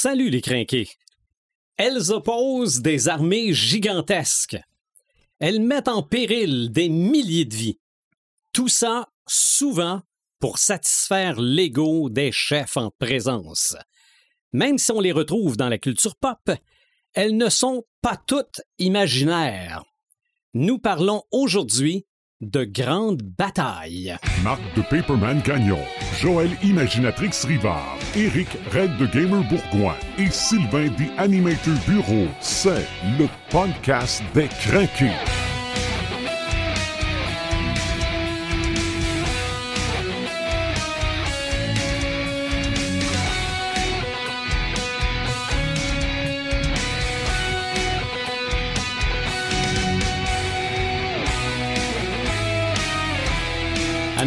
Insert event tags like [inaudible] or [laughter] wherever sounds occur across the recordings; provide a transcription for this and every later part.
Salut les crinqués. Elles opposent des armées gigantesques. Elles mettent en péril des milliers de vies. Tout ça, souvent, pour satisfaire l'ego des chefs en présence. Même si on les retrouve dans la culture pop, elles ne sont pas toutes imaginaires. Nous parlons aujourd'hui de grandes batailles. Marc de Paperman Gagnon, Joël Imaginatrix Rivard, Eric Red de Gamer Bourgoin et Sylvain des Animator Bureau, c'est le podcast des craqués.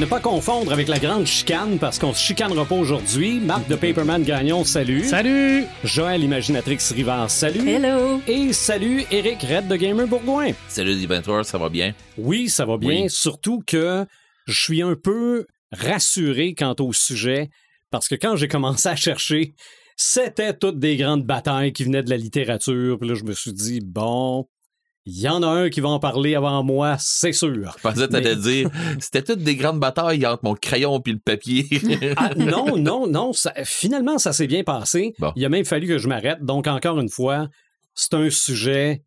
Ne pas confondre avec la grande chicane parce qu'on se chicanera pas aujourd'hui. Marc de Paperman Gagnon, salut. Salut! Joël Imaginatrix Rivard, salut. Hello! Et salut Eric Red de Gamer Bourgoin. Salut Diventure, ça va bien? Oui, ça va bien, Oui. surtout que je suis un peu rassuré quant au sujet parce que quand j'ai commencé à chercher, c'était toutes des grandes batailles qui venaient de la littérature. Puis là, je me suis dit, bon, il y en a un qui va en parler avant moi, c'est sûr. Je pensais que t'allais dire, c'était toutes des grandes batailles entre mon crayon et le papier. [laughs] Ah, non, non, non. ça- finalement, ça s'est bien passé. Bon. Il a même fallu que je m'arrête. Donc, encore une fois, c'est un sujet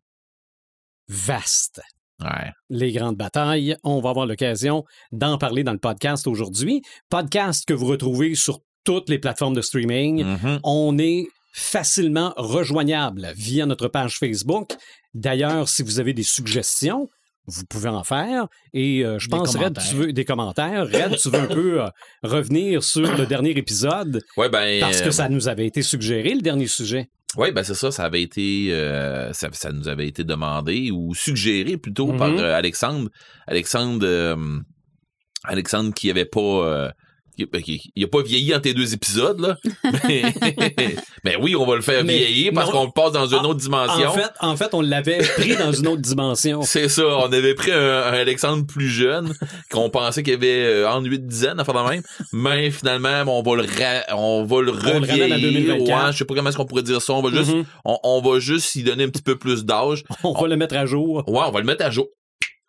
vaste. ouais. Les grandes batailles. On va avoir l'occasion d'en parler dans le podcast aujourd'hui. Podcast que vous retrouvez sur toutes les plateformes de streaming. Mhm. On est facilement rejoignable via notre page Facebook. D'ailleurs, si vous avez des suggestions, vous pouvez en faire. Et euh, je Des pense, Red, tu veux des commentaires. Red, tu veux un peu euh, revenir sur le dernier épisode Ouais, ben. parce que euh, ça nous avait été suggéré, le dernier sujet. Ouais, ben c'est ça, ça avait été. euh, ça, ça nous avait été demandé ou suggéré plutôt par euh, Alexandre. Alexandre. Alexandre qui avait pas. Qui- ben, il a pas vieilli entre tes deux épisodes, là. [laughs] mais, mais oui, on va le faire Mais vieillir parce qu'on le passe dans une autre dimension. En fait, en fait, on l'avait pris dans une autre dimension. [laughs] C'est ça, on avait pris un, un Alexandre plus jeune, qu'on pensait qu'il avait euh, en 8 dizaines, enfin de même, mais finalement, on va le ra- on va le à revieillir. 2024. Ouais, je sais pas comment est-ce qu'on pourrait dire ça, on va juste, Mhm. on, on va juste y donner un petit peu plus d'âge. [laughs] On va le mettre à jour. Ouais, on va le mettre à jour.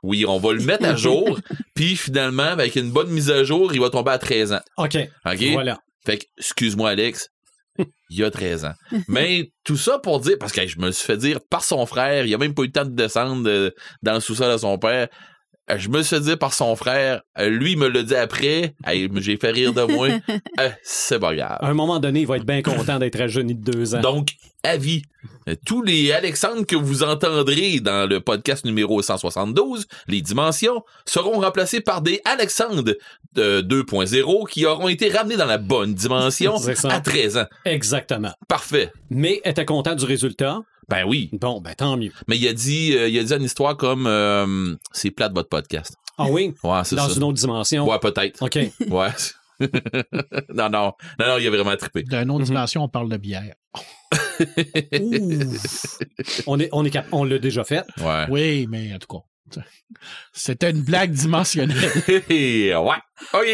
Oui, on va le mettre à [laughs] jour, puis finalement, avec une bonne mise à jour, il va tomber à 13 ans. OK. OK? Voilà. Fait que, excuse-moi, Alex, [laughs] il y a 13 ans. Mais tout ça pour dire, parce que je me suis fait dire par son frère, il a même pas eu le temps de descendre euh, dans le sous-sol de son père. Euh, Je me suis dire par son frère, euh, lui me l'a dit après, Hey, j'ai fait rire de moi. [laughs] Euh, c'est pas grave. À un moment donné, il va être bien content d'être rajeuni de deux ans. Donc, avis. Tous les Alexandres que vous entendrez dans le podcast numéro 172, les dimensions, seront remplacés par des Alexandres de 2.0 qui auront été ramenés dans la bonne dimension [laughs] à 13 ans. Exactement. Parfait. Mais était content du résultat. Ben oui. Bon, ben tant mieux. Mais il a dit, euh, il a dit une histoire comme euh, c'est plate votre podcast. Ah oui? Ouais, c'est Dans ça. une autre dimension. Ouais, peut-être. OK. [laughs] Ouais. [laughs] non, non. Non, non, il a vraiment trippé. Dans une autre Mhm. dimension, on parle de bière. [laughs] On est, on est cap- on l'a déjà fait. Ouais. Oui, mais en tout cas, c'était une blague dimensionnelle. ouais. OK.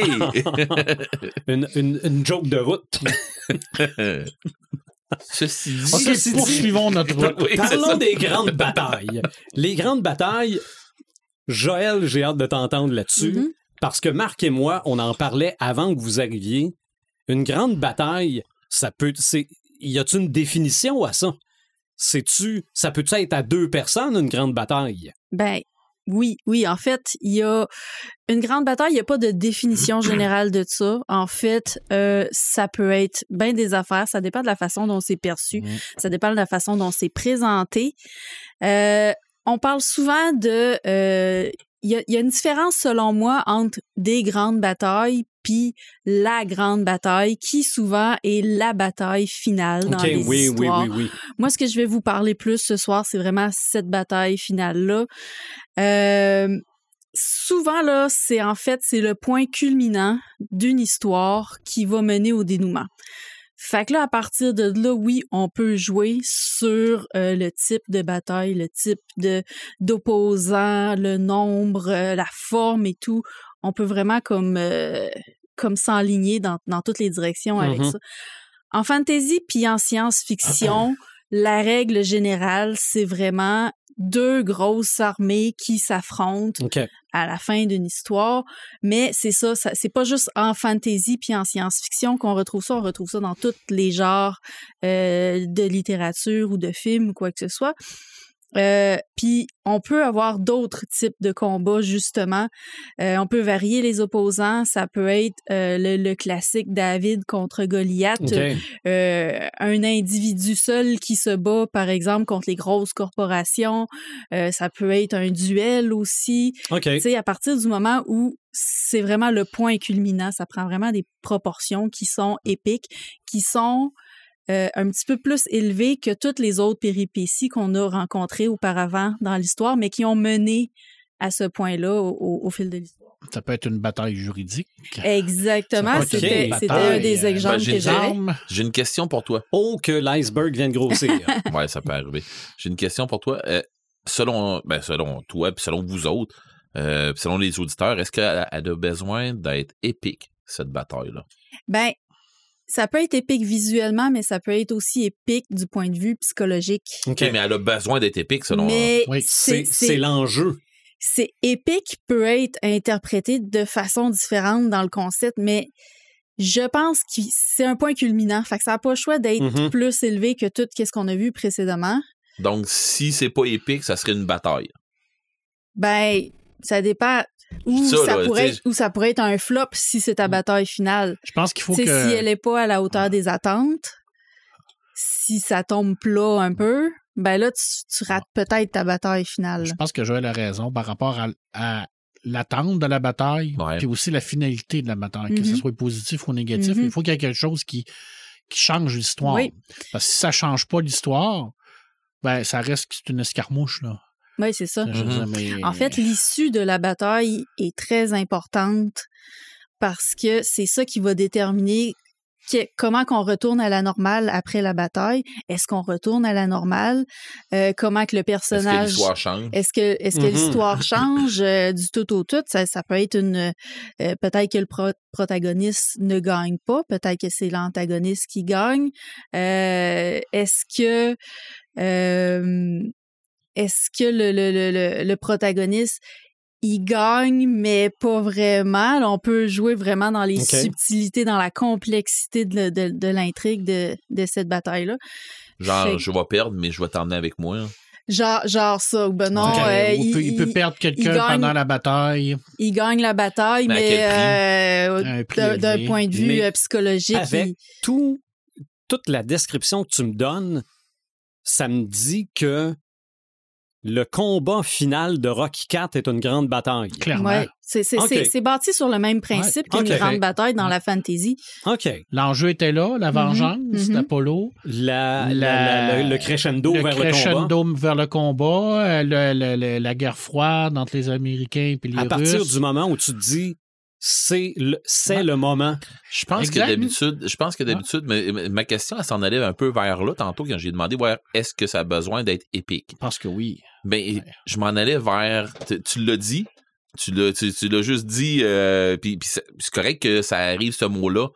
Une, une, une joke de route. Ceci dit. Ceci dit- poursuivons notre route. [laughs] Oui, c'est ça. Parlons des grandes batailles. Les grandes batailles, Joël, j'ai hâte de t'entendre là-dessus. Mhm. Parce que Marc et moi, on en parlait avant que vous arriviez. Une grande bataille, ça peut. c'est Y a-t-il une définition à ça? C'est-tu. Ça peut être à deux personnes, une grande bataille? Ben oui, oui. En fait, il y a une grande bataille. Il n'y a pas de définition [clears throat] générale de ça. En fait, euh, ça peut être bien des affaires. Ça dépend de la façon dont c'est perçu. Ça dépend de la façon dont c'est présenté. Euh, on parle souvent de. euh, Il y, il y a une différence, selon moi, entre des grandes batailles puis la grande bataille, qui souvent est la bataille finale dans les oui, oui, histoires. oui, oui. Moi, ce que je vais vous parler plus ce soir, c'est vraiment cette bataille finale-là. Euh, souvent, là, c'est en fait, c'est le point culminant d'une histoire qui va mener au dénouement. Fait que là, à partir de là, oui, on peut jouer sur euh, le type de bataille, le type de d'opposant, le nombre, euh, la forme et tout. On peut vraiment comme euh, comme s'enligner dans, dans toutes les directions avec Mhm. ça. en fantasy puis en science-fiction, [clears throat] la règle générale, c'est vraiment deux grosses armées qui s'affrontent à la fin d'une histoire. Mais c'est ça, ça c'est pas juste en fantasy puis en science-fiction qu'on retrouve ça. On retrouve ça dans tous les genres euh, de littérature ou de films ou quoi que ce soit. Euh, puis on peut avoir d'autres types de combats justement. Euh, on peut varier les opposants. Ça peut être euh, le, le classique David contre Goliath, euh, un individu seul qui se bat par exemple contre les grosses corporations. Euh, ça peut être un duel aussi. OK. Tu sais, à partir du moment où c'est vraiment le point culminant, ça prend vraiment des proportions qui sont épiques, qui sont euh, un petit peu plus élevées que toutes les autres péripéties qu'on a rencontrées auparavant dans l'histoire, mais qui ont mené à ce point-là au, fil de l'histoire. Ça peut être une bataille juridique. Exactement, c'était un des euh, exemples ben, j'ai que j'avais. Armes. J'ai une question pour toi. Oh, que l'iceberg vient de grossir. [laughs] Ouais, ça peut arriver. J'ai une question pour toi. Euh, selon, ben, selon toi, puis selon vous autres, euh, puis selon les auditeurs, est-ce qu'elle elle a besoin d'être épique, cette bataille-là? Ben, ça peut être épique visuellement, mais ça peut être aussi épique du point de vue psychologique. OK. Mais elle a besoin d'être épique, selon Mais Oui. C'est l'enjeu. c'est épique peut être interprété de façon différente dans le concept, mais je pense que c'est un point culminant. Fait que ça n'a pas le choix d'être Mhm. plus élevé que tout ce qu'on a vu précédemment. Donc, si c'est pas épique, ça serait une bataille. Ben, ça dépend. Ou Ça, ça, là, pourrait être, ou ça pourrait être un flop si c'est ta bataille finale. Je pense qu'il faut que. si elle n'est pas à la hauteur des attentes, si ça tombe plat un peu, ben là, tu, tu rates peut-être ta bataille finale. Je pense que Joël a raison par rapport à, à l'attente de la bataille, Ouais. puis aussi la finalité de la bataille, que ce soit positif ou négatif. Mhm. Il faut qu'il y ait quelque chose qui, qui change l'histoire. Oui. Parce que si ça change pas l'histoire, ben ça reste que c'est une escarmouche. Là. Oui, c'est ça. Mais- En fait, l'issue de la bataille est très importante parce que c'est ça qui va déterminer que- comment qu'on retourne à la normale après la bataille. Est-ce qu'on retourne à la normale? Euh, comment que le Est-ce que personnage... l'histoire change? Est-ce que, est-ce que Mhm. l'histoire change euh, du tout au tout? Ça, ça peut être une. euh, peut-être que le pro- protagoniste ne gagne pas. Peut-être que c'est l'antagoniste qui gagne. Euh, est-ce que. Est-ce que le, le, le, le, le protagoniste. Il gagne, mais pas vraiment? On peut jouer vraiment dans les subtilités, dans la complexité de, de, de l'intrigue de, de cette bataille-là. Genre, Fait- je vais perdre, mais je vais t'emmener avec moi. Genre, genre ça. ou Ben non, euh, peut- il, peut perdre quelqu'un pendant la bataille. il gagne la bataille, Mais euh, d'un point de vue Mais euh, psychologique, avec- il- Tout, toute la description que tu me donnes, ça me dit que le combat final de Rocky 4 est une grande bataille. Clairement. ouais, c'est c'est- Ok. c'est- c'est bâti sur le même principe Ouais, qu'une grande bataille dans la fantasy. OK. L'enjeu était là, la vengeance mhm. d'Apollo. La, la- La- le, le crescendo le vers le combat. crescendo vers le combat, euh, le- le- le- la guerre froide entre les Américains et les À partir Russes. du moment où tu te dis c'est le, c'est Ouais. le moment. Je pense Exact. que d'habitude, je pense que d'habitude, mais- mais ma question, elle s'en allait un peu vers là tantôt quand j'ai demandé, ouais, est-ce que ça a besoin d'être épique? Parce que oui. Ben, je m'en allais vers, tu, tu l'as dit, tu l'as, tu, tu l'as juste dit, euh, puis, c'est correct que ça arrive ce mot-là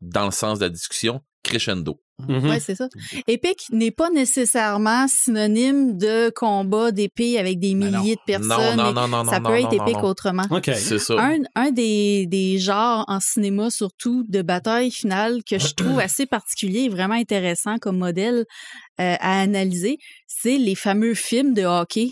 dans le sens de la discussion, crescendo. Mhm. Ouais, c'est ça. Épique n'est pas nécessairement synonyme de combat d'épée avec des non. milliers de Non, personnes. non, mais non, non, ça non, peut non, être non, épique non. autrement. OK. C'est ça. Un, un des, des genres en cinéma, surtout de bataille finale, que je trouve [clears throat] assez particulier et vraiment intéressant comme modèle euh, à analyser, c'est les fameux films de hockey.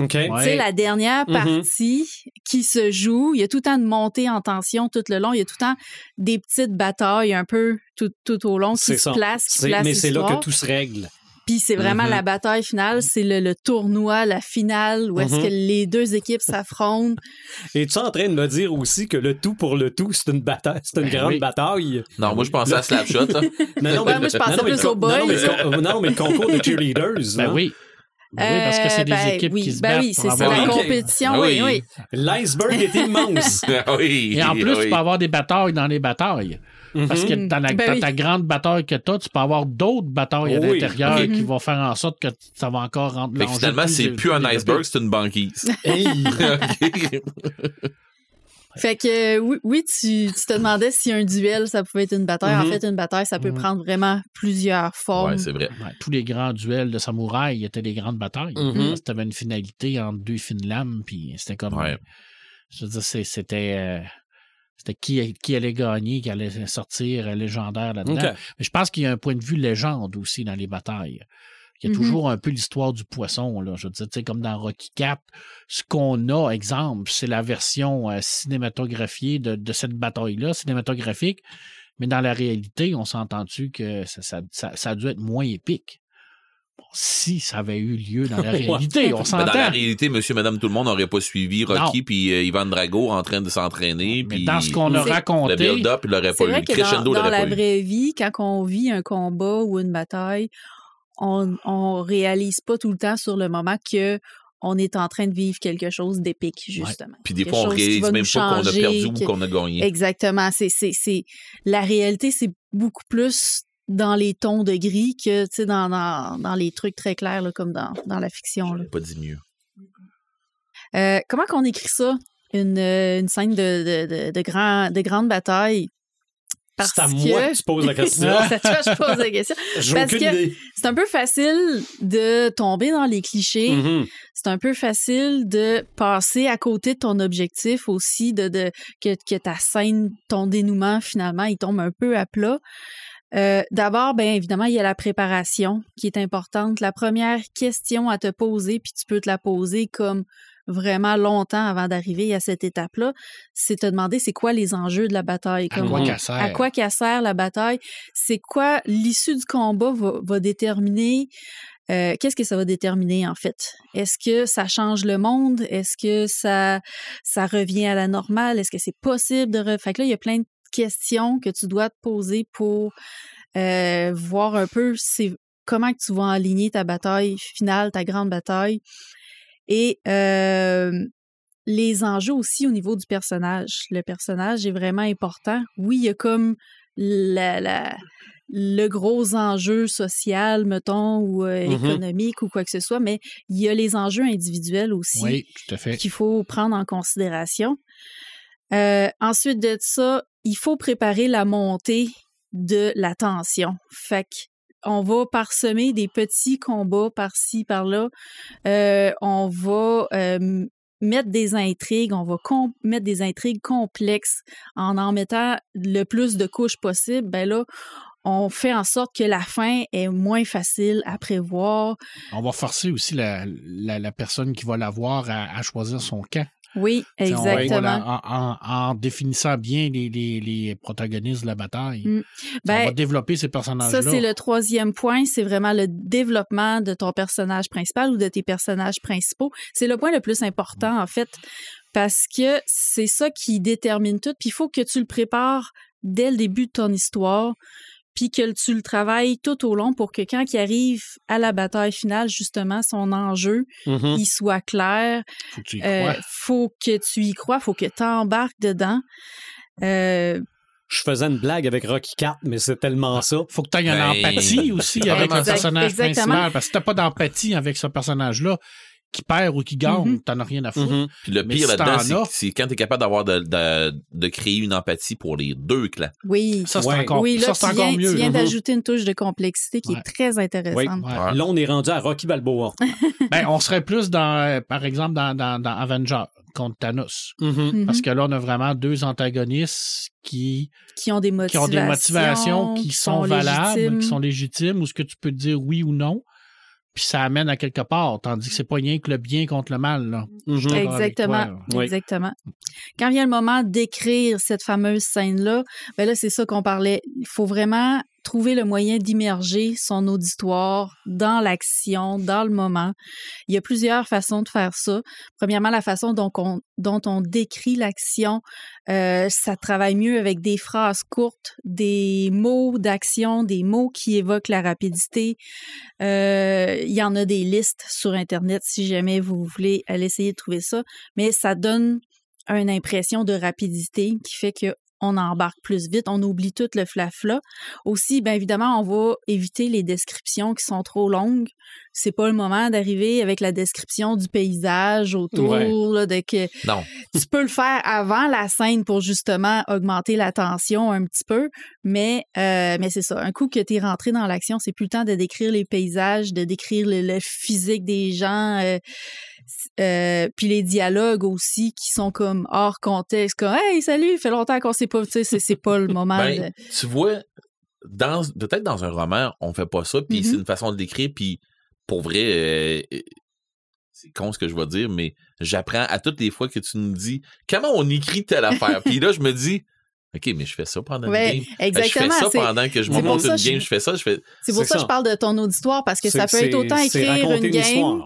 OK. Ouais. Tu sais, la dernière Mhm. partie qui se joue, il y a tout le temps de montée en tension tout le long, il y a tout le temps des petites batailles un peu tout, tout au long qui C'est se placent, qui C'est- placent mais c'est là que tout se règle. Puis c'est vraiment Mhm. la bataille finale, c'est le, le tournoi, la finale, où est-ce que les deux équipes s'affrontent. Et tu es en train de me dire aussi que le tout pour le tout, c'est une bataille, c'est une Ben grande oui. bataille. Non, moi, je pensais à Slapshot. là. [laughs] Non, non, Ouais, moi, je pensais non, mais plus le aux con- boys. Non, mais le con- non, mais le concours de cheerleaders. Ben hein. oui. Ben oui, parce que c'est des Euh, ben équipes oui, qui se ben battent oui, c'est ça, avoir- la compétition, Ah oui, oui. oui. L'iceberg est immense. [laughs] Ah oui. Et en plus, oui. tu peux avoir des batailles dans les batailles. Parce Mhm. que dans, la, Ben dans oui. ta grande bataille que tu as, tu peux avoir d'autres batailles à l'intérieur Ok. qui vont faire en sorte que ça va encore que l'enjeu finalement, c'est plus un iceberg, c'est une banquise. Hey! [laughs] Fait que euh, oui, oui tu, tu te demandais si un duel, ça pouvait être une bataille. En Mhm. fait, une bataille, ça peut Mhm. prendre vraiment plusieurs formes. Ouais, c'est vrai. Ouais, tous les grands duels de samouraïs étaient des grandes batailles. Mhm. Parce que t'avais une finalité entre deux fines lames, puis c'était comme. Ouais. Je veux dire, c'est- c'était. euh, c'était qui, qui allait gagner, qui allait sortir légendaire là-dedans. Mais je pense qu'il y a un point de vue légende aussi dans les batailles. Il y a Mhm. toujours un peu l'histoire du poisson. Là. Je veux dire, tu sais, comme dans Rocky Cap, ce qu'on a, exemple, c'est la version euh, cinématographiée de, de cette bataille-là, cinématographique. Mais dans la réalité, on s'entend-tu que ça, ça, ça, ça a dû être moins épique? Bon, si ça avait eu lieu dans la [laughs] réalité, on Mais s'entend. dans la réalité, monsieur, madame, tout le monde n'aurait pas suivi Rocky puis euh, Ivan Drago en train de s'entraîner. Mais dans ce qu'on a C'est- Le raconté, build-up, il l'aurait C'est pas eu. vrai Le que dans, crescendo dans l'aurait la pas eu. vraie vie, quand on vit un combat ou une bataille, on, on réalise pas tout le temps sur le moment que on est en train de vivre quelque chose d'épique, justement. Puis des fois, on réalise même pas qu'on a perdu ou qu'on a gagné. Exactement. C'est, c'est, c'est, la réalité, c'est beaucoup plus dans les tons de gris que tu sais, dans, dans, dans les trucs très clairs, là, comme dans, dans la fiction. là. Pas dit mieux. Euh, comment qu'on écrit ça? Une, euh, une scène de, de, de, de, grand, de grande bataille. Parce C'est à que... moi que tu poses la [laughs] question. C'est à toi que je pose la question. [laughs] Parce que- idée. C'est un peu facile de tomber dans les clichés. Mhm. C'est un peu facile de passer à côté de ton objectif aussi, de, de que, que ta scène, ton dénouement, finalement, il tombe un peu à plat. Euh, D'abord, bien évidemment, il y a la préparation qui est importante. La première question à te poser, puis tu peux te la poser comme vraiment longtemps avant d'arriver à cette étape-là, c'est te demander c'est quoi les enjeux de la bataille. à quoi qu'elle sert? à quoi qu'elle sert la bataille, c'est quoi l'issue du combat va, va déterminer. euh, Qu'est-ce que ça va déterminer en fait? Est-ce que ça change le monde? Est-ce que ça ça revient à la normale? Est-ce que c'est possible de re... Fait que là il y a plein de questions que tu dois te poser pour euh, voir un peu c'est comment que tu vas aligner ta bataille finale, ta grande bataille et euh, les enjeux aussi au niveau du personnage. Le personnage est vraiment important. Oui, il y a comme la, la- le gros enjeu social, mettons, ou euh, Mhm. économique ou quoi que ce soit, mais il y a les enjeux individuels aussi Oui, qu'il faut prendre en considération. Euh, ensuite de ça, il faut préparer la montée de la tension. Fait que on va parsemer des petits combats par-ci, par-là. Euh, on va mettre des intrigues, on va mettre des intrigues complexes en en mettant le plus de couches possible. Ben là, on fait en sorte que la fin est moins facile à prévoir. On va forcer aussi la, la, la personne qui va l'avoir à, à choisir son camp. Oui, on exactement. en, en- en définissant bien les, les, les protagonistes de la bataille. Mm. T'sais, Ben, on va développer ces personnages-là. Ça, c'est le troisième point. C'est vraiment le développement de ton personnage principal ou de tes personnages principaux. C'est le point le plus important, en fait, parce que c'est ça qui détermine tout. Puis il faut que tu le prépares dès le début de ton histoire, puis que tu le travailles tout au long pour que quand il arrive à la bataille finale, justement, son enjeu, Mhm. il soit clair. Faut que tu y Euh, crois. faut que tu y crois, faut que tu embarques dedans. Euh, Je faisais une blague avec Rocky 4, mais c'est tellement ça. Faut que tu aies une Ben, empathie aussi avec le Exact- personnage exactement. principal. Parce que si t'as pas d'empathie avec ce personnage-là, qui perd ou qui gagne, Mhm. t'en as rien à foutre. Mhm. Puis le pire si là-dedans, c'est- quand t'es capable d'avoir de, de, de créer une empathie pour les deux clans. oui. Ça, c'est Ouais. encore, oui, là, ça, tu viens, encore mieux. tu viens là. d'ajouter une touche de complexité qui Ouais. est très intéressante. Oui. Ouais. Ouais. Là, on est rendu à Rocky Balboa. [laughs] Ben, on serait plus dans, euh, par exemple, dans, dans, dans Avenger contre Thanos. Mhm. Mhm. Parce que là, on a vraiment deux antagonistes qui, qui ont des qui motivations, ont des motivations qui, sont, valables, légitimes. qui sont légitimes, ou ce que tu peux dire oui ou non. Puis ça amène à quelque part, tandis que c'est pas rien que le bien contre le mal. Là. Mhm. Exactement, toi, exactement. Quand vient le moment d'écrire cette fameuse scène-là, ben là, c'est ça qu'on parlait. Il faut vraiment trouver le moyen d'immerger son auditoire dans l'action, dans le moment. Il y a plusieurs façons de faire ça. Premièrement, la façon dont on, dont on décrit l'action, euh, ça travaille mieux avec des phrases courtes, des mots d'action, des mots qui évoquent la rapidité. Euh, il y en a des listes sur Internet si jamais vous voulez aller essayer de trouver ça, mais ça donne une impression de rapidité qui fait que on embarque plus vite, on oublie tout le flafla. Aussi, bien évidemment, on va éviter les descriptions qui sont trop longues. C'est pas le moment d'arriver avec la description du paysage autour, Ouais. là, de que Non. [laughs] tu peux le faire avant la scène pour justement augmenter la tension un petit peu, mais, euh, mais c'est ça. Un coup que tu es rentré dans l'action, c'est plus le temps de décrire les paysages, de décrire le, le physique des gens, euh, euh, puis les dialogues aussi qui sont comme hors contexte, comme Hey, salut, fait longtemps qu'on s'est pas, tu sais, c'est- c'est pas le moment. Ben, de- tu vois, dans peut-être dans un roman, on fait pas ça, puis c'est une façon de l'écrire, puis pour vrai, euh, c'est con ce que je vais dire, mais j'apprends à toutes les fois que tu nous dis comment on écrit telle affaire? puis là, je me dis, OK, mais je fais ça pendant Ouais, une game. Exactement. Je fais ça c'est- pendant que je me monte une game, je fais ça, je fais. C'est pour C'est ça que je parle de ton auditoire, parce que ça peut être autant écrire une game.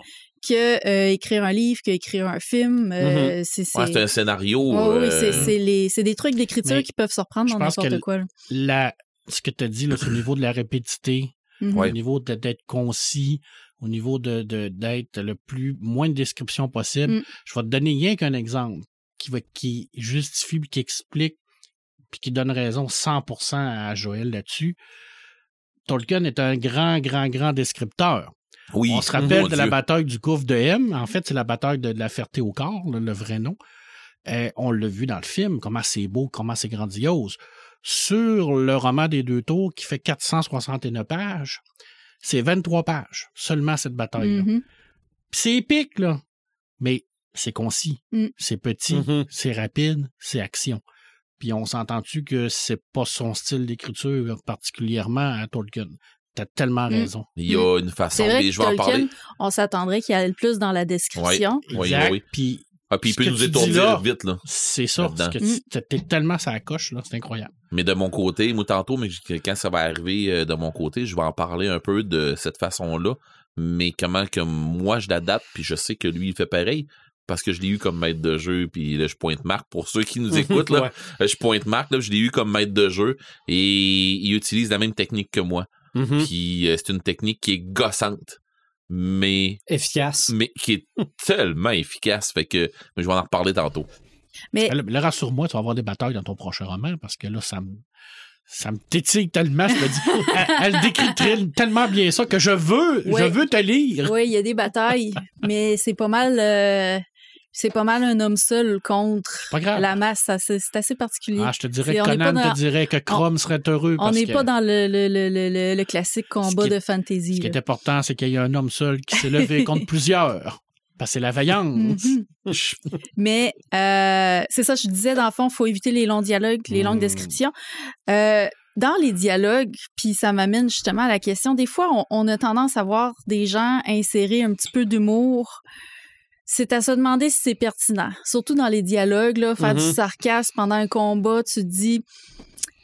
Que euh, écrire un livre, que écrire un film. euh, c'est Ouais, c'est- un scénario. Oui, euh, c'est- des trucs d'écriture qui peuvent se reprendre je dans n'importe quoi. là. La, ce que tu as dit, là, c'est au niveau de la répétité, Mhm. Au niveau de- d'être concis, au niveau de d'être le plus moins de description possible. Mm. Je vais te donner rien qu'un exemple qui va qui justifie qui explique puis qui donne raison 100% à Joël là-dessus. Tolkien est un grand, grand, grand descripteur. Oui. On se rappelle Mon de la bataille du gouffre de M. En fait, c'est la bataille de, de la Ferté au corps, là, le vrai nom. Euh, on l'a vu dans le film, comment c'est beau, comment c'est grandiose. Sur le roman des deux tours, qui fait 469 pages, c'est 23 pages, seulement cette bataille-là. Mhm. Puis c'est épique, là. Mais c'est concis, Mm. c'est petit, Mhm. c'est rapide, c'est action. Puis on s'entend-tu que c'est pas son style d'écriture particulièrement à Tolkien? T'as tellement Mm. raison. Il y a une façon, C'est vrai et que je vais en parler. Tolkien, on s'attendrait qu'il y ait le plus dans la description. Oui, Exact. oui. Puis Ah, puis il peut nous étourdir là- vite, là. c'est ça. Là-dedans. Parce que Mm. tu- t'es tellement ça coche, là, c'est incroyable. Mais de mon côté, moi tantôt, mais quand ça va arriver euh, de mon côté, je vais en parler un peu de cette façon-là. Mais comment que moi je l'adapte, puis je sais que lui il fait pareil. Parce que je l'ai eu comme maître de jeu, puis là, je pointe Marc. Pour ceux qui nous [laughs] écoutent, là, Ouais. euh, je pointe Marc, là, je l'ai eu comme maître de jeu, et il utilise la même technique que moi. Mhm. Puis euh, c'est une technique qui est gossante, mais, Efficace. mais qui est [laughs] tellement efficace. Fait que mais je vais en reparler tantôt. Mais Là, là, rassure-moi, tu vas avoir des batailles dans ton prochain roman parce que là, ça me, ça me tétille tellement. Je me dis, [laughs] elle, elle décrit tellement bien ça que je veux, je veux te lire. oui, il y a des batailles, [laughs] mais c'est pas mal. euh, c'est pas mal un homme seul contre Pas grave. la masse. C'est assez particulier. Ah, je te dirais que on Conan dans- te dirait que Chrome serait heureux. on parce n'est que pas dans le, le, le, le, classique combat qui de fantasy. Ce qui est important, c'est qu'il y a un homme seul qui s'est levé contre [laughs] plusieurs. Parce que c'est la vaillance. Mhm. Mais euh, c'est ça, je disais, dans le fond, il faut éviter les longs dialogues, les longues Mm. descriptions. Euh, dans les dialogues, puis ça m'amène justement à la question, des fois, on, on a tendance à voir des gens insérer un petit peu d'humour. C'est à se demander si c'est pertinent. Surtout dans les dialogues, là, faire du Mhm. sarcasme pendant un combat, tu te dis,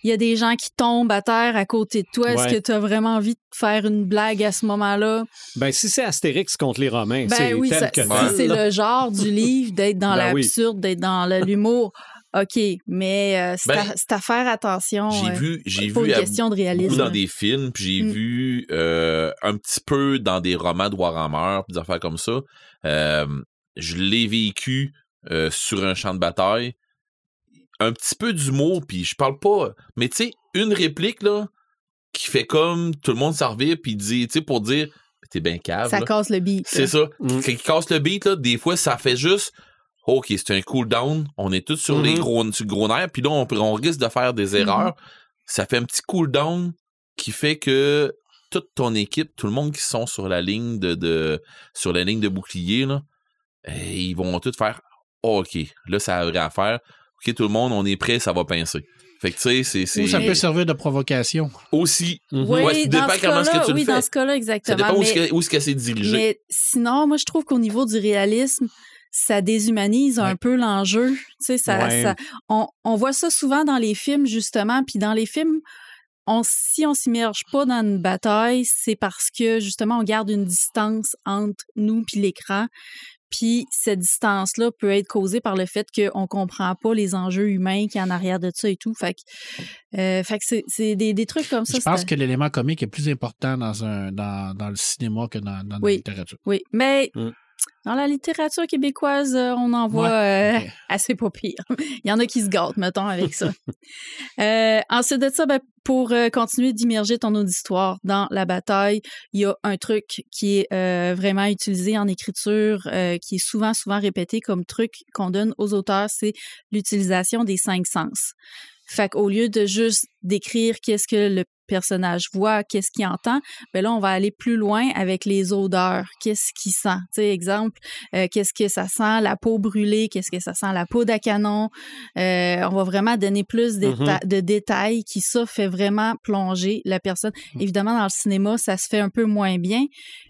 il y a des gens qui tombent à terre à côté de toi. Est-ce que tu as vraiment envie de faire une blague à ce moment-là? Ben, si c'est Astérix contre les Romains, Ben c'est oui, tel ça- que si c'est le genre du [laughs] livre d'être dans Ben oui. l'absurde, d'être dans le- [laughs] l'humour. OK, mais euh, c'est Ben, à, c'est à faire attention. J'ai euh, vu, j'ai vu une question de réalisme. dans des films, puis j'ai Mm. vu euh, un petit peu dans des romans de Warhammer, puis des affaires comme ça. Je l'ai vécu euh, sur un champ de bataille. Un petit peu d'humour, puis je parle pas. Mais tu sais, une réplique là qui fait comme tout le monde s'en revient, puis dit, tu sais, pour dire, t'es bien cave. Ça là. casse le beat. C'est ça. Mm. Quand il casse le beat, là, des fois, ça fait juste OK, c'est un cooldown. On est tous sur les Mhm. gros, sur le gros nerfs, puis là, on, on risque de faire des erreurs. Ça fait un petit cooldown qui fait que toute ton équipe, tout le monde qui sont sur la ligne de, de sur la ligne de bouclier, là, ils vont tous faire OK, là, ça a vrai à faire. OK, tout le monde, on est prêt, ça va pincer. Fait que tu sais, c'est. Ou ça peut servir de provocation. aussi. Mhm. Oui, Ouais, ça dans dépend ce comment est-ce que cas-là, tu le oui, fais. dans ce cas-là, Ça exactement. dépend où mais, est-ce que- où est-ce que c'est dirigé. mais sinon, moi, je trouve qu'au niveau du réalisme, ça déshumanise un peu l'enjeu. Tu sais, ça, Ouais. ça- on, on voit ça souvent dans les films, justement. Puis dans les films, on, si on s'immerge pas dans une bataille, c'est parce que, justement, on garde une distance entre nous puis l'écran. Puis cette distance-là peut être causée par le fait qu'on comprend pas les enjeux humains qui y a en arrière de ça et tout. Fait que, euh, fait que c'est, c'est des, des trucs comme ça. Je pense que l'élément comique est plus important dans, un, dans, dans le cinéma que dans, dans Oui. la littérature. Oui, mais Mm. Dans la littérature québécoise, euh, on en voit euh, [laughs] assez pas pire. Il y en a qui se gâtent, mettons, avec ça. [laughs] Euh, ensuite de ça, ben, pour euh, continuer d'immerger ton auditoire dans la bataille, il y a un truc qui est vraiment utilisé en écriture, qui est souvent, souvent répété comme truc qu'on donne aux auteurs, c'est l'utilisation des cinq sens. Fait qu'au lieu de juste décrire qu'est-ce que le personnage voit, qu'est-ce qu'il entend, ben là, on va aller plus loin avec les odeurs. Qu'est-ce qu'il sent? Tu sais, exemple, euh, qu'est-ce que ça sent? La peau brûlée, qu'est-ce que ça sent? La peau d'acanon. Euh, on va vraiment donner plus d'éta- de détails qui, ça, fait vraiment plonger la personne. Évidemment, dans le cinéma, ça se fait un peu moins bien,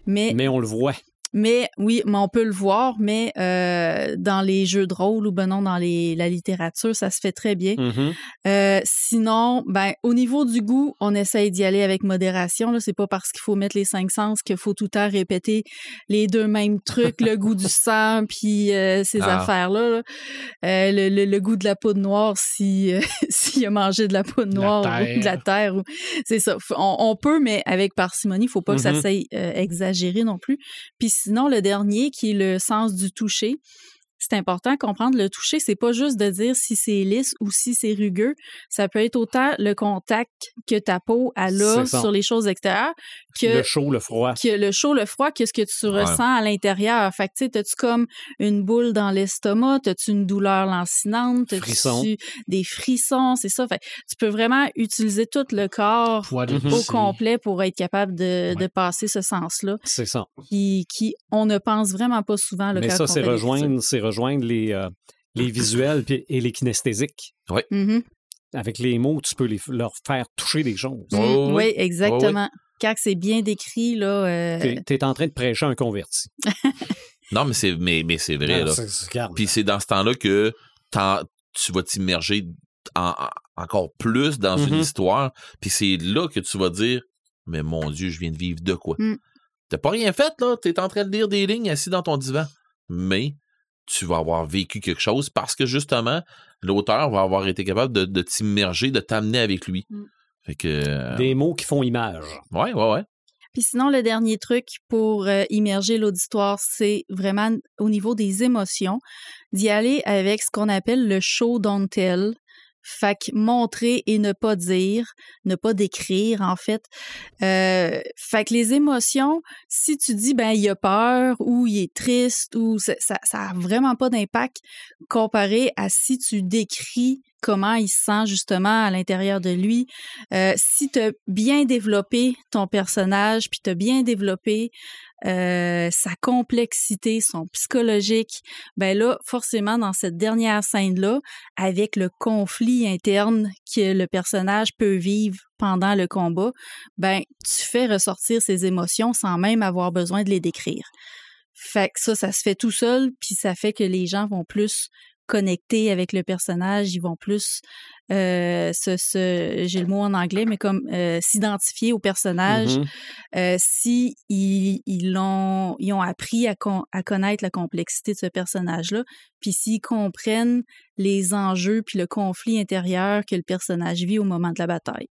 mais Mais on le voit. Mais oui, mais on peut le voir, mais euh, dans les jeux de rôle ou ben non, dans les, la littérature, ça se fait très bien. Mhm. Euh, sinon, ben, au niveau du goût, on essaye d'y aller avec modération. Là. C'est pas parce qu'il faut mettre les cinq sens qu'il faut tout le temps répéter les deux mêmes trucs, le goût du sang, [laughs] puis euh, ces Ah. affaires-là. là. Le, le- le goût de la poudre noire si [laughs] s'il a mangé de la poudre La noire ou de la terre. Ou... C'est ça. On, on peut, mais avec parcimonie. Il faut pas que ça Mhm. s'aille exagérer non plus. Puis sinon, le dernier, qui est le sens du toucher, c'est important de comprendre le toucher, c'est pas juste de dire si c'est lisse ou si c'est rugueux. Ça peut être autant le contact que ta peau a ça. sur les choses extérieures que Le chaud, le froid. que le chaud, le froid, qu'est-ce que tu Ouais. ressens à l'intérieur. Fait que, tu sais, t'as-tu comme une boule dans l'estomac? T'as-tu une douleur lancinante? T'as-tu des frissons? C'est ça. Fait que tu peux vraiment utiliser tout le corps Mhm. au complet pour être capable de, Ouais. de passer ce sens-là, C'est ça. qui, qui, on ne pense vraiment pas souvent. Là, Mais ça, c'est rejoindre, c'est rejoindre les, euh, les visuels puis- et les kinesthésiques. Mhm. Avec les mots, tu peux les, leur faire toucher des choses. Oh, oui. oui, exactement. Quand c'est bien décrit, là. euh, Tu es, en train de prêcher un converti. [laughs] Non, mais c'est mais, mais c'est vrai. Non, là. Puis c'est dans ce temps-là que tu vas t'immerger en- en- encore plus dans une Mhm. histoire. Puis c'est là que tu vas dire Mais mon Dieu, je viens de vivre de quoi? Mm. T'as pas rien fait, là? T'es en train de lire des lignes assis dans ton divan. Mais tu vas avoir vécu quelque chose parce que justement, l'auteur va avoir été capable de, de t'immerger, de t'amener avec lui. Mm. Fait que. euh, Des mots qui font image. Ouais, ouais, ouais. Puis sinon, le dernier truc pour euh, immerger l'auditoire, c'est vraiment au niveau des émotions, d'y aller avec ce qu'on appelle le show don't tell. Fait montrer et ne pas dire, ne pas décrire, en fait. Euh, fait que les émotions, si tu dis, ben, il a peur ou il est triste ou ça, ça, ça vraiment pas d'impact comparé à si tu décris comment il se sent justement à l'intérieur de lui. Euh, si tu as bien développé ton personnage, puis tu as bien développé euh, sa complexité, son psychologique, ben là, forcément, dans cette dernière scène-là, avec le conflit interne que le personnage peut vivre pendant le combat, ben tu fais ressortir ses émotions sans même avoir besoin de les décrire. Fait que ça, ça se fait tout seul, puis ça fait que les gens vont plus connecter avec le personnage, ils vont plus euh, se, se- j'ai le mot en anglais, mais comme euh, s'identifier au personnage euh, si ils, ils l'ont ils ont appris à, con- à connaître la complexité de ce personnage-là, puis s'ils comprennent les enjeux puis le conflit intérieur que le personnage vit au moment de la bataille.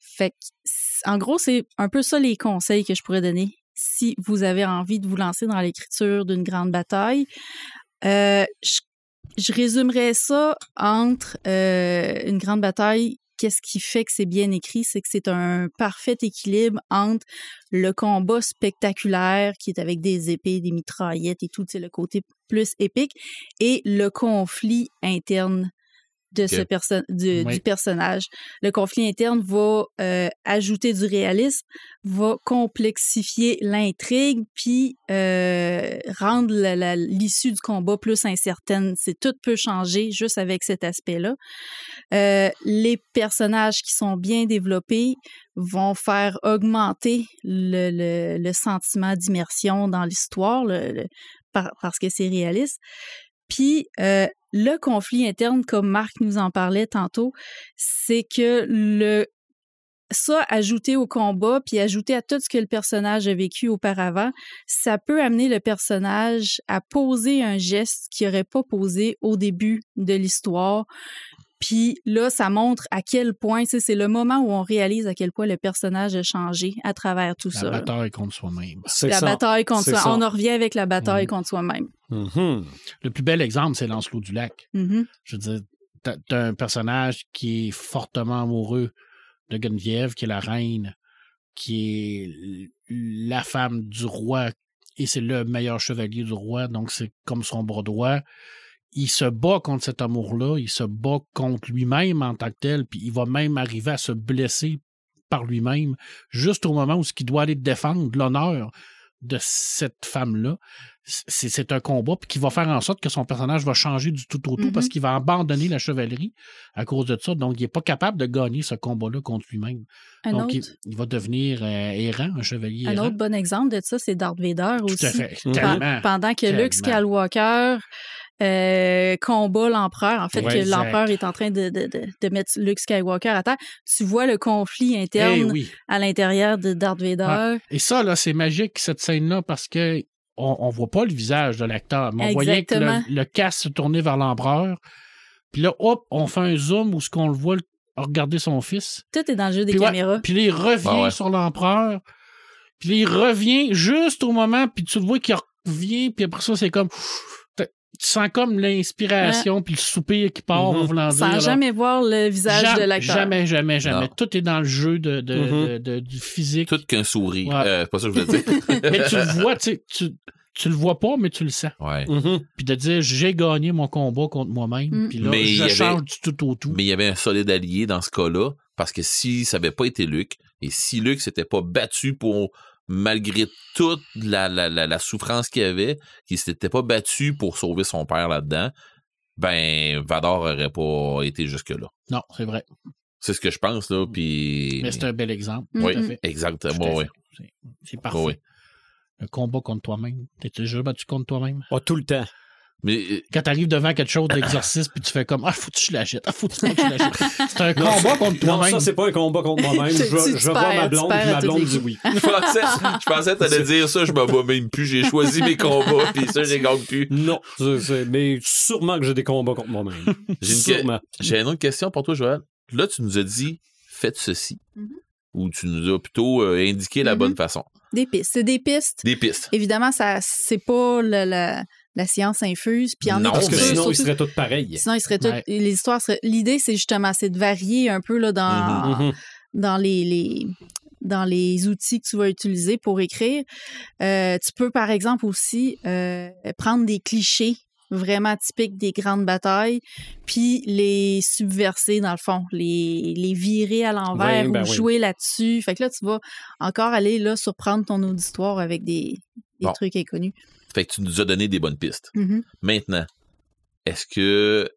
Fait que, en gros, c'est un peu ça les conseils que je pourrais donner si vous avez envie de vous lancer dans l'écriture d'une grande bataille. Euh, je, je résumerais ça entre euh, une grande bataille. Qu'est-ce qui fait que c'est bien écrit? C'est que c'est un parfait équilibre entre le combat spectaculaire qui est avec des épées, des mitraillettes et tout, c'est le côté plus épique, et le conflit interne de ce perso- du, Oui. du personnage. Le conflit interne va euh, ajouter du réalisme, va complexifier l'intrigue, puis euh, rendre l'issue du combat plus incertaine. C'est tout peut changer juste avec cet aspect-là. Euh, les personnages qui sont bien développés vont faire augmenter le, le- le sentiment d'immersion dans l'histoire parce que c'est réaliste. Puis euh, le conflit interne, comme Marc nous en parlait tantôt, c'est que le ça ajouté au combat, puis ajouté à tout ce que le personnage a vécu auparavant, ça peut amener le personnage à poser un geste qu'il n'aurait pas posé au début de l'histoire. Puis là, ça montre à quel point, tu sais, c'est le moment où on réalise à quel point le personnage a changé à travers tout La ça. là. bataille contre soi-même. C'est La ça. bataille contre soi. ça. On en revient avec la bataille Mhm. contre soi-même. Mhm. Le plus bel exemple, c'est Lancelot du Lac. Mhm. Je veux dire, t'as un personnage qui est fortement amoureux de Geneviève, qui est la reine, qui est la femme du roi, et c'est le meilleur chevalier du roi, donc c'est comme son bras droit. Il se bat contre cet amour-là, il se bat contre lui-même en tant que tel, puis il va même arriver à se blesser par lui-même, juste au moment où ce qu'il doit aller défendre l'honneur de cette femme-là. C'est un combat puis qui va faire en sorte que son personnage va changer du tout au tout parce qu'il va abandonner la chevalerie à cause de ça. Donc, il n'est pas capable de gagner ce combat-là contre lui-même. Un, Donc, autre, il, il va devenir euh, errant, un chevalier un errant. autre bon exemple de ça, c'est Darth Vader Tout aussi. à fait. Pendant que Tellement. Luke Skywalker euh, combat l'empereur, en fait, Ouais, que l'empereur est en train de, de, de, de mettre Luke Skywalker à terre, tu vois le conflit Eh interne oui. à l'intérieur de Darth Vader. Et ça, là, c'est magique, cette scène-là, parce que on, on voit pas le visage de l'acteur, mais on voyait que le, le casque se tournait vers l'empereur. Puis là, hop, on fait un zoom où ce qu'on le voit regarder son fils. Tout est dans le jeu des Puis ouais, caméras. Puis là, il revient Ah ouais. sur l'empereur. Puis là, il revient juste au moment, puis tu le vois qu'il revient, puis après ça, c'est comme... Tu sens comme l'inspiration, puis le soupir qui part, Mhm. en voulant dire. Sans là. jamais voir le visage Jam- de l'acteur. Jamais, jamais, jamais. Non. Tout est dans le jeu de, de- Mhm. de- de- du physique. Tout qu'un sourire. Ouais. Euh, c'est pas ça que je voulais dire. [laughs] mais tu le vois, tu sais, tu, tu le vois pas, mais tu le sens. ouais. Mhm. Puis de dire, j'ai gagné mon combat contre moi-même, Mm. puis là, Mais je avait- change du tout au tout. Mais il y avait un solide allié dans ce cas-là, parce que si ça n'avait pas été Luc, et si Luc s'était pas battu pour, malgré toute la, la, la, la souffrance qu'il avait, qu'il s'était pas battu pour sauver son père là-dedans, ben, Vador aurait pas été jusque-là. Non, c'est vrai. C'est ce que je pense, là, puis... Mais c'est un bel exemple. Oui, exactement, oui. C'est- parfait. Oui. Le combat contre toi-même. T'es déjà battu contre toi-même? Ah, tout le temps. Mais Quand t'arrives devant quelque chose d'exercice, puis tu fais comme Ah, faut que je la jette. Ah, faut que tu la jette. C'est un combat contre Non, toi-même. ça, c'est pas un combat contre moi-même. Tu- Je, vais- tu je voir perds, ma tu blonde, à ma blonde les dit oui. je pensais, je pensais que t'allais dire ça, je me bats même plus, j'ai choisi mes combats, puis ça, j'ai gagne plus. Non, mais sûrement que j'ai des combats contre moi-même. J'ai une, que- Sûrement. J'ai une autre question pour toi, Joël. Là, tu nous as dit, faites ceci. Mhm. Ou tu nous as plutôt euh, indiqué la Mhm. bonne façon. Des pistes. C'est des pistes. Des pistes. Évidemment, ça c'est pas le- la science infuse. Puis en Non, Parce que sinon, ils seraient tous pareils. Sinon, ils seraient tous- Ouais. les histoires seraient. L'idée, c'est justement, c'est de varier un peu là, dans, Mhm. dans les, les- dans les outils que tu vas utiliser pour écrire. Euh, tu peux, par exemple, aussi euh, prendre des clichés vraiment typiques des grandes batailles, puis les subverser, dans le fond, les, les virer à l'envers Oui, ben ou oui. jouer là-dessus. Fait que là, tu vas encore aller là surprendre ton auditoire avec des, des Bon. trucs inconnus. Fait que tu nous as donné des bonnes pistes. Mhm. Maintenant, est-ce que,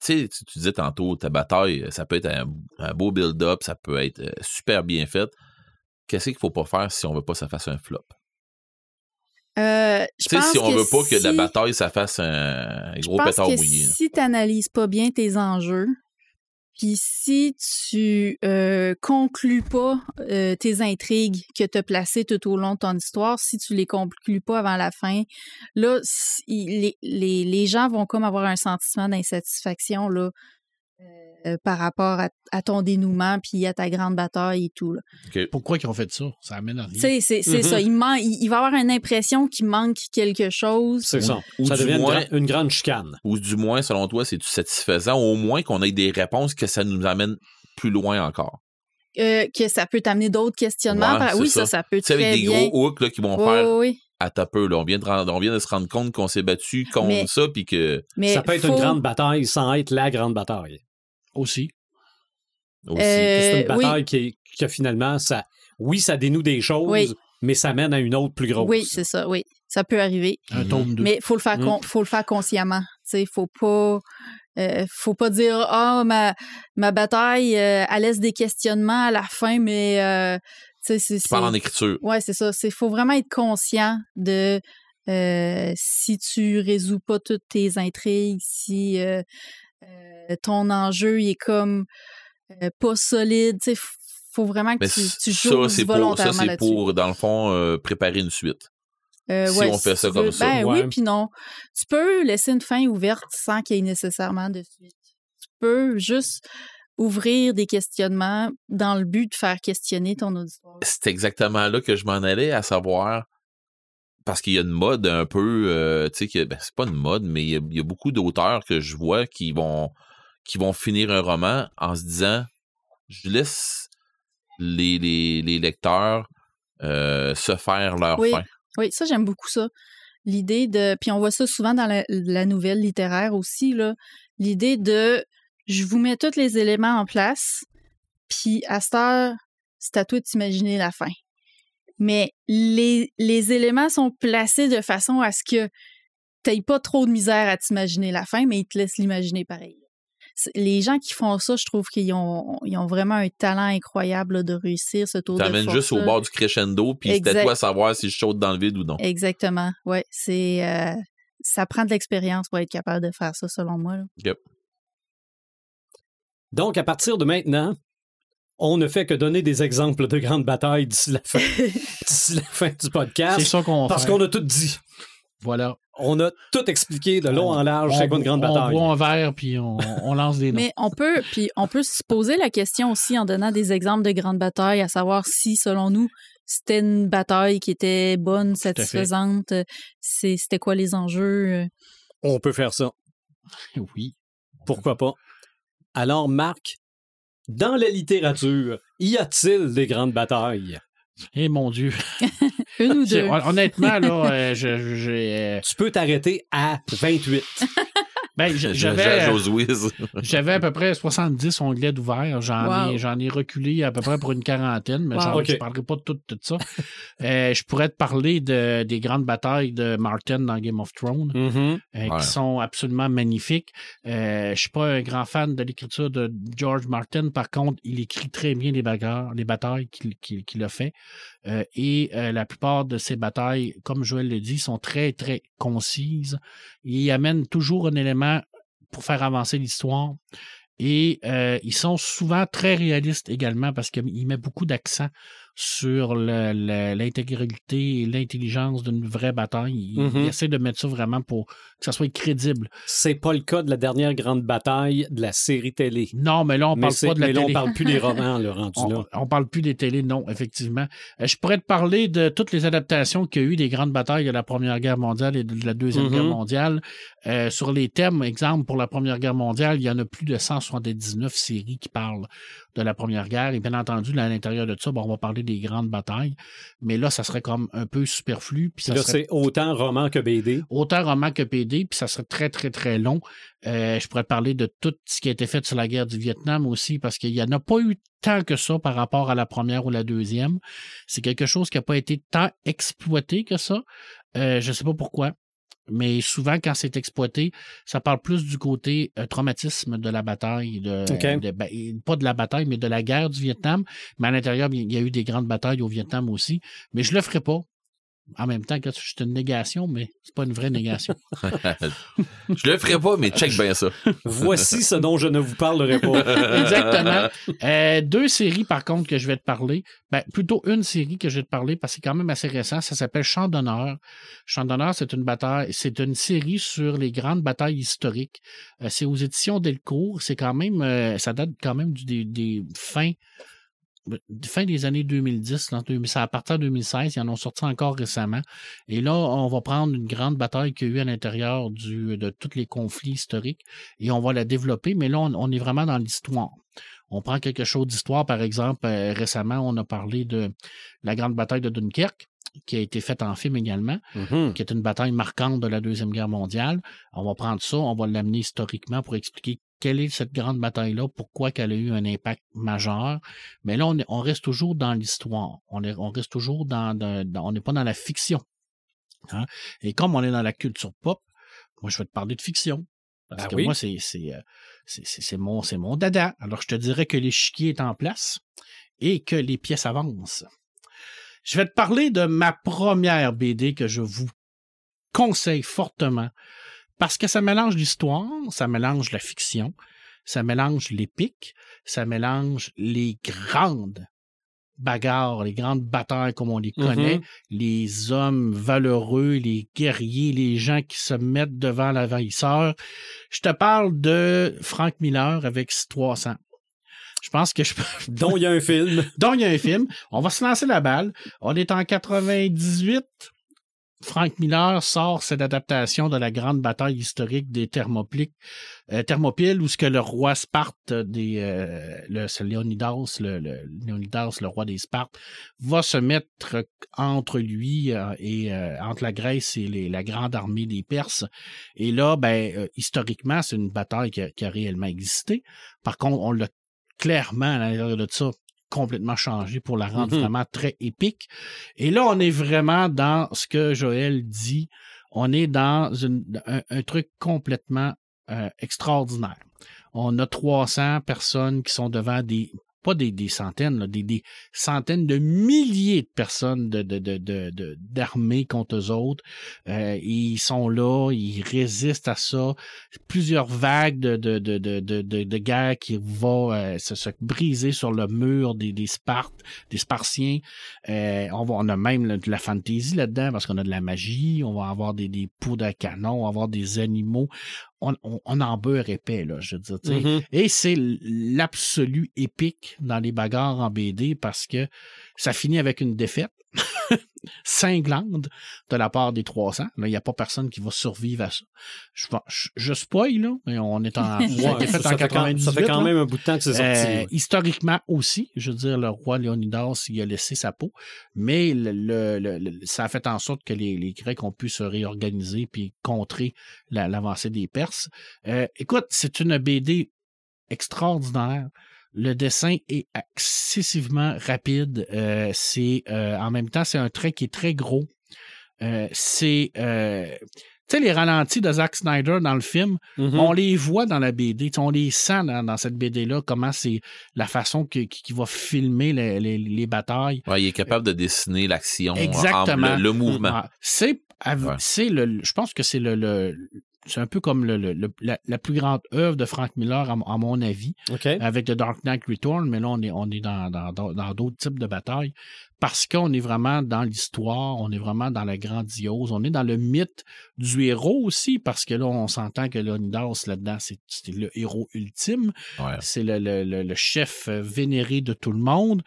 tu sais, tu disais tantôt, ta bataille, ça peut être un, un beau build-up, ça peut être euh, super bien fait. Qu'est-ce qu'il faut pas faire si on veut pas que ça fasse un flop? Euh, je pense si on que veut pas que la bataille, ça fasse un gros pétard là. si tu n'analyses pas bien tes enjeux, puis si tu euh, conclus pas euh, tes intrigues que tu as placées tout au long de ton histoire, si tu les conclus pas avant la fin, là, les, les, les gens vont comme avoir un sentiment d'insatisfaction là, euh, par rapport à, à ton dénouement puis à ta grande bataille et tout. là. Pourquoi ils ont fait ça? Ça amène à rien. C'est c'est Mhm. ça. Il, man- il, il va avoir une impression qu'il manque quelque chose. C'est ça. ou ça du devient une, moins- gra- une grande chicane. Ou du moins, selon toi, c'est-tu satisfaisant? Au moins qu'on ait des réponses que ça nous amène plus loin encore? euh, que ça peut t'amener d'autres questionnements. Ouais, Par- c'est oui, ça. ça, ça peut Tu sais, très avec des bien. gros hooks là, qui vont Oui, faire oui, oui. à ta peu. Là. On, vient de, rend- on vient de se rendre compte qu'on s'est battu contre Mais- ça, puis que. Mais ça peut être faut- une grande bataille sans être la grande bataille. Aussi. Aussi. Euh, c'est une oui. bataille qui, que finalement, ça, oui, ça dénoue des choses, Oui. mais ça mène à une autre plus grosse. Oui, c'est ça, oui. Ça peut arriver. Un tome 2. Mais il faut le faire Mm. con- faut le faire consciemment. Tu sais, faut pas euh, faut pas dire ah ma ma bataille euh, elle laisse des questionnements à la fin mais euh, tu sais c'est tu parles en écriture. Ouais, c'est ça, c'est faut vraiment être conscient de euh, si tu résous pas toutes tes intrigues, si euh, euh, ton enjeu il est comme euh, pas solide, tu sais, faut vraiment que Mais tu, tu ça, joues c'est pour, ça, c'est pour, dans le fond, euh, préparer une suite. Euh, si ouais, on fait ça comme veux- ça. Ben Ouais. oui, puis non. Tu peux laisser une fin ouverte sans qu'il y ait nécessairement de suite. Tu peux juste ouvrir des questionnements dans le but de faire questionner ton auditoire. C'est exactement là que je m'en allais, à savoir parce qu'il y a une mode un peu, euh, tu sais, que ben, c'est pas une mode, mais il y a, il y a beaucoup d'auteurs que je vois qui vont qui vont finir un roman en se disant, je laisse les, les, les lecteurs euh, se faire leur Oui. fin. Oui, ça, j'aime beaucoup ça. L'idée de. Puis on voit ça souvent dans la, la nouvelle littéraire aussi, là. L'idée de. Je vous mets tous les éléments en place, puis à cette heure, c'est à toi de t'imaginer la fin. Mais les, les éléments sont placés de façon à ce que t'aies pas trop de misère à t'imaginer la fin, mais ils te laissent l'imaginer pareil. Les gens qui font ça, je trouve qu'ils ont, ils ont vraiment un talent incroyable là, de réussir ce tour de T'amènes force. juste au bord du crescendo, puis c'était toi à savoir si je saute dans le vide ou non. Exactement. Ouais, c'est euh, ça prend de l'expérience pour être capable de faire ça, selon moi. là. Yep. Donc, à partir de maintenant, on ne fait que donner des exemples de grandes batailles d'ici la fin, [laughs] d'ici la fin du C'est podcast. ça qu'on Parce fait. qu'on a tout dit. Voilà. On a tout expliqué de long en large, c'est quoi une grande on bataille. boit un verre, puis on, on lance des [laughs] noms. Mais on peut, puis on peut se poser la question aussi en donnant des exemples de grandes batailles, à savoir si, selon nous, c'était une bataille qui était bonne, satisfaisante, c'est- c'était quoi les enjeux. euh? On peut faire ça. [laughs] Oui. Pourquoi pas? Alors, Marc, dans la littérature, y a-t-il des grandes batailles? Eh mon Dieu. [laughs] Une ou deux. hon- Honnêtement, là, euh, je- je- j'ai, euh, Tu peux t'arrêter à 28. [laughs] ben, [laughs] j'avais, Josuiz. [laughs] j'avais à peu près 70 onglets d'ouvert. J'en, Wow. ai, j'en ai reculé à peu près pour une quarantaine, mais Wow. je ne parlerai pas de tout, tout ça. Euh, je pourrais te parler de, des grandes batailles de Martin dans Game of Thrones. Mhm. euh, Ouais. qui sont absolument magnifiques. Euh, je suis pas un grand fan de l'écriture de George Martin. Par contre, il écrit très bien les bagarres, les batailles qu'il qu'il- qu'il a fait. Euh, et euh, la plupart de ces batailles, comme Joël le dit, sont très, très concises. Il amène toujours un élément pour faire avancer l'histoire. Et euh, ils sont souvent très réalistes également parce qu'il met beaucoup d'accent sur l'intégralité et l'intelligence d'une vraie bataille. Il, Mhm. il essaie de mettre ça vraiment pour que ça soit crédible. C'est pas le cas de la dernière grande bataille de la série télé. Non, mais là, on mais parle pas de la mais là, on télé. parle plus des [laughs] romans, le rendu On, là. on parle plus des télés, non, effectivement. Euh, je pourrais te parler de toutes les adaptations qu'il y a eu des grandes batailles de la Première Guerre mondiale et de la Deuxième. Guerre mondiale. Euh, sur les thèmes, exemple, pour la Première Guerre mondiale, il y en a plus de 179 séries qui parlent de la Première Guerre. Et bien entendu, là, à l'intérieur de ça, bon, on va parler des grandes batailles. Mais là, ça serait comme un peu superflu. Puis ça Là, serait c'est autant roman que BD. autant roman que PD, puis ça serait très, très, très long. Euh, je pourrais parler de tout ce qui a été fait sur la guerre du Vietnam aussi, parce qu'il n'y en a pas eu tant que ça par rapport à la première ou la deuxième. C'est quelque chose qui n'a pas été tant exploité que ça. Euh, je ne sais pas pourquoi. Mais souvent, quand c'est exploité, ça parle plus du côté euh, traumatisme de la bataille, de, ben, pas de la bataille, mais de la guerre du Vietnam. Mais à l'intérieur, il y a eu des grandes batailles au Vietnam aussi. Mais je le ferai pas. En même temps que c'est une négation, mais c'est pas une vraie négation. [laughs] je le ferai pas, mais check bien ça. Voici ce dont je ne vous parlerai pas. [laughs] Exactement. Euh, deux séries, par contre, que je vais te parler. Ben, plutôt une série que je vais te parler parce que c'est quand même assez récent. Ça s'appelle Champ d'honneur. Champ d'honneur, c'est une bataille, c'est une série sur les grandes batailles historiques. Euh, c'est aux éditions Delcourt. C'est quand même, euh, ça date quand même du, des, des fins fin des années 2010, là, deux- c'est à partir de 2016, ils en ont sorti encore récemment. Et là, on va prendre une grande bataille qu'il y a eu à l'intérieur de tous les conflits historiques et on va la développer, mais là, on, on est vraiment dans l'histoire. On prend quelque chose d'histoire, par exemple, euh, récemment, on a parlé de la grande bataille de Dunkerque, qui a été faite en film également, Mhm. qui est une bataille marquante de la Deuxième Guerre mondiale. On va prendre ça, on va l'amener historiquement pour expliquer quelle est cette grande bataille-là, pourquoi qu'elle a eu un impact majeur? Mais là, on, est- on reste toujours dans l'histoire. On, est- on reste toujours dans, dans- dans- on n'est pas dans la fiction. Hein? Et comme on est dans la culture pop, moi, je vais te parler de fiction. Parce Ben que oui? moi, euh, c'est, c'est- c'est mon, c'est mon dada. Alors, je te dirais que l'échiquier est en place et que les pièces avancent. Je vais te parler de ma première BD que je vous conseille fortement parce que ça mélange l'histoire, ça mélange la fiction, ça mélange l'épique, ça mélange les grandes bagarres, les grandes batailles comme on les connaît, les hommes valeureux, les guerriers, les gens qui se mettent devant l'envahisseur. Je te parle de Frank Miller avec 300. Je pense que je peux... [laughs] Dont il y a un film. Donc, il y a un film. On va se lancer la balle. On est en 98. Frank Miller sort cette adaptation de la grande bataille historique des Thermopyles, euh, Thermopyles où ce que le roi Sparte des euh, le Léonidas le, le Léonidas le roi des Spartes va se mettre entre lui euh, et euh, entre la Grèce et la grande armée des Perses. Et là ben historiquement c'est une bataille qui a, qui a réellement existé. Par contre on l'a clairement à l'intérieur de ça complètement changé pour la rendre Mhm. vraiment très épique. Et là, on est vraiment dans ce que Joël dit. On est dans une- un, un truc complètement euh, extraordinaire. On a 300 personnes qui sont devant des pas des, des centaines, des, centaines de milliers de personnes d'armées contre eux autres. Euh, ils sont là, ils résistent à ça. Plusieurs vagues de, de, guerre qui vont euh, se, se briser sur le mur des, des Spartes, des Spartiens. Euh, on, va, a même de la fantasy là-dedans parce qu'on a de la magie, on va avoir des, des à canon, on va avoir des animaux. On, on, on en beurre épais, là, je veux dire. Mhm. Et c'est l'absolu épique dans les bagarres en BD parce que ça finit avec une défaite [laughs] [laughs] cinglante de la part des 300. Là, il n'y a pas personne qui va survivre à ça. Je, je, je spoil, là, mais on est en... [laughs] ça Ouais, fait ça, en fait quand, 98. ça fait quand même un bout de temps que c'est sorti. Euh, ouais. historiquement aussi, je veux dire, le roi Léonidas, il a laissé sa peau, mais le, le- le- ça a fait en sorte que les, les Grecs ont pu se réorganiser puis contrer la- l'avancée des Perses. Euh, écoute, c'est une BD extraordinaire. Le dessin est excessivement rapide. Euh, c'est euh, en même temps, c'est un trait qui est très gros. Euh, c'est tu sais les ralentis de Zack Snyder dans le film, Mhm. on les voit dans la BD, on les sent dans, dans cette BD-là, comment c'est la façon que- qui qui va filmer les, les- les batailles. Ouais, il est capable de dessiner l'action, le, le mouvement. Ah, C'est, Ouais. le, je pense que c'est le, le- c'est un peu comme le, le- le- la, la plus grande œuvre de Frank Miller, à, mon- à mon avis, avec The Dark Knight Return, mais là, on est, on est dans, dans, dans- dans d'autres types de batailles, parce qu'on est vraiment dans l'histoire, on est vraiment dans la grandiose, on est dans le mythe du héros aussi, parce que là, on s'entend que Leonidas, là-dedans, c'est, le héros ultime, Ouais. c'est le, le- le- le chef vénéré de tout le monde.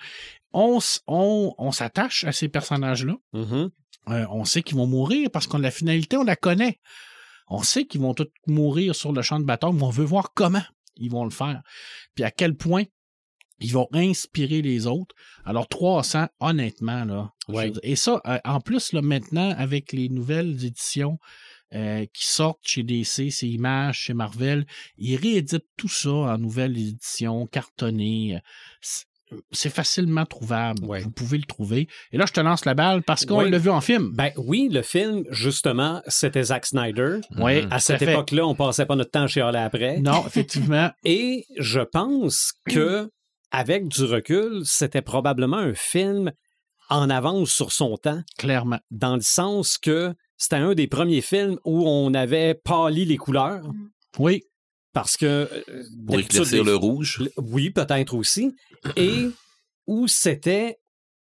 On, on, on s'attache à ces personnages-là. Mhm. Euh, on sait qu'ils vont mourir parce que la finalité, on la connaît. On sait qu'ils vont tous mourir sur le champ de bataille, mais on veut voir comment ils vont le faire. Puis à quel point ils vont inspirer les autres. Alors 300, honnêtement, là. Ouais. Et ça, euh, en plus, là, maintenant, avec les nouvelles éditions euh, qui sortent chez DC, chez Image, chez Marvel, ils rééditent tout ça en nouvelles éditions, cartonnées. C'est- facilement trouvable. Ouais. Vous pouvez le trouver. Et là, je te lance la balle parce qu'on Ouais. l'a vu en film. Ben oui, le film, justement, c'était Zack Snyder. Oui. À cette époque-là, on passait pas notre temps à chialer après. Non, effectivement. [laughs] Et je pense que, avec du recul, c'était probablement un film en avance sur son temps, Clairement. dans le sens que c'était un des premiers films où on avait pâli les couleurs, Oui. Parce que... euh, Pour éclaircir le rouge. Oui, peut-être aussi. [clears throat] Et où c'était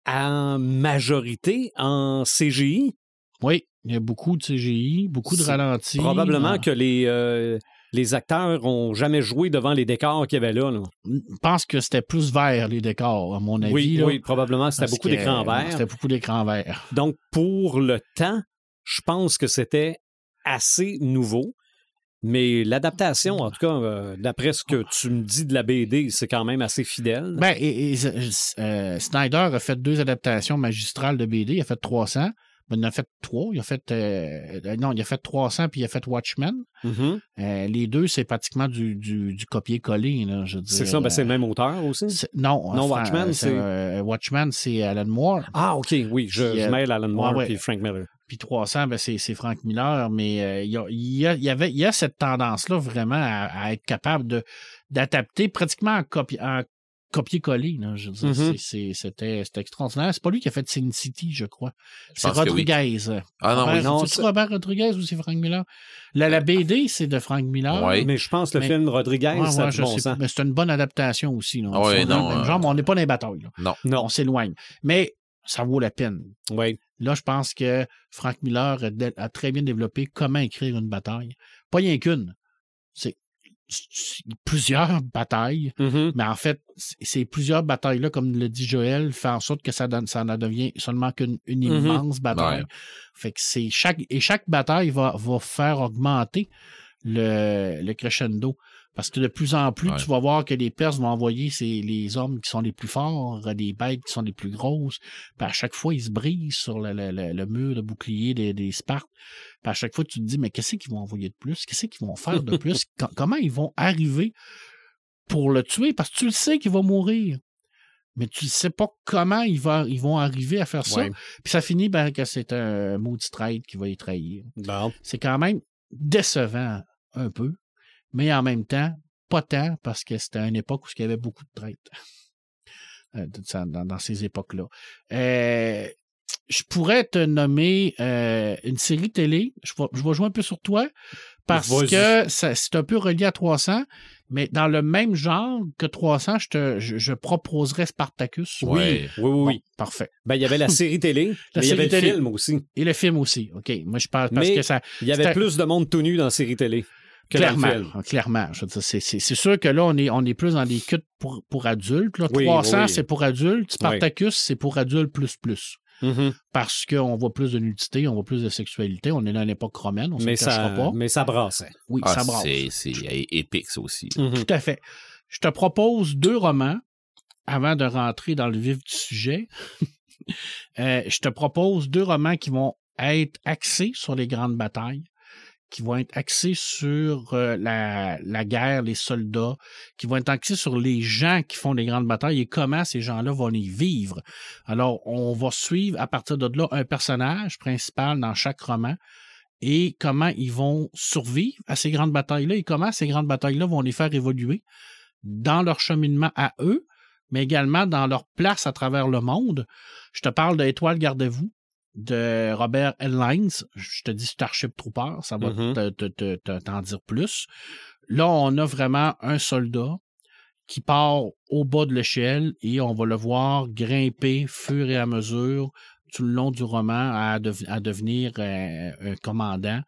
en majorité en CGI. Oui. Il y a beaucoup de CGI, beaucoup de ralentis. Probablement Ah, que les, euh, les acteurs ont jamais joué devant les décors qu'il y avait là. là. Je pense que c'était plus vert, les décors, à mon avis. oui, là, oui, probablement, c'était beaucoup que, d'écrans verts. C'était beaucoup d'écrans verts. Donc, pour le temps, je pense que c'était assez nouveau. Mais l'adaptation, en tout cas, euh, d'après ce que tu me dis de la BD, c'est quand même assez fidèle. Ben, et, et, euh, Snyder a fait deux adaptations magistrales de BD. Il a fait 300. Ben, il en a fait trois. Il a fait... euh, euh, non, il a fait 300 puis il a fait Watchmen. Mhm. Euh, les deux, c'est pratiquement du, du, du copier-coller, C'est ça, ben, c'est Euh, le même auteur aussi? Non, Non, Watchmen, c'est- euh, Watchmen, c'est Alan Moore. Ah, OK, oui, je, Puis, je euh, mêle Alan Moore ouais, ouais. et Frank Miller. Puis 300, ben c'est, c'est Frank Miller, mais euh, il y, a, il y a- il y avait, il y a cette tendance-là vraiment à, à être capable de, d'adapter pratiquement en, copi- en copier-coller. là. Je veux dire, c'est- c'est- C'était c'était extraordinaire. C'est pas lui qui a fait Sin City, je crois. C'est oui. Rodriguez. Ah non, Robert- oui. Non, c'est Robert Rodriguez ou c'est Frank Miller? La, la BD, c'est de Frank Miller. Ouais. Mais je pense que le Mais- film Rodriguez, Ouais, ouais, bon sais sens. pas. Mais c'est une bonne adaptation aussi. Là. Dans non, euh, genre, on n'est pas dans les batailles. là. Non. Non. On s'éloigne. Mais ça vaut la peine. Oui. Là, je pense que Frank Miller a, très bien développé comment écrire une bataille. Pas rien qu'une. C'est plusieurs [laughs] batailles, Mhm. mais en fait, ces plusieurs batailles-là, comme le dit Joël, fait en sorte que ça, donne, ça en devient seulement qu'une une Mhm. immense bataille. Ouais. Fait que c'est chaque et chaque bataille va, va faire augmenter le, le crescendo. Parce que de plus en plus, Ouais. tu vas voir que les Perses vont envoyer les hommes qui sont les plus forts, les bêtes qui sont les plus grosses. Puis à chaque fois, ils se brisent sur le, le- le- le mur de bouclier des, des Spartes. Puis à chaque fois, tu te dis, mais qu'est-ce qu'ils vont envoyer de plus? Qu'est-ce qu'ils vont faire de plus? [laughs] Co- comment ils vont arriver pour le tuer? Parce que tu le sais qu'il va mourir. Mais tu ne sais pas comment ils, va- ils vont arriver à faire ça. Puis ça finit ben, que c'est un maudit traître qui va y trahir. Bon. C'est quand même décevant un peu, mais en même temps, pas tant, parce que c'était une époque où il y avait beaucoup de traîtres. Euh, dans, dans ces époques-là. Euh, je pourrais te nommer euh, une série télé. Je vais, je vais jouer un peu sur toi parce Vas-y. que ça- c'est un peu relié à 300, mais dans le même genre que 300, je, te, je, je proposerais Spartacus. Oui, oui, oui. Bon, parfait. Ben, il y avait la série télé, [laughs] mais il y avait le film aussi. Et le film aussi. OK. Moi, je parle parce Mais que ça. Il y avait C'était- plus de monde tout nu dans la série télé Clairement, clairement. Je veux dire, c'est, sûr que là, on est, on est plus dans des cuts pour, pour adultes. Là. Oui, 300, oui. c'est pour adultes. Spartacus, c'est pour adultes plus plus. Mhm. Parce qu'on voit plus de nudité, on voit plus de sexualité. On est dans l'époque romaine, on ne mais, se cachera ça, pas. mais ça brassait. Oui, Ah, ça brasse. c'est épique, ça aussi. Mhm. Tout à fait. Je te propose deux romans avant de rentrer dans le vif du sujet. [laughs] Euh, je te propose deux romans qui vont être axés sur les grandes batailles, qui vont être axés sur euh, la, guerre, les soldats, qui vont être axés sur les gens qui font les grandes batailles et comment ces gens-là vont les vivre. Alors, on va suivre à partir de là un personnage principal dans chaque roman et comment ils vont survivre à ces grandes batailles-là et comment ces grandes batailles-là vont les faire évoluer dans leur cheminement à eux, mais également dans leur place à travers le monde. Je te parle de Étoile Gardez-vous de Robert Heinleins. Je te dis Starship Trooper, ça va Mhm. te- te- te- te- t'en dire plus. Là, on a vraiment un soldat qui part au bas de l'échelle et on va le voir grimper fur et à mesure tout le long du roman à devenir euh, un commandant.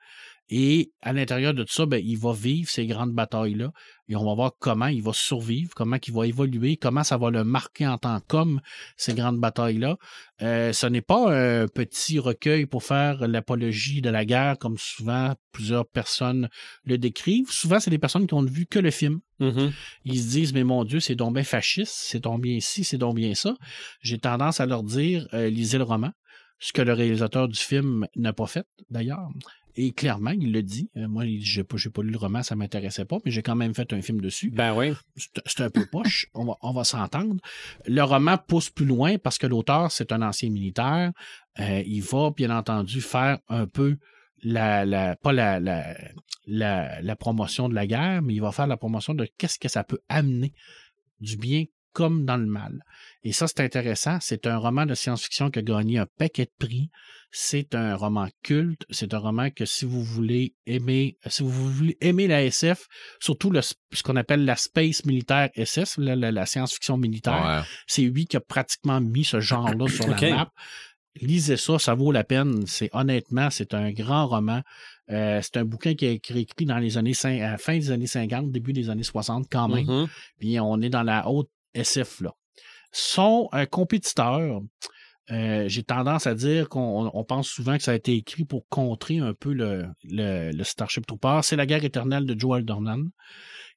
Et à l'intérieur de tout ça, ben, il va vivre ces grandes batailles-là et on va voir comment il va survivre, comment il va évoluer, comment ça va le marquer en tant qu'homme, ces grandes batailles-là. Euh, ce n'est pas un petit recueil pour faire l'apologie de la guerre comme souvent plusieurs personnes le décrivent. Souvent, c'est des personnes qui ont vu que le film. Mhm. Ils se disent, mais mon Dieu, c'est donc bien fasciste, c'est donc bien ci, c'est donc bien ça. J'ai tendance à leur dire, euh, lisez le roman, ce que le réalisateur du film n'a pas fait, d'ailleurs. Et clairement, il le dit. Euh, moi, dit, j'ai pas, pas lu le roman, ça m'intéressait pas, mais j'ai quand même fait un film dessus. Ben oui. C'est c'est un peu poche, on va, on va s'entendre. Le roman pousse plus loin parce que l'auteur, c'est un ancien militaire. Euh, il va, bien entendu, faire un peu la, la pas la, la, la, la promotion de la guerre, mais il va faire la promotion de qu'est-ce que ça peut amener du bien comme dans le mal. Et ça, c'est intéressant. C'est un roman de science-fiction qui a gagné un paquet de prix. C'est un roman culte. C'est un roman que si vous voulez aimer, si vous voulez aimer la SF, surtout le, ce qu'on appelle la space militaire SS, la, la- la science-fiction militaire, Ouais. c'est lui qui a pratiquement mis ce genre-là sur la map. Lisez ça, ça vaut la peine. C'est honnêtement, c'est un grand roman. Euh, c'est un bouquin qui a été écrit dans les années cin- à la fin des années 50, début des années 60 quand même. Mhm. Puis on est dans la haute SF là. Son euh, compétiteur, euh, j'ai tendance à dire qu'on on pense souvent que ça a été écrit pour contrer un peu le, le, le Starship Trooper. C'est la guerre éternelle de Joe Alderman,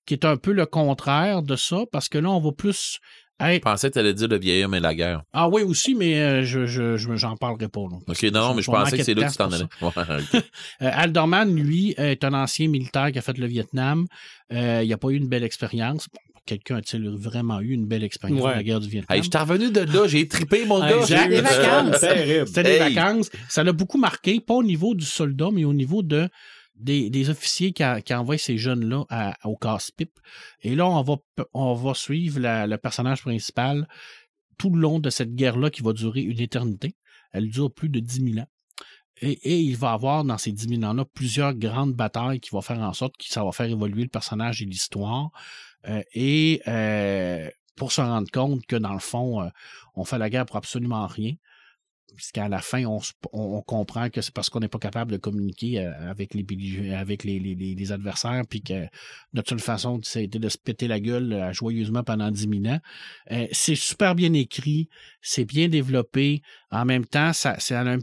qui est un peu le contraire de ça, parce que là, on va plus Je être. pensais que tu allais dire le vieil homme et la guerre. Ah oui, aussi, mais euh, je, je, je- j'en parlerai pas. là. Ok, non, mais je pensais que c'est là que tu t'en allais. Ouais. [laughs] Euh, Alderman, lui, est un ancien militaire qui a fait le Vietnam. Euh, il n'a pas eu une belle expérience. Quelqu'un a-t-il vraiment eu une belle expérience Ouais. de la guerre du Vietnam? Hey, je t'ai revenu de là, j'ai trippé, mon gars. Les eu- vacances. C'était des Hey! vacances. Ça l'a beaucoup marqué, pas au niveau du soldat, mais au niveau de des, des officiers qui, a- qui envoient ces jeunes-là au casse-pipe. Et là, on va, on va suivre la- le personnage principal tout le long de cette guerre-là qui va durer une éternité. Elle dure plus de 10 000 ans. Et, et il va avoir dans ces 10 000 ans-là plusieurs grandes batailles qui vont faire en sorte que ça va faire évoluer le personnage et l'histoire. Euh, et euh, pour se rendre compte que dans le fond, euh, on fait la guerre pour absolument rien. Puisqu'à la fin, on, on- comprend que c'est parce qu'on n'est pas capable de communiquer euh, avec les, avec les, les- les- adversaires, puis que notre seule façon, été de se péter la gueule euh, joyeusement pendant 10 000 ans. Euh, c'est super bien écrit, c'est bien développé. En même temps, ça, c'est un-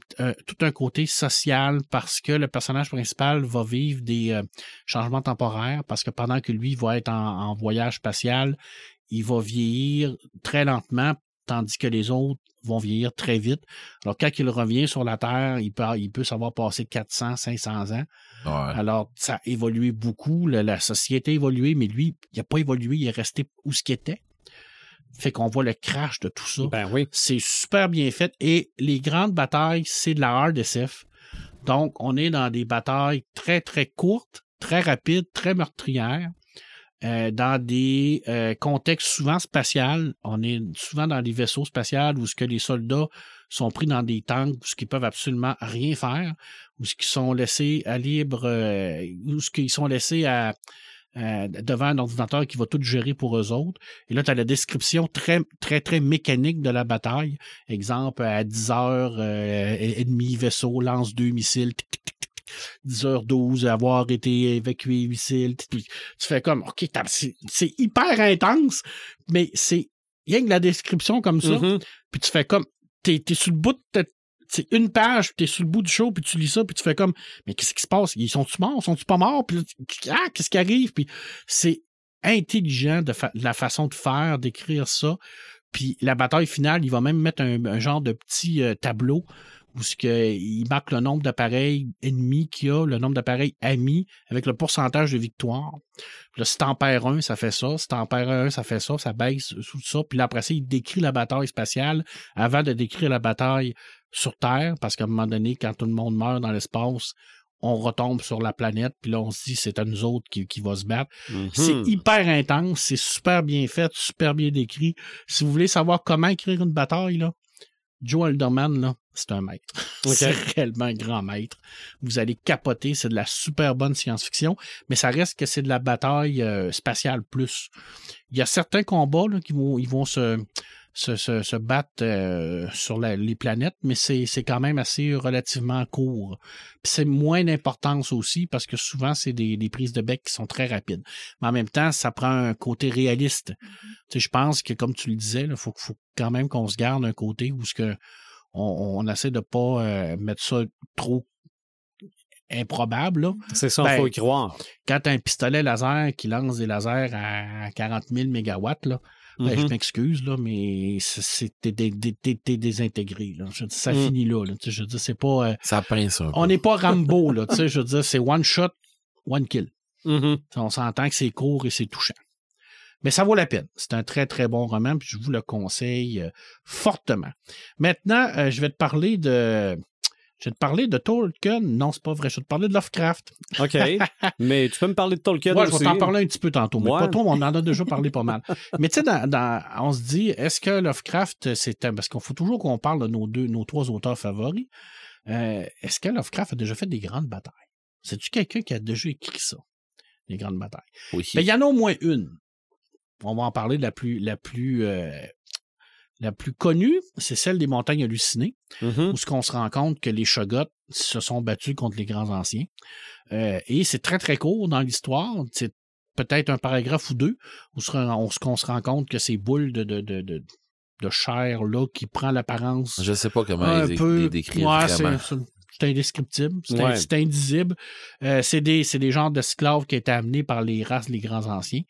tout un côté social parce que le personnage principal va vivre des changements temporaires parce que pendant que lui va être en voyage spatial, il va vieillir très lentement tandis que les autres vont vieillir très vite. Alors, quand il revient sur la Terre, il peut, il peut savoir passer 400, 500 ans. Ouais. Alors, ça a évolué beaucoup, la, la société a évolué, mais lui, il n'a pas évolué, il est resté où ce qu'il était. Fait qu'on voit le crash de tout ça. Ben oui. C'est super bien fait. Et les grandes batailles, c'est de la hard SF. Donc, on est dans des batailles très, très courtes, très rapides, très meurtrières, euh, dans des euh, contextes souvent spatials. On est souvent dans des vaisseaux spatials où ce que les soldats sont pris dans des tanks où ce qu'ils peuvent absolument rien faire, où ce qu'ils sont laissés à libre, euh, où ce qu'ils sont laissés à devant un ordinateur qui va tout gérer pour eux autres. Et là, tu as la description très, très, très mécanique de la bataille. Exemple, à 10 heures euh, et demi, vaisseau lance deux missiles. tic, tic, tic. 10h12, avoir été évacué, tic. Tu fais comme, OK, c'est hyper intense, mais c'est rien que la description comme ça. Mhm. Puis tu fais comme, t'es es sur le bout de c'est une page, puis t'es sur le bout du show, puis tu lis ça, puis tu fais comme, mais qu'est-ce qui se passe? Ils sont-tu morts? Sont-tu pas morts? Puis ah, qu'est-ce qui arrive? Puis c'est intelligent de, fa- la façon de faire, d'écrire ça. Puis la bataille finale, il va même mettre un, un genre de petit euh, tableau où il marque le nombre d'appareils ennemis qu'il y a, le nombre d'appareils amis, avec le pourcentage de victoire. Puis là, si t'en perds un, ça fait ça. Si t'en perds un, ça fait ça. Ça baisse sous ça. Puis là, après ça, il décrit la bataille spatiale avant de décrire la bataille sur Terre, parce qu'à un moment donné, quand tout le monde meurt dans l'espace, on retombe sur la planète, puis là, on se dit, c'est à nous autres qui, qui va se battre. C'est hyper intense, c'est super bien fait, super bien décrit. Si vous voulez savoir comment écrire une bataille, là, Joe Alderman, là, c'est un maître. [laughs] C'est réellement un grand maître. Vous allez capoter, c'est de la super bonne science-fiction, mais ça reste que c'est de la bataille euh, spatiale plus. Il y a certains combats là, qui vont, ils vont se, se, se, se battre euh, sur la- les planètes, mais c'est quand même assez relativement court. C'est moins d'importance aussi parce que souvent, c'est des, des prises de bec qui sont très rapides. Mais en même temps, ça prend un côté réaliste. Tu sais, je pense que, comme tu le disais, il faut, faut quand même qu'on se garde un côté où ce que on, on essaie de pas euh, mettre ça trop improbable. C'est ça, Ben, faut y croire. Quand tu as un pistolet laser qui lance des lasers à 40 000 mégawatts, là, ben, je Mhm. m'excuse, là, mais t'es désintégré. Là. Je ça Mm. finit là. là. Tu sais, Je dire, c'est pas. euh, Ça un peu. on n'est pas Rambo, là. tu sais, [laughs] Je veux dire, c'est one shot, one kill. Mhm. On s'entend que c'est court et c'est touchant. Mais ça vaut la peine. C'est un très, très bon roman, puis je vous le conseille euh, fortement. Maintenant, euh, je vais te parler de. Je vais te parler de Tolkien. Non, c'est pas vrai. Je vais te parler de Lovecraft. OK. [laughs] Mais tu peux me parler de Tolkien Ouais, je aussi. vais t'en parler un petit peu tantôt, mais Ouais. pas trop, on en a déjà [laughs] parlé pas mal. Mais tu sais, dans, dans- on se dit, est-ce que Lovecraft, c'est un. Parce qu'on faut toujours qu'on parle de nos deux, nos trois auteurs favoris. Euh, est-ce que Lovecraft a déjà fait des grandes batailles? C'est-tu quelqu'un qui a déjà écrit ça? Des grandes batailles? Oui. Mais il y en a au moins une. On va en parler de la plus, la plus, euh, la plus connue, c'est celle des montagnes hallucinées, Mhm. où ce qu'on se rend compte que les Shoggoths se sont battus contre les grands anciens. Euh, et c'est très très court dans l'histoire. C'est peut-être un paragraphe ou deux où on, se- qu'on se rend compte que ces boules de, de, de, de, de chair là qui prend l'apparence Je sais pas comment un les, peu. Ouais, c'est- indescriptible, c'est Ouais. indisible. Euh, c'est des, des genres d'esclaves qui étaient amenés par les races les grands anciens,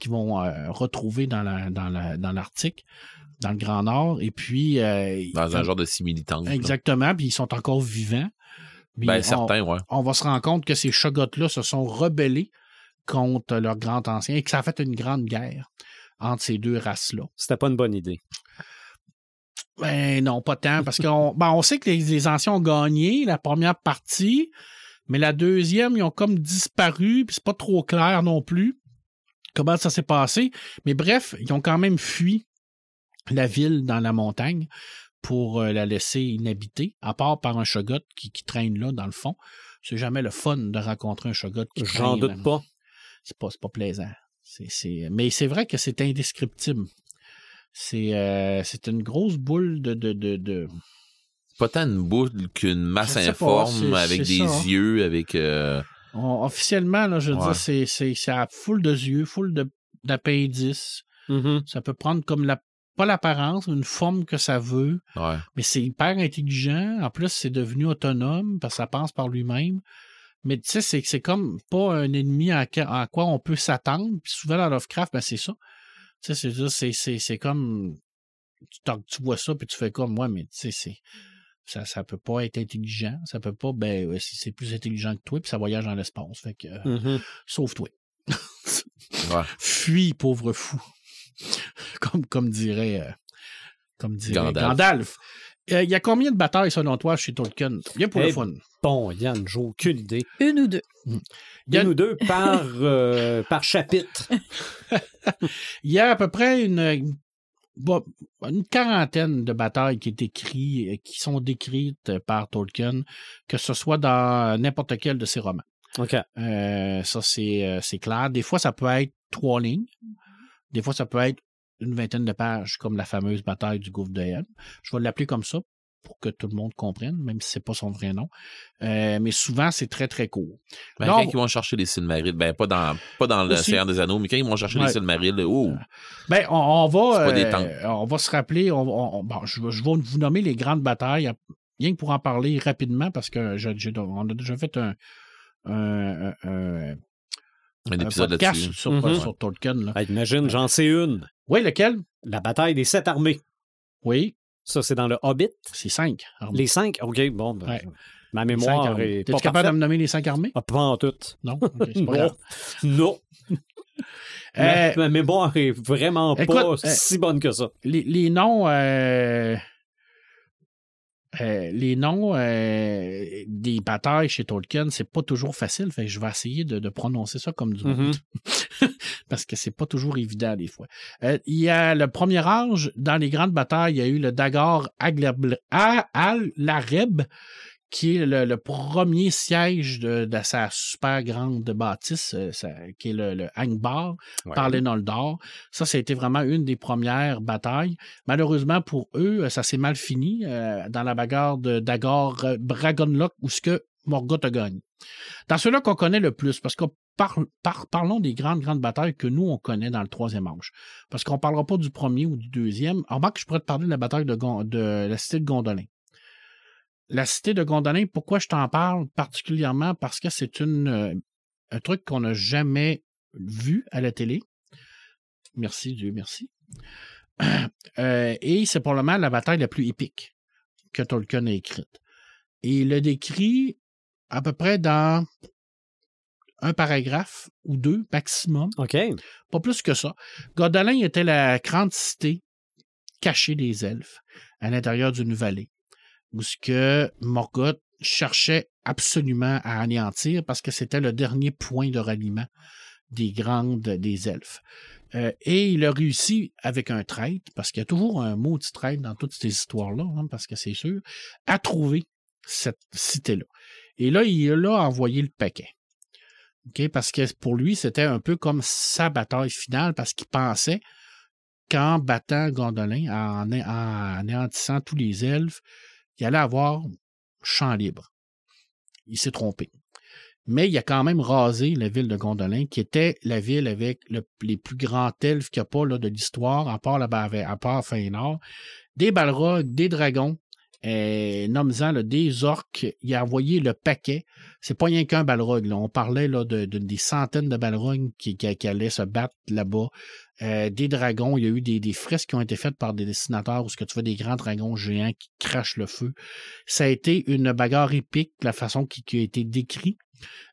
qui vont euh, retrouver dans la, dans la, dans l'Arctique, dans le Grand Nord, et puis euh, Dans un genre de similitante. là. exactement, puis ils sont encore vivants. Ben, on- certains, ouais. on va se rendre compte que ces Shoggoths-là se sont rebellés contre leurs grands anciens et que ça a fait une grande guerre entre ces deux races-là. C'était pas une bonne idée. Ben non, pas tant, parce qu'on [laughs] ben, on sait que les, les anciens ont gagné la première partie, Mais la deuxième, ils ont comme disparu, puis c'est pas trop clair non plus comment ça s'est passé. Mais bref, ils ont quand même fui la ville dans la montagne pour euh, la laisser inhabitée, à part par un shogot qui, qui traîne là dans le fond. C'est jamais le fun de rencontrer un shogot qui J'en traîne. doute pas. C'est pas, c'est pas plaisant. C'est, c'est... Mais c'est vrai que c'est indescriptible. C'est, euh, c'est une grosse boule de, de, de, de- Pas tant une boule qu'une masse pas, informe avec des ça. yeux, avec. euh, On- officiellement, là, je veux Ouais. dire, c'est, c'est, c'est à foule de yeux, foule de, d'appendices. Mhm. Ça peut prendre comme la, pas l'apparence, une forme que ça veut. ouais. Mais c'est hyper intelligent. En plus, c'est devenu autonome parce que ça pense par lui-même. Mais tu sais, c'est, comme pas un ennemi à, quoi on peut s'attendre. Puis souvent dans Lovecraft, ben c'est ça. Tu sais, c'est, comme. Tu, tu vois ça, puis tu fais comme moi, mais tu sais, c'est. Ça, ça peut pas être intelligent. Ça peut pas. Ben, c'est plus intelligent que toi, puis ça voyage dans l'espace. Fait que. euh, Mhm. Sauve-toi. Ouais. [laughs] Fuis, pauvre fou. [laughs] comme, comme dirait, euh, comme dirait Gandalf. Gandalf. Euh, Il y a combien de batailles, selon toi, chez Tolkien? Bien pour le Eh, fun? Bon, Yann, j'ai aucune idée. Une ou deux. A- Une ou deux par, [laughs] euh, par chapitre. Il y a à peu près une, une- quarantaine de batailles qui, est écrit, qui sont décrites par Tolkien, que ce soit dans n'importe quel de ses romans. OK. Euh, ça, c'est c'est clair. Des fois, ça peut être trois lignes. Des fois, ça peut être une vingtaine de pages, comme la fameuse bataille du gouffre de Helm. Je vais l'appeler comme ça pour que tout le monde comprenne, même si c'est pas son vrai nom. Euh, mais souvent, c'est très, très court. Ben, Non, quand ils vont chercher les Silmarils, ben pas dans, pas dans le. Seigneur des Anneaux, mais quand ils vont chercher Ouais. les Silmarils, oh, Ben, on, on va, euh, on va se rappeler, on, on- bon, je, vais- je vais vous nommer les grandes batailles, rien que pour en parler rapidement, parce que je- j'ai- on a déjà fait un, un, un- un- un un épisode podcast là-dessus. sur, Mhm. sur Tolkien. Là. Ah, imagine, j'en sais une. Oui, lequel? La bataille des sept armées. Oui, Ça, c'est dans le Hobbit. c'est cinq. armées. Les cinq? OK, bon. ben, Ouais. Ma mémoire est pas capable de me nommer les cinq armées? Ah, pas en tout. Non? Ok, c'est pas [laughs] Non. grave. Non. [laughs] Euh, ma, ma mémoire est vraiment écoute, pas euh, si bonne que ça. les, les noms euh, euh, les noms euh, des batailles chez Tolkien, c'est pas toujours facile. Fait que je vais essayer de, de prononcer ça comme du monde. Mhm. [laughs] Parce que c'est pas toujours évident des fois. Euh, il y a le premier âge, dans les grandes batailles, il y a eu le Dagor Aglab- A- Al-Lareb, qui est le, le premier siège de, de sa super grande bâtisse, euh, ça- qui est le, le Angbar par les Noldor. Ça, ça a été vraiment une des premières batailles. Malheureusement pour eux, euh, ça s'est mal fini euh, dans la bagarre de Dagor euh, Bragonlock où ce que Morgoth a gagné. Dans ceux-là qu'on connaît le plus, parce que par- par- parlons des grandes, grandes batailles que nous, on connaît dans le troisième âge. Parce qu'on ne parlera pas du premier ou du deuxième. En bas, je pourrais te parler de la bataille de, de la cité de Gondolin. La cité de Gondolin, pourquoi je t'en parle particulièrement? Parce que c'est une, euh, un truc qu'on n'a jamais vu à la télé. Merci, Dieu merci. [clears throat] Euh, et c'est probablement la bataille la plus épique que Tolkien a écrite. Et il le décrit à peu près dans un paragraphe ou deux maximum, OK. pas plus que ça. Gondolin était la grande cité cachée des elfes à l'intérieur d'une vallée où ce que Morgoth cherchait absolument à anéantir parce que c'était le dernier point de ralliement des grandes des elfes. Euh, et il a réussi avec un traître, parce qu'il y a toujours un maudit traître dans toutes ces histoires-là, hein, parce que c'est sûr, à trouver cette cité-là. Et là, il a envoyé le paquet. Parce que pour lui, c'était un peu comme sa bataille finale, parce qu'il pensait qu'en battant Gondolin, en anéantissant tous les elfes, il allait avoir champ libre. Il s'est trompé. Mais il a quand même rasé la ville de Gondolin, qui était la ville avec le- les plus grands elfes qu'il n'y a pas de l'histoire, à part, là-bas, à part. Des balrogs, des dragons, euh, nomme-en là, des orques. Il a envoyé le paquet. C'est pas rien qu'un balrog. On parlait là, de, de- des centaines de balrogs qui allaient se battre là-bas. Euh, des dragons, il y a eu des, des fresques qui ont été faites par des dessinateurs où ce que tu vois des grands dragons géants qui crachent le feu. Ça a été une bagarre épique, la façon qui, qui a été décrite.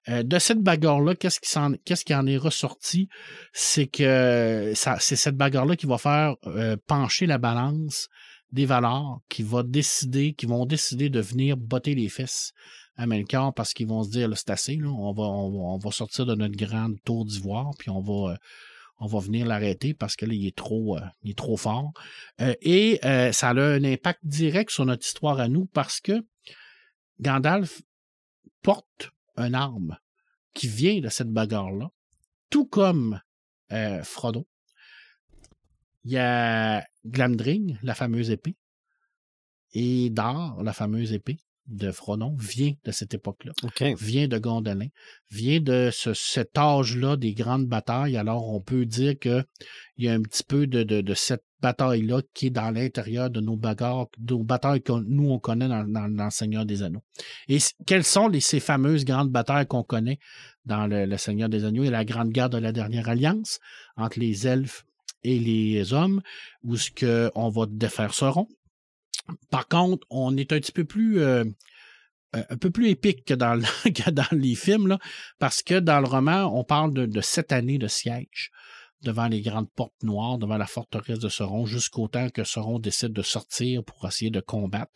Euh, de cette bagarre-là, qu'est-ce qui, qu'est-ce qui en est ressorti? C'est que c'est cette bagarre-là qui va faire euh, pencher la balance des valeurs, qui va décider, qui vont décider de venir botter les fesses à Melkor parce qu'ils vont se dire, là, c'est assez, là, on, va, on, va, sortir de notre grande tour d'ivoire, puis on va, on va venir l'arrêter parce que est trop, euh, est trop fort. Euh, et euh, ça a un impact direct sur notre histoire à nous parce que Gandalf porte une arme qui vient de cette bagarre-là, tout comme euh, Frodo. Il y a Glamdring, la fameuse épée, et Dar, la fameuse épée de Frodon, vient de cette époque-là OK. vient de Gondolin, vient de ce, cet âge-là des grandes batailles. Alors, on peut dire qu'il y a un petit peu de, de, de cette bataille-là qui est dans l'intérieur de nos bagarres, de nos batailles que nous, on connaît dans, dans, dans le Seigneur des Anneaux. Et quelles sont les, ces fameuses grandes batailles qu'on connaît dans le, le Seigneur des Anneaux? Il y a la grande guerre de la dernière alliance entre les elfes et les hommes, où ce que on va défaire Sauron. Par contre, on est un petit peu plus euh, un un peu plus épique que dans, [laughs] que les films, là, parce que dans le roman, on parle de, de sept années de siège devant les grandes portes noires, devant la forteresse de Sauron, jusqu'au temps que Sauron décide de sortir pour essayer de combattre.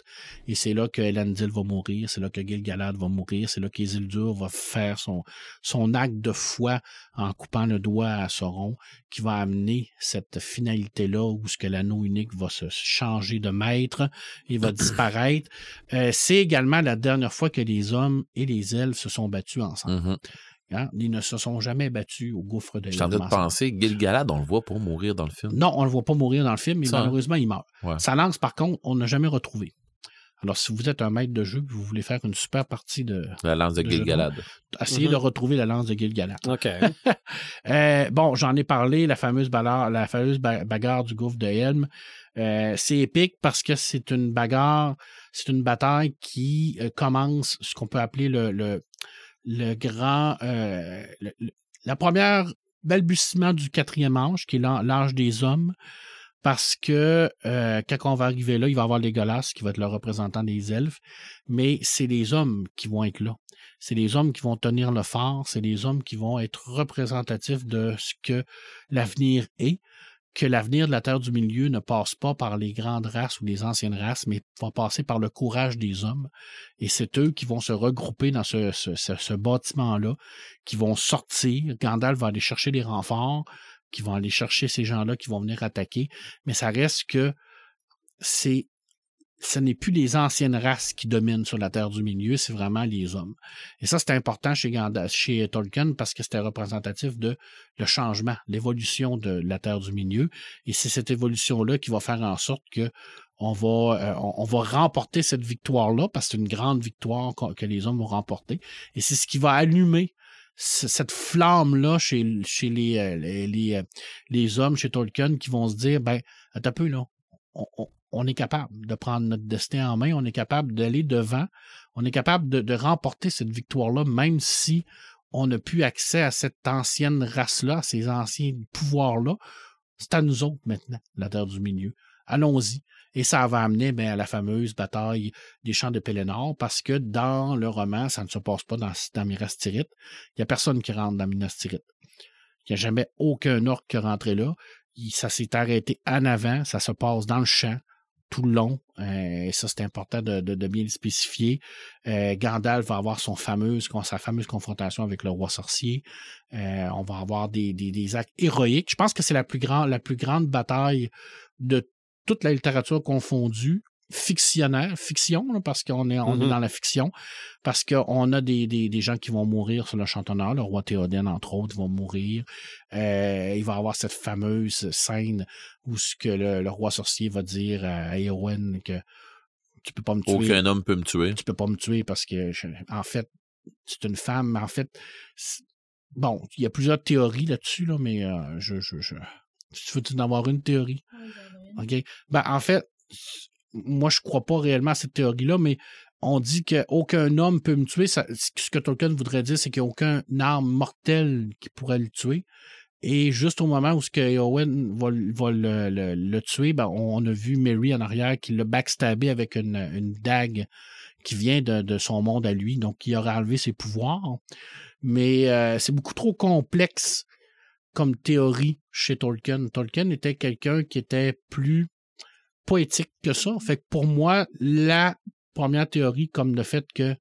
Et c'est là que Elendil va mourir, c'est là que Gil-galad va mourir, c'est là qu'Isildur va faire son, son acte de foi en coupant le doigt à Sauron, qui va amener cette finalité-là où ce que l'anneau unique va se changer de maître et va [clears throat] disparaître. Euh, c'est également la dernière fois que les hommes et les elfes se sont battus ensemble. Mhm. Hein? Ils ne se sont jamais battus au gouffre de Je suis en train de penser, Gil-galad, on le voit pas mourir dans le film. Non, on ne le voit pas mourir dans le film, mais Ça, hein? malheureusement, il meurt. Ouais. Sa lance, par contre, on n'a jamais retrouvé. Alors, si vous êtes un maître de jeu et vous voulez faire une super partie de. La lance de de Gil-galad. Essayez de retrouver la lance de Gil-galad. OK. [laughs] Euh, bon, j'en ai parlé, la fameuse, bagarre, la fameuse ba- bagarre du gouffre de Helm. Euh, c'est épique parce que c'est une bagarre, c'est une bataille qui euh, commence ce qu'on peut appeler le, le, le grand. euh, le- le- la première balbutiement du quatrième âge, qui est l'â- l'âge des hommes. Parce que euh, quand on va arriver là, il va y avoir Legolas qui va être le représentant des elfes, mais c'est les hommes qui vont être là. C'est les hommes qui vont tenir le fort, c'est les hommes qui vont être représentatifs de ce que l'avenir est, que l'avenir de la Terre du Milieu ne passe pas par les grandes races ou les anciennes races, mais va passer par le courage des hommes. Et c'est eux qui vont se regrouper dans ce, bâtiment-là, qui vont sortir. Gandalf va aller chercher des renforts, qui vont aller chercher ces gens-là qui vont venir attaquer, mais ça reste que c'est ce n'est plus les anciennes races qui dominent sur la Terre du Milieu, c'est vraiment les hommes. Et ça, c'est important chez, Tolkien parce que c'était représentatif de le changement, l'évolution de la Terre du Milieu. Et c'est cette évolution-là qui va faire en sorte que on va, euh, on, va remporter cette victoire-là parce que c'est une grande victoire que les hommes vont remporter. Et c'est ce qui va allumer cette flamme-là chez, chez les, euh, euh, les hommes, chez Tolkien, qui vont se dire, ben, attends là, on est capable de prendre notre destin en main, on est capable d'aller devant, on est capable de, remporter cette victoire-là, même si on n'a plus accès à cette ancienne race-là, à ces anciens pouvoirs-là. C'est à nous autres maintenant, la Terre du Milieu. Allons-y. Et ça va amener ben, à la fameuse bataille des champs de Pélénor, parce que dans le roman, ça ne se passe pas dans, dans Minas. Il n'y a personne qui rentre dans Minas Tirith. Il n'y a jamais aucun orc qui rentré là. Ça s'est arrêté en avant, ça se passe dans le champ tout le long. Euh, et ça, c'est important de, de- de bien le spécifier. Euh, Gandalf va avoir son fameuse, sa fameuse confrontation avec le roi sorcier. Euh, on va avoir des, des- des actes héroïques. Je pense que c'est la la plus grande bataille de toute la littérature confondue, fictionnaire, fiction, là, parce qu'on est, on est Mhm. dans la fiction, parce qu'on a des, des, des gens qui vont mourir sur le chantonneur, le roi Théoden, entre autres, vont mourir. Euh, il va y avoir cette fameuse scène où ce que le, le roi sorcier va dire à Éowyn que tu peux pas me tuer Aucun homme peut me tuer. tu peux pas me tuer parce que, je- en fait, c'est une femme, mais en fait, bon, il y a plusieurs théories là-dessus, là, mais euh, je, je, je, tu veux en avoir une théorie? OK? Ben, en fait, moi, je crois pas réellement à cette théorie-là, mais on dit qu'aucun homme peut me tuer. Ce que Tolkien voudrait dire, c'est qu'il n'y a aucun arme mortelle qui pourrait le tuer. Et juste au moment où ce que Eowyn va, le, tuer, ben, on a vu Mary en arrière qui l'a backstabé avec une, dague qui vient de, son monde à lui, donc qui aurait enlevé ses pouvoirs. Mais euh, c'est beaucoup trop complexe comme théorie chez Tolkien. Tolkien était quelqu'un qui était plus poétique que ça. Fait que pour moi, la première théorie, comme le fait que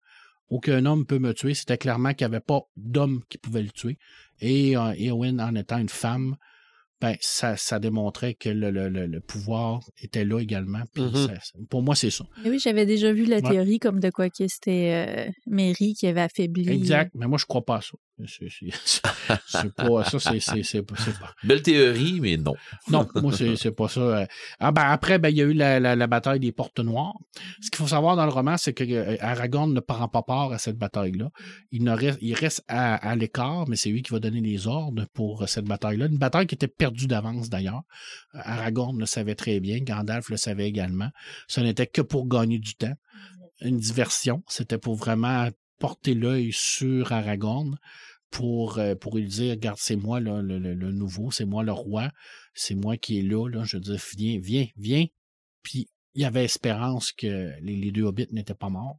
aucun homme peut me tuer. C'était clairement qu'il n'y avait pas d'homme qui pouvait le tuer. Et euh, Eowyn, en étant une femme, ben, ça, ça démontrait que le, le- le- le pouvoir était là également. Puis ça- pour moi, c'est ça. Mais oui, j'avais déjà vu la Ouais. théorie comme de quoi que c'était euh, Mary qui avait affaibli. Exact. Mais moi, je crois pas à ça. C'est [laughs] pas ça, c'est pas. Belle théorie, mais non. Non, moi, c'est c'est pas ça. euh. Ah, ben, après, ben, il y a eu la, la- la bataille des Portes Noires. Ce qu'il faut savoir dans le roman, c'est que euh, Aragorn ne prend pas part à cette bataille-là. Il, ne reste, il reste à, à l'écart, mais c'est lui qui va donner les ordres pour euh, cette bataille-là. Une bataille qui était perdue d'avance, d'ailleurs. Aragorn le savait très bien, Gandalf le savait également. Ce n'était que pour gagner du temps. Une diversion. C'était pour vraiment porter l'œil sur Aragorn pour, euh, pour lui dire, regarde, c'est moi le, nouveau, c'est moi le roi, c'est moi qui est là. Je veux viens, viens, viens. Puis il y avait espérance que les, les deux hobbits n'étaient pas morts.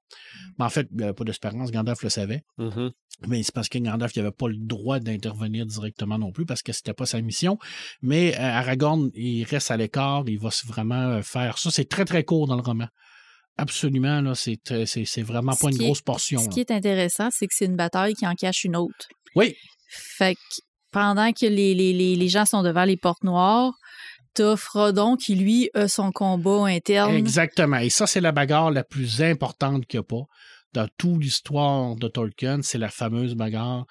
Mais en fait, il n'y avait pas d'espérance, Gandalf le savait. Mhm. Mais c'est parce que Gandalf n'avait pas le droit d'intervenir directement non plus parce que c'était pas sa mission. Mais euh, Aragorn, il reste à l'écart, il va vraiment euh, faire ça. C'est très très court dans le roman. Absolument, là, c'est très- c'est c'est vraiment Ce pas une est- grosse portion. Ce là. qui est intéressant, c'est que c'est une bataille qui en cache une autre. Oui, Fait que pendant que les, les, les, les gens sont devant les portes noires, t'as Frodon qui, lui, a son combat interne. exactement. Et ça, c'est la bagarre la plus importante qu'il n'y a pas dans toute l'histoire de Tolkien. C'est la fameuse bagarre.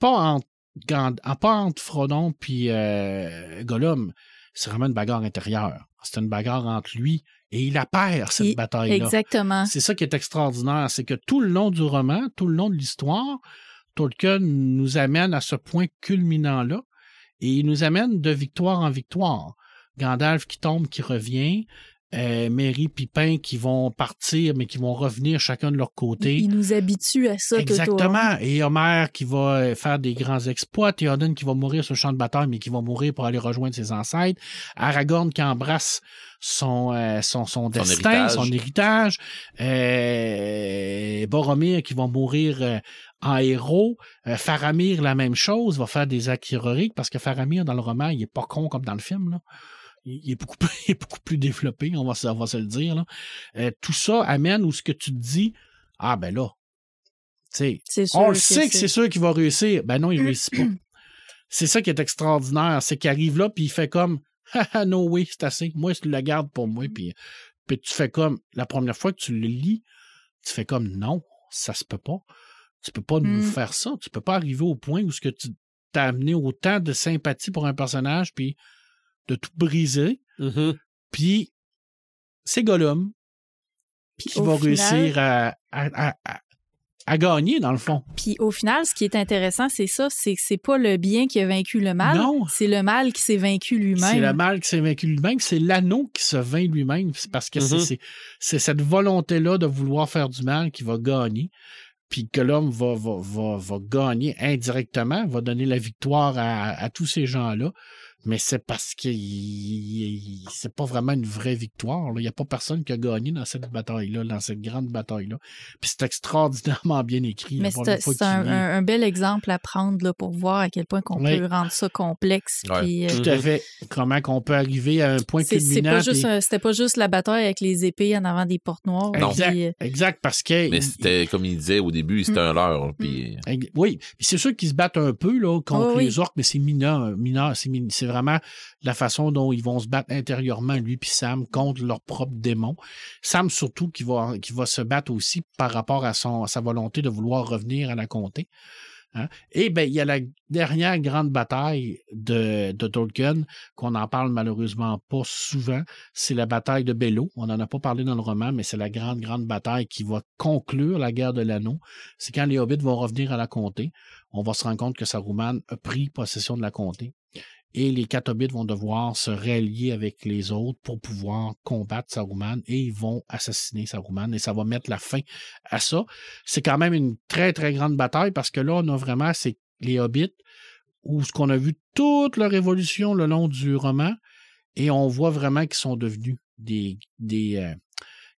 Pas entre, ah, pas entre Frodon puis euh, Gollum. C'est vraiment une bagarre intérieure. C'est une bagarre entre lui et il la perd, cette Il- bataille-là. Exactement. C'est ça qui est extraordinaire, c'est que tout le long du roman, tout le long de l'histoire, Tolkien nous amène à ce point culminant-là et il nous amène de victoire en victoire. Gandalf qui tombe, qui revient, euh, Merry, Pipin qui vont partir, mais qui vont revenir chacun de leur côté. Il nous habitue à ça long. Exactement. Et Homer qui va euh, faire des grands exploits. Théoden qui va mourir sur le champ de bataille, mais qui va mourir pour aller rejoindre ses ancêtres. Aragorn qui embrasse son, euh, son, son destin, héritage. son héritage. Euh, Boromir qui va mourir euh, en héros. Euh, Faramir, la même chose, va faire des actes héroïques parce que Faramir, dans le roman, il est pas con comme dans le film. Là. Il est beaucoup plus, [laughs] il est beaucoup plus développé, on va, se- on va se le dire. Là. Euh, tout ça amène où ce que tu te dis, ah ben là, tu sais, C'est sûr on le sait que c'est sûr qu'il va réussir. Ben non, il réussit pas. [clears throat] C'est ça qui est extraordinaire, c'est qu'il arrive là, puis il fait comme, haha, no way, c'est assez. Moi, je le garde pour moi, puis, puis tu fais comme, la première fois que tu le lis, tu fais comme, non, ça se peut pas. Tu peux pas nous Mm. faire ça. Tu peux pas arriver au point où ce que tu t'as amené autant de sympathie pour un personnage, puis de tout briser. Mhm. Puis c'est Gollum Puis qui va final- réussir à, à, à- à- à gagner, dans le fond. Puis au final, ce qui est intéressant, c'est ça, c'est que c'est pas le bien qui a vaincu le mal, Non. c'est le mal qui s'est vaincu lui-même. C'est le mal qui s'est vaincu lui-même, c'est l'anneau qui se vainc lui-même. C'est parce que c'est- Mhm. c'est cette volonté-là de vouloir faire du mal qui va gagner. Puis que l'homme va, va, va, va gagner indirectement, va donner la victoire à, à tous ces gens-là. Mais c'est parce que il- il- c'est pas vraiment une vraie victoire. là. Il n'y a pas personne qui a gagné dans cette bataille-là, dans cette grande bataille-là. Puis c'est extraordinairement bien écrit. Mais c'est un, bel exemple à prendre là, pour voir à quel point qu'on peut rendre ça complexe. Ouais. puis, euh, Tout à fait. Comment qu'on peut arriver à un point culminant. puis- C'était pas juste la bataille avec les épées en avant des portes noires. Non. Exact, puis, euh, exact, parce que... Mais c'était, comme il disait au début, c'était un leurre. Puis, Ex- Oui, Puis c'est sûr qu'ils se battent un peu là, contre Oh, oui. les orques, mais c'est mineur. mineur c'est, min- c'est vraiment la façon dont ils vont se battre intérieurement, lui puis Sam, contre leurs propres démons. Sam, surtout, qui va, se battre aussi par rapport à, sa volonté de vouloir revenir à la comté. Hein. Et ben il y a la dernière grande bataille de, de Tolkien, qu'on n'en parle malheureusement pas souvent. C'est la bataille de Bello. On n'en a pas parlé dans le roman, mais c'est la grande, grande bataille qui va conclure la guerre de l'anneau. C'est quand les hobbits vont revenir à la comté. On va se rendre compte que Saruman a pris possession de la comté. Et les quatre hobbits vont devoir se rallier avec les autres pour pouvoir combattre Saruman et ils vont assassiner Saruman et ça va mettre la fin à ça. C'est quand même une très, très grande bataille parce que là, on a vraiment c'est les hobbits où ce qu'on a vu toute leur évolution le long du roman et on voit vraiment qu'ils sont devenus des, des euh,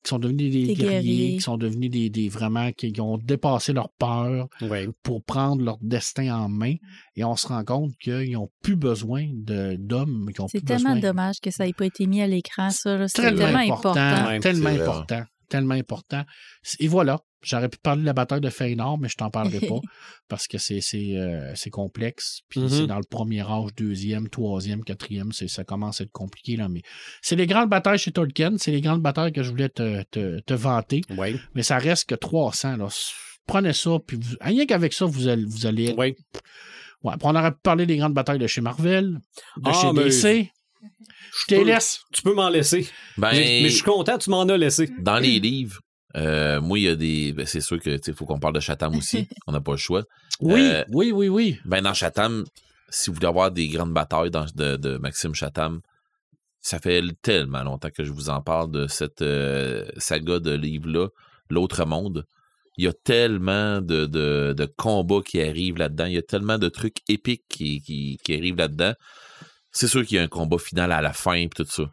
qui sont devenus des, Des guerriers, guerriers. qui sont devenus des, des vraiment qui, qui ont dépassé leur peur Ouais. pour prendre leur destin en main et on se rend compte qu'ils n'ont plus besoin de- d'hommes qui ont C'est tellement besoin dommage que ça n'ait pas été mis à l'écran, ça. là. C'est tellement tellement important, important. Ouais, tellement important, tellement important. Et voilà. J'aurais pu parler de la bataille de Feyenoord, mais je t'en parlerai pas [laughs] parce que c'est c'est euh, c'est complexe. Puis c'est dans le premier âge, deuxième, troisième, quatrième, c'est ça commence à être compliqué là. Mais c'est les grandes batailles chez Tolkien, c'est les grandes batailles que je voulais te, te, te vanter, Oui. mais ça reste que 300 là. Prenez ça, puis vous, rien qu'avec ça, vous allez, vous allez être. Ouais, puis on aurait pu parler des grandes batailles de chez Marvel, de Ah, chez mais- DC. Je te peux- laisse. Tu peux m'en laisser. Ben, Mais, mais je suis content, tu m'en as laissé. dans les livres, euh, moi, il y a des. ben, c'est sûr que faut qu'on parle de Chatham aussi. [laughs] on n'a pas le choix. Oui, Euh, oui, oui, oui. Ben, dans Chatham, si vous voulez avoir des grandes batailles dans- de, de Maxime Chatham, ça fait tellement longtemps que je vous en parle de cette euh, saga de livres-là, L'autre monde. Il y a tellement de, de, de combats qui arrivent là-dedans. Il y a tellement de trucs épiques qui, qui, qui arrivent là-dedans. C'est sûr qu'il y a un combat final à la fin et tout ça.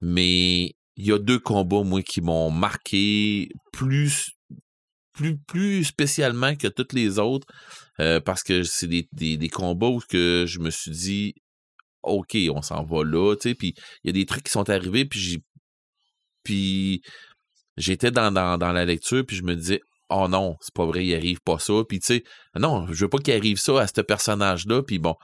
Mais il y a deux combats, moi, qui m'ont marqué plus, plus, plus spécialement que tous les autres. euh, parce que c'est des, des, des combats où que je me suis dit OK, on s'en va là, tu sais, puis il y a des trucs qui sont arrivés, puis j'ai puis j'étais dans, dans, dans la lecture, puis je me disais oh non, c'est pas vrai, il arrive pas ça, puis tu sais, non, je veux pas qu'il arrive ça à ce personnage-là, puis bon,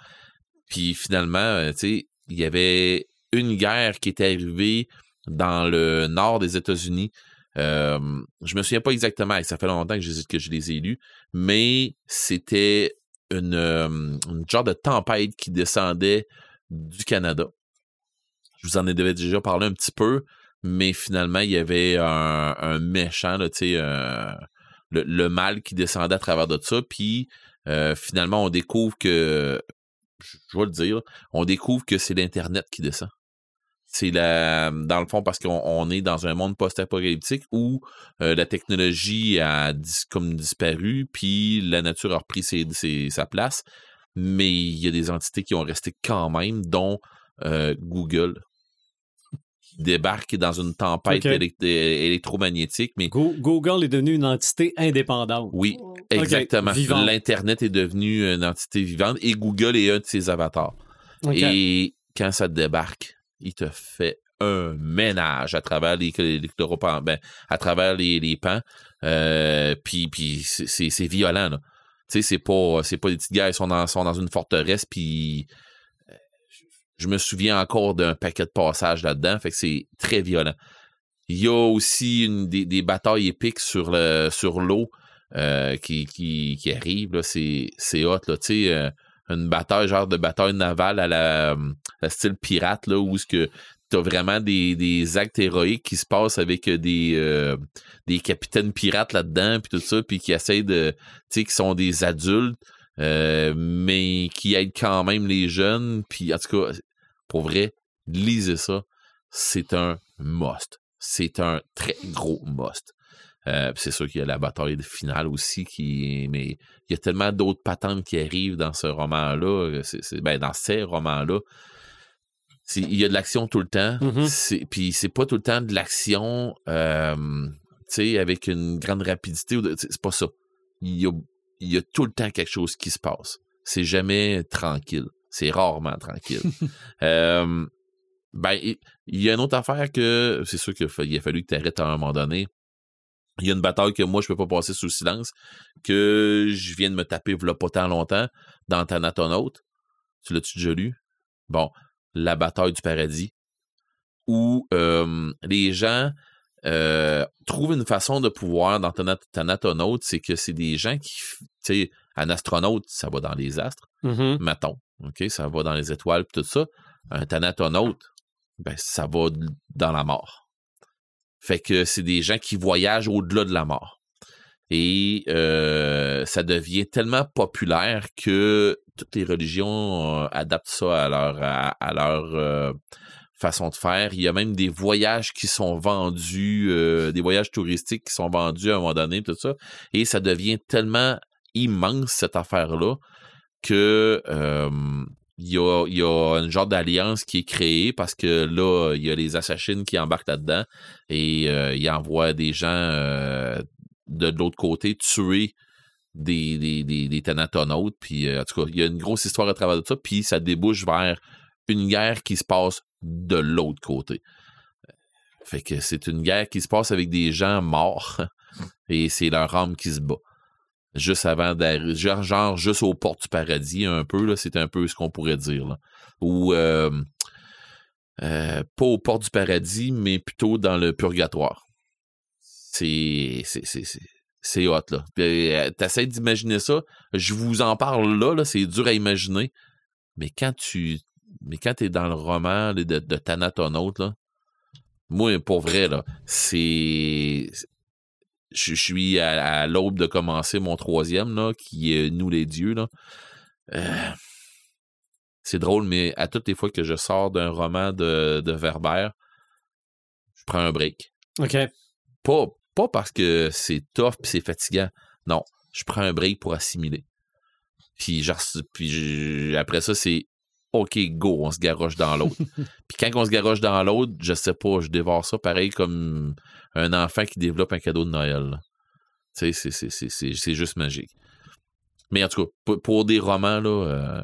puis finalement, euh, tu sais, il y avait une guerre qui était arrivée dans le nord des États-Unis. Euh, je me souviens pas exactement, ça fait longtemps que je, que je les ai lus, mais c'était une, genre de tempête qui descendait du Canada. Je vous en ai déjà parlé un petit peu, mais finalement, il y avait un, méchant, euh, le, mal qui descendait à travers de ça, puis euh, finalement, on découvre que, je vais le dire, on découvre que c'est l'Internet qui descend. C'est la, dans le fond, parce qu'on on est dans un monde post-apocalyptique où euh, la technologie a dis- comme disparu, puis la nature a repris ses- ses- sa place, mais il y a des entités qui ont resté quand même, dont euh, Google qui débarque dans une tempête élect- électromagnétique, mais Go- Google est devenu une entité indépendante. oui, exactement. L'Internet est devenu une entité vivante et Google est un de ses avatars. Et quand ça débarque, il te fait un ménage à travers les, ben, à travers les, les pans. Euh, puis c'est- violent. Tu sais, c'est pas, pas des petites gars, ils sont dans, sont dans une forteresse, puis euh, je me souviens encore d'un paquet de passages là-dedans, fait que c'est très violent. Il y a aussi des, des batailles épiques sur le sur l'eau euh, qui, qui, qui arrivent, c'est, c'est hot, là, tu sais, une bataille, genre de bataille navale à la, à style pirate, là, où ce que t'as vraiment des, des actes héroïques qui se passent avec euh, des, euh, des capitaines pirates là-dedans, puis tout ça, puis qui essayent de, tu sais, qui sont des adultes, euh, mais qui aident quand même les jeunes, puis en tout cas, pour vrai, lisez ça, c'est un must. C'est un très gros must. Euh, c'est sûr qu'il y a la bataille finale aussi, qui mais il y a tellement d'autres patentes qui arrivent dans ce roman-là, c'est, c'est- ben, dans ces romans-là. Il y a de l'action tout le temps. Mhm. C'est- Puis c'est pas tout le temps de l'action euh, avec une grande rapidité. C'est pas ça. Il y, a, il y a tout le temps quelque chose qui se passe. C'est jamais tranquille. C'est rarement tranquille. [laughs] Euh, ben, il y a une autre affaire que c'est sûr qu'il a fallu que tu arrêtes à un moment donné. Il y a une bataille que moi, je peux pas passer sous silence, que je viens de me taper v'là pas tant longtemps dans Thanatonaut. Tu l'as-tu déjà lu? Bon, la bataille du paradis, où euh, les gens euh, trouvent une façon de pouvoir dans Thana- Thanatonaut, c'est que c'est des gens qui, tu sais, un astronaute, ça va dans les astres, mettons, OK, ça va dans les étoiles, tout ça. Un Thanatonaut, ben, ça va dans la mort. Fait que c'est des gens qui voyagent au-delà de la mort. Et euh, ça devient tellement populaire que toutes les religions euh, adaptent ça à leur, à, leur euh, façon de faire. Il y a même des voyages qui sont vendus, euh, des voyages touristiques qui sont vendus à un moment donné, tout ça. Et ça devient tellement immense, cette affaire-là, que il y a, il y a une genre d'alliance qui est créée parce que là, il y a les assassins qui embarquent là-dedans et euh, ils envoient des gens euh, de l'autre côté tuer des, des, des, des. Puis, euh, en tout cas, il y a une grosse histoire à travers de ça, puis ça débouche vers une guerre qui se passe de l'autre côté. Fait que c'est une guerre qui se passe avec des gens morts [laughs] et c'est leur âme qui se bat. Juste avant d'arriver, genre, genre juste aux portes du paradis, un peu, là, c'est un peu ce qu'on pourrait dire. Ou euh, euh, pas aux portes du paradis, mais plutôt dans le purgatoire. C'est. c'est, c'est, c'est hot, là. Euh, T'essaies d'imaginer ça. Je vous en parle là, c'est dur à imaginer. Mais quand tu. Mais quand t'es dans le roman de, de là, moi, pour vrai, là, c'est. Je suis à, à l'aube de commencer mon troisième, là, qui est Nous les dieux, là. Euh, c'est drôle, mais à toutes les fois que je sors d'un roman de, de Verber, je prends un break. OK. Pas, pas parce que c'est tough et c'est fatigant. Non, je prends un break pour assimiler. Puis, genre, puis je- après ça, c'est OK, go, on se garoche dans l'autre. [laughs] puis quand on se garoche dans l'autre, je sais pas, je dévore ça pareil comme un enfant qui développe un cadeau de Noël. là. Tu sais, c'est- c'est- c'est- c'est c'est juste magique. Mais en tout cas, pour, pour des romans, là, euh,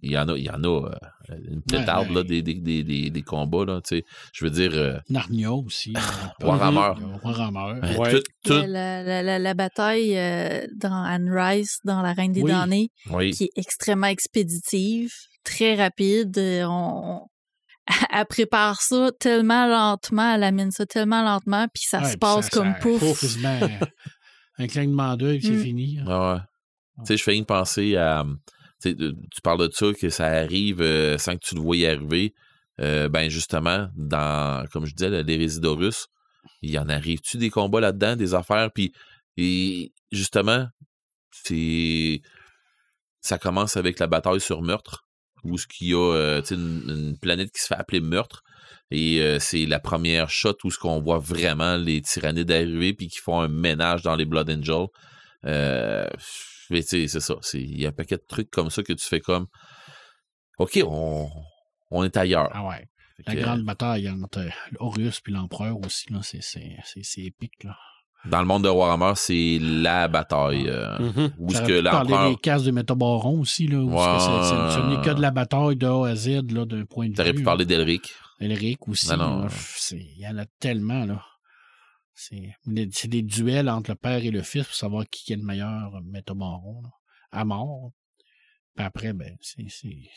il y en a, il y en a euh, une pétarde Ouais, là, ouais. des, des, des, des, des combats. Là, tu sais. je veux dire, euh, Narnia aussi. Warhammer. Warhammer. euh, Ouais. tout, tout- La, la- la- la bataille euh, dans Anne Rice, dans La Reine des Oui. damnés, oui. qui est extrêmement expéditive, très rapide. On, elle prépare ça tellement lentement, elle amène ça tellement lentement, puis ça Ouais, se passe ça- comme ça- pouf. [laughs] un clignement d'œil, puis c'est Mm. fini. Ah ouais. Tu sais, je fais rien penser à. Tu sais, de- tu parles de ça, que ça arrive euh, sans que tu le voyais arriver. Euh, ben, justement, dans, comme je disais, les Résidorus, il y en arrive-tu des combats là-dedans, des affaires? Puis, et justement, c'est. Ça commence avec la bataille sur Meurtre, où ce qu'il y a euh, une, une planète qui se fait appeler Meurtre. Et euh, c'est la première shot où ce qu'on voit vraiment les tyrannides arriver puis qui font un ménage dans les Blood Angels. Euh, mais tu sais, c'est ça. Il y a un paquet de trucs comme ça que tu fais comme OK, on, on est ailleurs. Ah ouais. Fait La que, grande bataille entre Horus puis l'empereur aussi, là, c'est, c'est, c'est, c'est épique. Là. Dans le monde de Warhammer, c'est la bataille. euh, où ce J'aurais que pu parler l'empereur. des cases de Métabaron aussi, là, où Ouais. ce n'est que de la bataille de A à Z, là, d'un point de T'aurais vue. pu là. parler d'Elric. Elric aussi. Non, non. c'est- Il y en a tellement, là. C'est des, duels entre le père et le fils pour savoir qui est le meilleur métabaron, là, à mort. Puis après, ben, c'est, il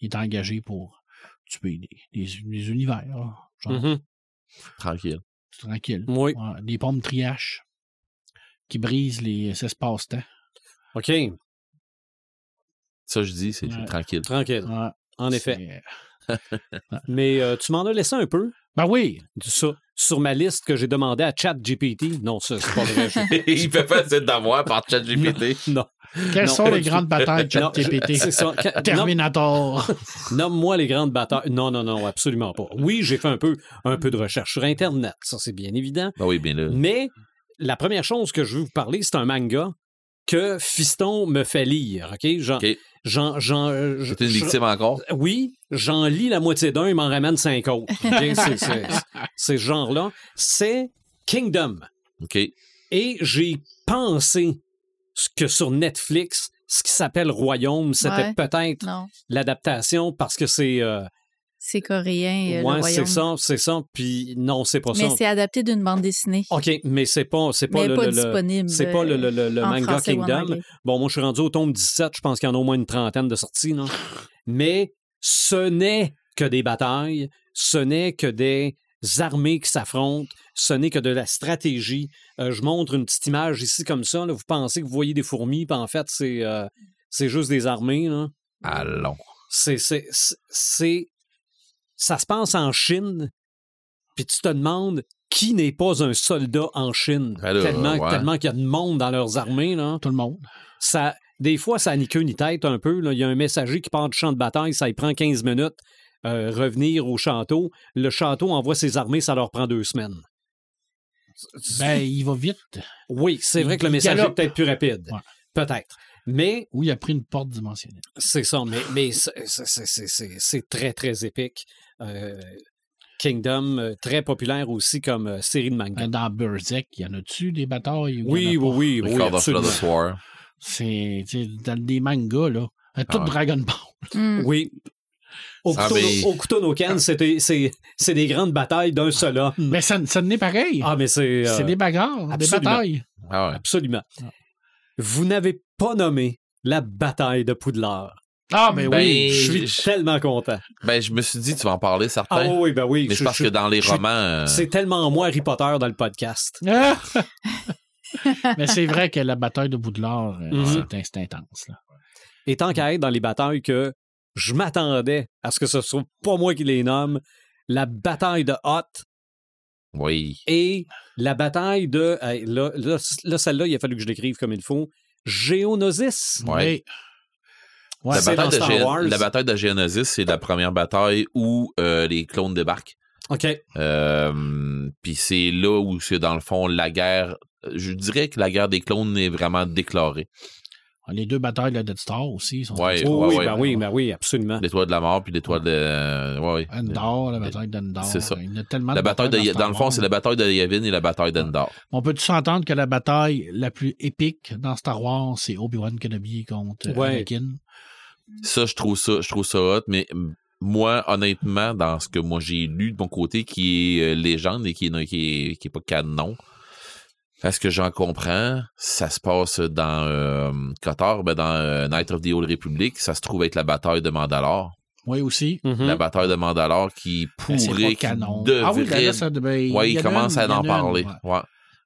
est engagé pour tuer des, des, des univers, là. Genre, Mhm. Tranquille. C'est tranquille. Oui. Ouais, des pommes triaches qui brisent les espaces-temps. OK. Ça, je dis, c'est Ouais. tranquille. Tranquille. Ouais, En effet. [laughs] Mais euh, tu m'en as laissé un peu Ben oui, sur, sur ma liste que j'ai demandé à ChatGPT. Non, ça, c'est pas vrai. Je- [laughs] Il peut pas essayer d'avoir par ChatGPT. non. Quelles Non, sont les grandes batailles de ChatGPT? Terminator. [laughs] Nomme-moi les grandes batailles. Non, non, non, absolument pas. Oui, j'ai fait un peu, un peu de recherche sur Internet, ça c'est bien évident. Ben oui, bien là. Mais la première chose que je veux vous parler, c'est un manga que Fiston me fait lire. OK? J'en, OK. j'en, j'en, euh, C'est une victime encore? Oui, j'en lis la moitié d'un, il m'en ramène cinq autres. OK? [laughs] C'est, c'est- c'est ce genre-là. C'est Kingdom. OK. Et j'ai pensé que sur Netflix, ce qui s'appelle Royaume, c'était Ouais. peut-être Non, l'adaptation parce que c'est. euh, c'est coréen, euh, ouais, c'est ça, c'est ça. Puis non, c'est pas Mais ça. c'est adapté d'une bande dessinée. OK, mais c'est pas, c'est pas mais le. pas le- le- disponible. c'est pas le, le- le- le en manga Kingdom. Bon, moi, je suis rendu au tome 17. Je pense qu'il y en a au moins une trentaine de sorties. Là. Mais ce n'est que des batailles. Ce n'est que des armées qui s'affrontent. Ce n'est que de la stratégie. Euh, je montre une petite image ici comme ça. là. Vous pensez que vous voyez des fourmis, puis en fait, c'est, euh, c'est juste des armées. Là. Allons. C'est, c'est, Ça se passe en Chine, puis tu te demandes qui n'est pas un soldat en Chine. Ben tellement, ouais. tellement qu'il y a de monde dans leurs armées. Là Tout le monde. ça, des fois, ça n'a ni queue ni tête un peu. là. Il y a un messager qui part du champ de bataille, ça y prend 15 minutes. euh, revenir au château. Le château envoie ses armées, ça leur prend deux semaines. Ben, il va vite. oui, c'est vrai que le il messager est peut-être plus rapide. Ouais. Peut-être. Mais Oui, il a pris une porte dimensionnelle. c'est ça, mais, mais c'est- c'est- c'est- c'est c'est- c'est très, très épique. Euh, Kingdom, euh, très populaire aussi comme euh, série de manga. Ben, Dans Berserk, il y en a-tu des batailles? ou il Oui, oui, oui, oui. C'est dans des mangas, là. Tout Ah ouais. Dragon Ball. Hmm. Oui, Au Ah, no c'était- c'est c'est des grandes batailles d'un seul homme. Mais ça, ça n'est pareil. Ah, mais c'est. euh, c'est des bagarres, des absolument. batailles. Ah ouais. Absolument. Ah. Vous n'avez pas nommé la bataille de Poudlard. Ah, mais Ben, oui. Je suis tellement content. Ben, je me suis dit, tu vas en parler, Ah certain. oui, ben oui. mais je- pense je- que dans les je- romans. euh, C'est tellement moi Harry Potter dans le podcast. Ah! [laughs] mais c'est vrai que la bataille de Boudelard, euh, Mhm. c'est c'est intense. Là. Et tant qu'à être dans les batailles que je m'attendais à ce que ce soit pas moi qui les nomme, la bataille de Hoth Oui. et la bataille de. là, là, là, celle-là, il a fallu que je l'écrive comme il faut. Géonosis. Oui. Ouais, la, bataille de Gé- Wars. la bataille de Geonosis, c'est la première bataille où euh, les clones débarquent. OK. Euh, Puis c'est là où c'est dans le fond la guerre. Je dirais que la guerre des clones est vraiment déclarée. Les deux batailles de la Death Star aussi sont Ouais, Oh, oui, ouais. ben oui, ben oui, absolument. L'étoile de la mort puis l'étoile de. euh, ouais. Endor, la bataille d'Endor. C'est ça. Il y a tellement La bataille de, batailles dans le fond, c'est la bataille de Yavin et la bataille d'Endor. On peut tous s'entendre que la bataille la plus épique dans Star Wars, c'est Obi-Wan Kenobi contre euh, Ouais. Anakin? Ça, je trouve ça, je trouve ça hot, mais moi, honnêtement, dans ce que moi j'ai lu de mon côté, qui est euh, légende et qui est, qui est, qui est pas canon, à ce que j'en comprends, ça se passe dans euh, Qatar, ben dans euh, Night of the Old Republic, ça se trouve être la bataille de Mandalore. Oui, aussi. Mhm. La bataille de Mandalore qui Ben, pourrait, canon. devrait... Ah oui, là, ça, ben, il ouais, y il en a commence une, à en parler. ouais. Ouais.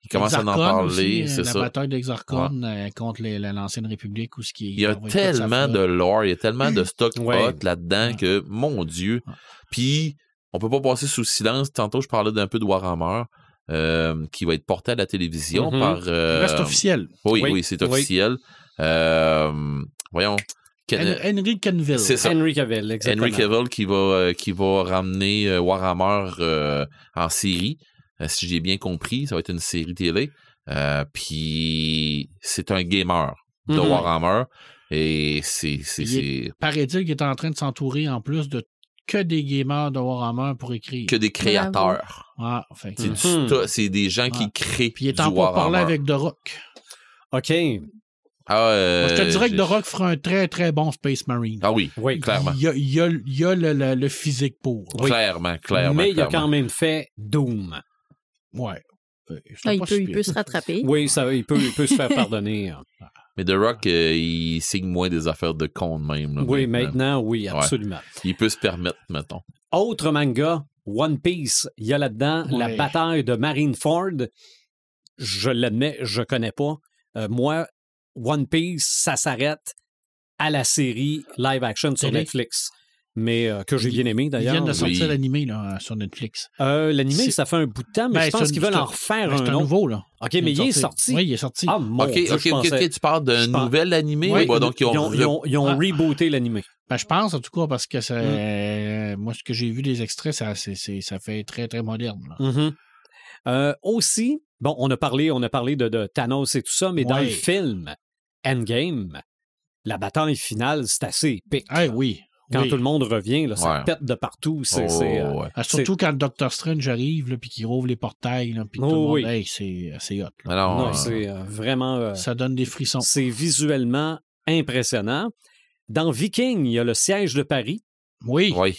Il commence à en parler, c'est ça. La bataille d'Exarchon euh, contre l'ancienne République. Où ce qui, Il y a tellement de lore, il y a tellement de [clears throat] stock Ouais. hot là-dedans Ouais. que, mon Dieu. Ouais. Puis, on peut pas passer sous silence. Tantôt, je parlais d'un peu de Warhammer, euh, qui va être porté à la télévision Mhm. par... euh, Reste officiel. Oui, Oui. oui, c'est Oui. officiel. Euh, voyons. Henry Canville. C'est ça. Henry Cavill, exactement. Henry Cavill qui va, euh, qui va ramener euh, Warhammer euh, en série. Euh, si j'ai bien compris, ça va être une série télé. Euh, Puis c'est un gamer de Mhm. Warhammer. Et c'est. c'est, Il c'est Paraît-il qu'il est en train de s'entourer en plus de que des gamers de Warhammer pour écrire. que des créateurs. Ah, C'est, des gens qui créent. Puis il est pour parler avec The Rock. OK. Ah, euh, Moi, je te dirais que The Rock fera un très très bon Space Marine. Ah oui, Oui. clairement. Il y a, il y a- il y a le, le- le physique pour. Oui. Clairement, clairement. Mais il a quand même fait Doom. Ouais. Euh, Ah, il, peut se rattraper. Oui, ça, il, peut, il peut se faire [laughs] pardonner. Mais The Rock, euh, il signe moins des affaires de con de même. là, Oui, maintenant. maintenant, oui, absolument. Il peut se permettre, mettons. Autre manga, One Piece, il y a là-dedans la bataille de Marineford. Je l'admets, je connais pas. Euh, moi, One Piece, ça s'arrête à la série live action sur Télé. Netflix. Mais euh, que j'ai Ils- bien aimé Ils d'ailleurs. viennent de sortir Oui. l'animé là, sur Netflix. Euh, L'animé, ça fait un bout de temps, mais Ben, je pense qu'ils veulent en refaire Ben, un nouveau, là. OK, mais il est sorti. Oui, il est sorti. Ah, mon ok, Dieu, ok, je ok, pensais- ok, tu parles d'un nouvel animé Oui, ou bah, donc ils ont, ils ont, ils ont- ils ont Ah. rebooté l'animé. Ben, je pense, en tout cas, parce que ça, Mm. euh, moi, ce que j'ai vu des extraits, ça, ça fait très, très moderne. là. Mhm. Euh, aussi, bon, on a parlé, on a parlé de, de Thanos et tout ça, mais dans le film Endgame, la bataille finale, c'est assez épique. Ah oui. Quand oui. tout le monde revient, là, ça Ouais. pète de partout. C'est, Oh, c'est, euh, ouais. Ah, surtout quand Doctor Strange arrive, là, puis qu'il rouvre les portails, là, puis Oh, tout le monde, oui. hey, c'est, c'est hot. là. Alors, non, euh, c'est euh, vraiment. euh, Ça donne des frissons. c'est visuellement impressionnant. Dans Viking, il y a le siège de Paris. Oui, oui.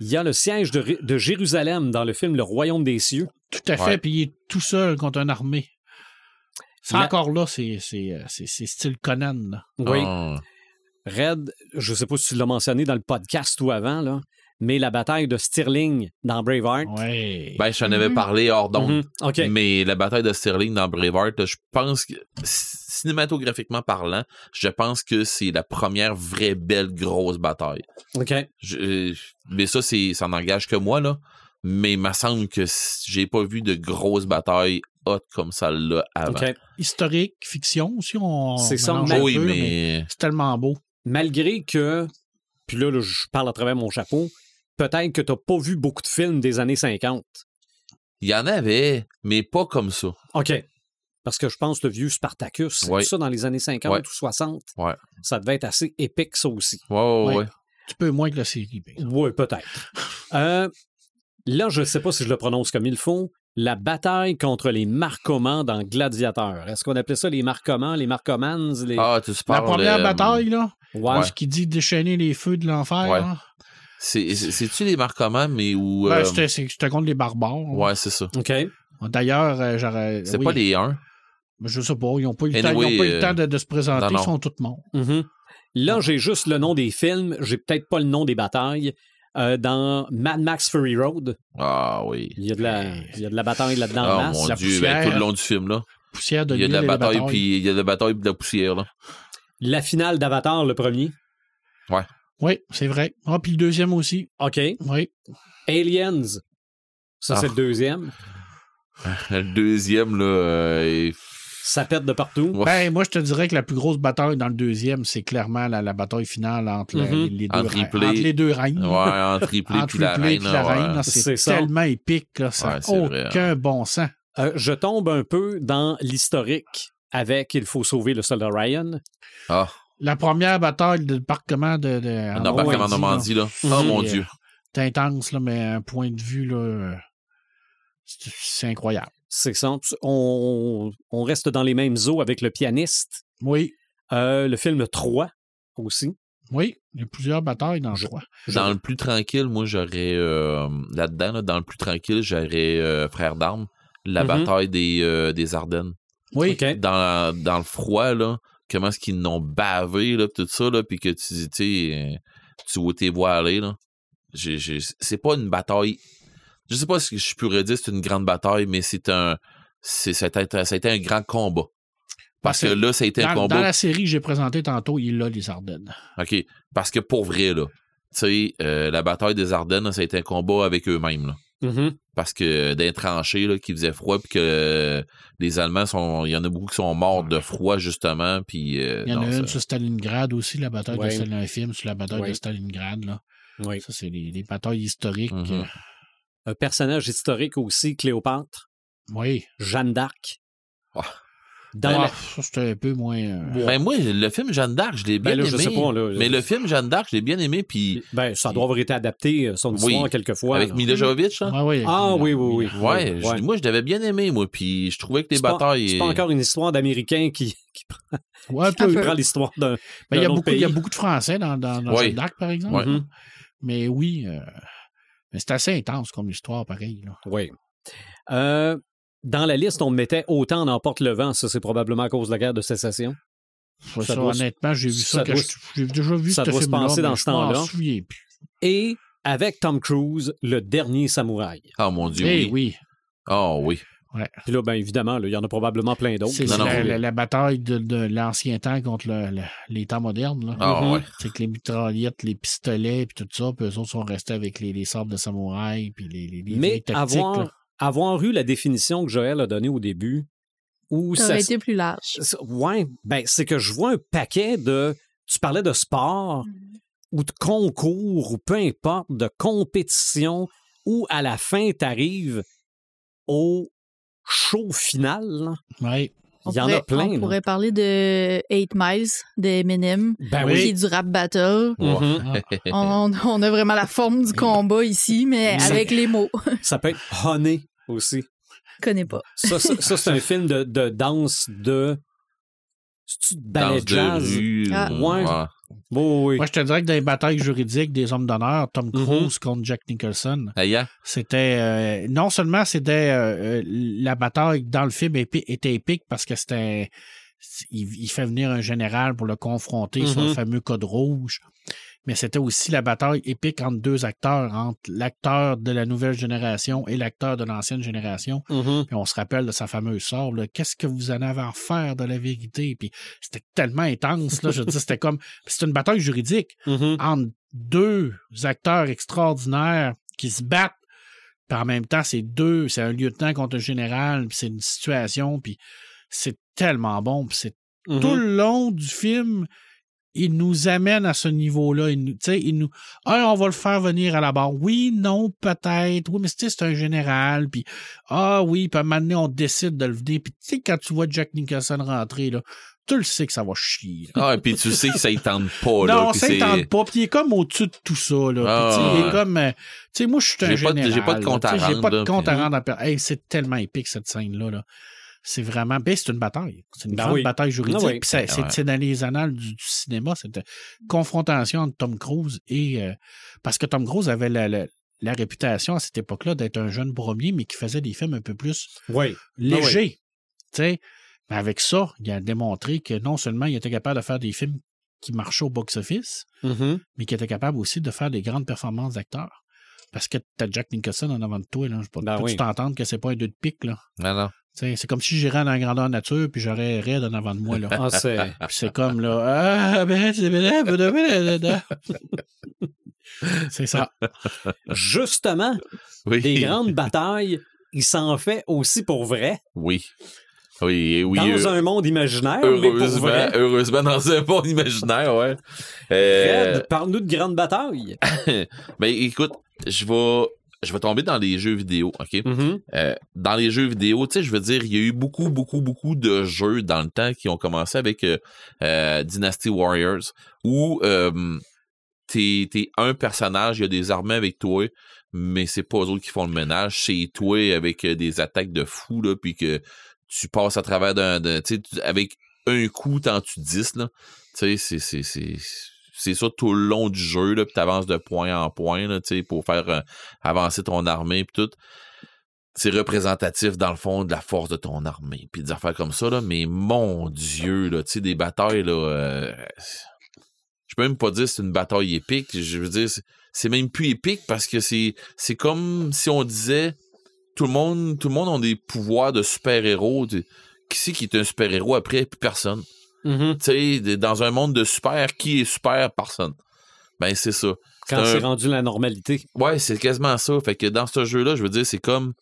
Il y a le siège de, Jérusalem dans le film Le Royaume des cieux. tout à fait, Ouais. puis il est tout seul contre une armée. C'est La- encore là, c'est, c'est, euh, c'est, c'est style Conan. là. Oui. Ah. Red, je sais pas si tu l'as mentionné dans le podcast ou avant, là, mais la bataille de Stirling dans Braveheart. Ouais. Ben, je t'en avais Mhm. parlé hors d'onde. Mhm. OK. Mais la bataille de Sterling dans Braveheart, je pense que cinématographiquement parlant, je pense que c'est la première vraie belle grosse bataille. OK. Je- mais ça, c'est, ça n'engage que moi, là. Mais il me semble que j'ai pas vu de grosses batailles hot comme ça là avant. OK. Historique, fiction aussi, on C'est ça, oui, peu, mais, c'est tellement beau. Malgré que, puis là, là, je parle à travers mon chapeau, peut-être que tu n'as pas vu beaucoup de films des années 50. il y en avait, mais pas comme ça. OK. Parce que je pense que le vieux Spartacus, c'est Ouais. tout ça dans les années 50 Ouais. ou 60. Ouais. Ça devait être assez épique, ça aussi. Ouais, ouais, Ouais. ouais. Tu peux moins que la série. exemple. Oui, peut-être. Euh, là, je ne sais pas si je le prononce comme il faut. La bataille contre les marcomans dans Gladiateur. Est-ce qu'on appelait ça les marcomans, les marcomans? Les... Ah, tu La première euh, bataille, là, ouais. ce qui dit déchaîner les feux de l'enfer, Ouais. c'est- C'est-tu les marquements, mais où. Ben, euh, c'était- contre les barbares. ouais, c'est ça. OK. D'ailleurs, euh, j'aurais. C'est oui, pas les 1. Je sais pas, ils n'ont pas eu le temps, ils ont pas eu le euh, temps de, de se présenter, non, non. ils sont tous morts. Mhm. Là, j'ai juste le nom des films. J'ai peut-être pas le nom des batailles. Euh, dans Mad Max Fury Road, Ah oui. il y a de la, il y a de la bataille là-dedans Ah masse. mon la dieu, ben, poussière. tout le long du film, là. Poussière de Il y a de la bataille, puis il y a de la bataille, de la poussière, là. La finale d'Avatar, le premier. Oui, c'est vrai. Ah, puis le deuxième aussi. OK. Oui. Aliens. Ça, c'est Ah. le deuxième. Le deuxième, là, euh, est- Ça pète de partout. Ben, moi, je te dirais que la plus grosse bataille dans le deuxième, c'est clairement la, la bataille finale entre, Mhm. les, les deux En reines- triplé. entre les deux reines. Ouais, triplé, Entre puis la reine. ouais. C'est tellement épique, là, ça Ouais, n'a vrai, aucun bon sens. Euh, je tombe un peu dans l'historique avec Il faut sauver le soldat Ryan. Ah, La première bataille de débarquement de, de un en embarquement en Normandie, là. Oh mon C'est, dieu. C'est intense, là, mais un point de vue, là, euh, c'est incroyable. C'est ça. On, on reste dans les mêmes eaux avec le pianiste. Oui, Euh, le film 3 aussi. oui, il y a plusieurs batailles dans le. Dans le plus tranquille, moi, j'aurais, euh, là-dedans, là, dans le plus tranquille, j'aurais euh, Frères d'armes, la Mhm. bataille des, euh, des Ardennes. Oui, OK. Dans, dans le froid, là, comment est-ce qu'ils n'ont bavé, là, tout ça, là, puis que tu dis, tu sais, tu vois tes voix aller, là. C'est pas une bataille. Je sais pas si je pourrais dire que c'est une grande bataille, mais c'est un. C'est, ça, a été, ça a été un grand combat. Parce que Parce que là, ça a été un combat. dans la série que j'ai présentée tantôt, il a les Ardennes. OK. Parce que pour vrai, là, tu sais, euh, la bataille des Ardennes, ça a été un combat avec eux-mêmes, là. Mhm. Parce que d'un tranché, là, qui faisait froid, puis que euh, les Allemands sont. Il y en a beaucoup qui sont morts de froid, justement, puis. euh, Il y en a une ça- sur Stalingrad aussi, la bataille Ouais. de Stalingrad, un film sur la bataille Ouais. de Stalingrad. Là. Oui. Ça, c'est des, batailles historiques. Mhm. Euh, Un personnage historique aussi, Cléopâtre, oui. Jeanne d'Arc. Ah. Dans Ah, la- Ça, c'était un peu moins. euh, Ben moi, le film Jeanne d'Arc, je l'ai bien Ben là, aimé. je sais pas, là. mais le film Jeanne d'Arc, je l'ai bien aimé, puis Ben, ça doit avoir été adapté, euh, son Oui. histoire, quelquefois. avec. Mila Jovovich, hein? ouais, ouais, Ah oui, oui, oui. Ouais, Ouais, je- ouais. moi, je l'avais bien aimé, moi, puis je trouvais que les C'est pas- batailles... C'est pas encore une histoire d'Américain qui, qui Ouais, prend l'histoire d'un Ben, il, y a beaucoup, il y a pays. beaucoup de Français dans, dans, dans Ouais. Jeanne d'Arc, par exemple. Ouais. Mhm. Mais oui, euh, mais c'est assez intense comme histoire, pareil. Là. Oui. Euh, dans la liste, on mettait autant en emporte le vent. Ça, c'est probablement à cause de la guerre de sécession. Ça, Ça doit honnêtement, j'ai vu ça, ça j'ai déjà vu ça doit se passer dans je ce m'en temps-là. souviens plus. Et avec Tom Cruise, le dernier samouraï. Oh mon Dieu, Eh oui. oui, Oh oui. Puis là, bien évidemment, il y en a probablement plein d'autres. c'est la, la- la bataille de, de l'ancien temps contre le- le- les temps modernes. Là. Ah ouais. C'est que les mitraillettes, les pistolets, puis tout ça, puis eux autres sont restés avec les, les sabres de samouraï, puis les, les, les Mais tactiques. là. avoir, avoir eu la définition que Joël a donnée au début, où Ça ça, aurait été plus large. Ouais, ben c'est que je vois un paquet de. Tu parlais de sport ou de concours ou peu importe, de compétition où à la fin, tu arrives au show final. On Il y en a plein, On là. pourrait parler de 8 Miles d'Eminem, Ben Oui. qui est du rap battle. Mhm. [laughs] On, on a vraiment la forme du combat ici, mais Ça- avec les mots. [laughs] Ça peut être Honey aussi. Je connais pas. Ça, ça, ça, c'est un film de, de danse de. C'est-tu de ballet Danse de jazz? rue. Ah. Ouais. Oui. Moi, je te dirais que dans les batailles juridiques des hommes d'honneur, Tom Mhm. Cruise contre Jack Nicholson, c'était euh, non seulement c'était euh, euh, la bataille dans le film épi- était épique parce que c'était il, il fait venir un général pour le confronter sur le Mhm. fameux code rouge. Mais c'était aussi la bataille épique entre deux acteurs, entre l'acteur de la nouvelle génération et l'acteur de l'ancienne génération. Mhm. Puis on se rappelle de sa fameuse sorte, qu'est-ce que vous en avez à faire de la vérité? Puis c'était tellement intense, là, je dis, c'était comme, [laughs] c'est une bataille juridique Mhm. entre deux acteurs extraordinaires qui se battent. Puis en même temps, c'est deux, c'est un lieutenant contre un général, puis c'est une situation, puis c'est tellement bon, puis c'est Mhm. tout le long du film, il nous amène à ce niveau-là. Il nous, tu sais, il nous, ah, on va le faire venir à la barre. Oui, non, peut-être. Oui, mais c'est un général. Puis, ah oui, puis à un moment donné, on décide de le venir. Puis, tu sais, quand tu vois Jack Nicholson rentrer, là, tu le sais que ça va chier. là. Ah, et puis tu sais que ça y tente pas, là. non, puis ça, c'est- tente pas. Puis, il est comme au-dessus de tout ça, là. Puis, Ah, tu sais, il est ouais. comme, euh, tu sais, moi, je suis un général. j'ai pas de compte à sais, J'ai rendre, pas de compte puis- à rendre. à per- Hey, c'est tellement épique, cette scène-là, là. C'est vraiment. Ben, c'est une bataille. C'est une Ben grande oui. bataille juridique. Ah oui. Puis ça- Ben c'est ouais. dans les annales du, du cinéma, cette confrontation entre Tom Cruise et. euh, parce que Tom Cruise avait la, la- la réputation à cette époque-là d'être un jeune bromier, mais qui faisait des films un peu plus Oui. légers. Tu sais. Mais avec ça, il a démontré que non seulement il était capable de faire des films qui marchaient au box-office, Mhm. mais qui était capable aussi de faire des grandes performances d'acteurs. Parce que t'as Jack Nicholson en avant de toi, là. Je peux Ben peux-tu oui. t'entendre que c'est pas un deux de pique, là? Non, non. C'est comme si j'irais dans la grandeur nature, puis j'aurais Red en avant de moi, là. Ah, c'est. [laughs] Puis c'est comme, là, ah, ben, c'est. [laughs] C'est ça. Justement, Oui. des grandes batailles, il s'en fait aussi pour vrai, Oui. Oui, oui. dans euh, un monde imaginaire, mais pour heureusement, vrai. heureusement, dans un monde imaginaire, ouais. Euh, Red, parle-nous de grandes batailles. [laughs] ben, écoute, je vais, je vais tomber dans les jeux vidéo, OK? Mhm. Euh, dans les jeux vidéo, tu sais, je veux dire, il y a eu beaucoup, beaucoup, beaucoup de jeux dans le temps qui ont commencé avec euh, euh, Dynasty Warriors, où euh, t'es t'es un personnage, il y a des armées avec toi, mais c'est pas eux autres qui font le ménage, c'est toi avec des attaques de fou, là, puis que tu passes à travers d'un... Tu sais, avec un coup, t'en tu 10, là. Tu sais, c'est- c'est... ça tout le long du jeu, là, puis t'avances de point en point, là, pour faire euh, avancer ton armée, puis tout. C'est représentatif dans le fond de la force de ton armée puis des affaires comme ça mais mon dieu là tu sais des batailles là euh, je peux même pas dire que c'est une bataille épique je veux dire c'est- même plus épique parce que c'est comme si on disait tout le monde tout le monde a des pouvoirs de super-héros qui c'est qui est un super-héros après? Plus personne Mhm. tu sais de- dans un monde de super qui est super? Personne ben c'est ça Quand C'est c'est un- rendu la normalité. Ouais, c'est quasiment ça. Fait que dans ce jeu-là, je veux dire, c'est comme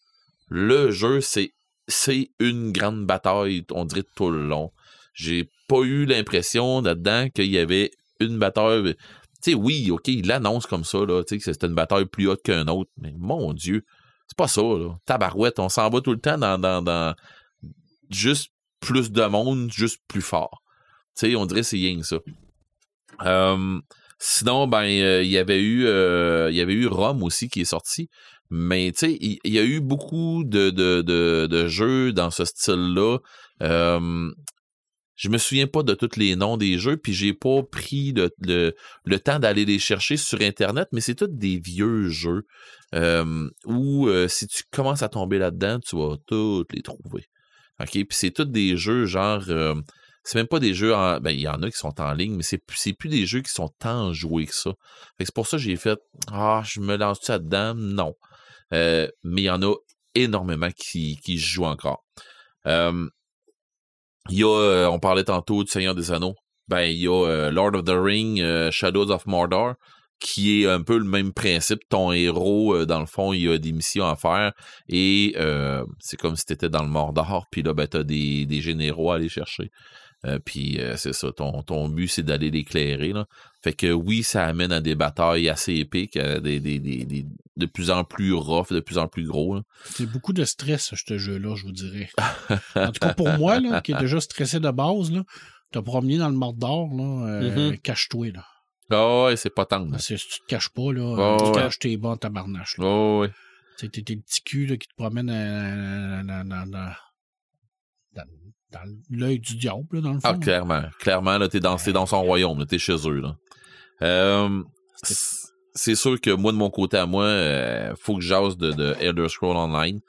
le jeu, c'est c'est une grande bataille, on dirait tout le long. J'ai pas eu l'impression là-dedans qu'il y avait une bataille. Tu sais, oui, ok, il l'annonce comme ça, là, tu sais, que c'était une bataille plus haute qu'un autre, mais mon Dieu, c'est pas ça, là. Tabarouette, on s'en va tout le temps dans, dans, dans juste plus de monde, juste plus fort. On dirait c'est que ça. Euh, Sinon, ben, euh, il y avait eu, euh, il y avait eu Rome aussi qui est sorti. Mais il y, a eu beaucoup de, de, de, jeux dans ce style-là. Euh, je me souviens pas de tous les noms des jeux, puis j'ai pas pris le, le, le temps d'aller les chercher sur Internet, mais c'est tous des vieux jeux euh, où euh, si tu commences à tomber là-dedans, tu vas tous les trouver. OK? Puis c'est tous des jeux genre. C'est même pas des jeux en. Ben, il y en a qui sont en ligne, mais c'est c'est plus des jeux qui sont tant joués que ça. C'est pour ça que j'ai fait Ah, je me lance-tu là-dedans? Non. Euh, mais il y en a énormément qui, qui jouent encore. Il y a, euh, on parlait tantôt du Seigneur des Anneaux. Ben, il y a euh, Lord of the Ring, Shadows of Mordor, qui est un peu le même principe. Ton héros, dans le fond, il a des missions à faire et c'est comme si tu étais dans le Mordor, puis là, ben, tu as des, des généraux à aller chercher. Euh, puis euh, c'est ça, ton, ton but, c'est d'aller l'éclairer. là. Fait que oui, ça amène à des batailles assez épiques, à des, des, des, des- de plus en plus rough, de plus en plus gros. là. C'est beaucoup de stress, ce jeu-là, je vous dirais. [laughs] En tout cas, pour moi, là, qui est déjà stressé de base, là, te promener dans le Mordor, là, euh, Mhm. cache-toi, là. Ah ouais, c'est pas tendre. Que si tu te caches pas, là, Ouais, tu ouais. caches tes bons tabarnache, là. Oh, ouais. T'es t'es le petit cul, là, qui te promène euh, dans, dans, dans, dans, l'œil du diable, là, dans le fond. Ah, clairement. Clairement, là, t'es dans, dans son royaume, là, t'es chez eux, là. Euh, c'est sûr que moi, de mon côté à moi, euh, faut que jase de, de Elder Scroll Online.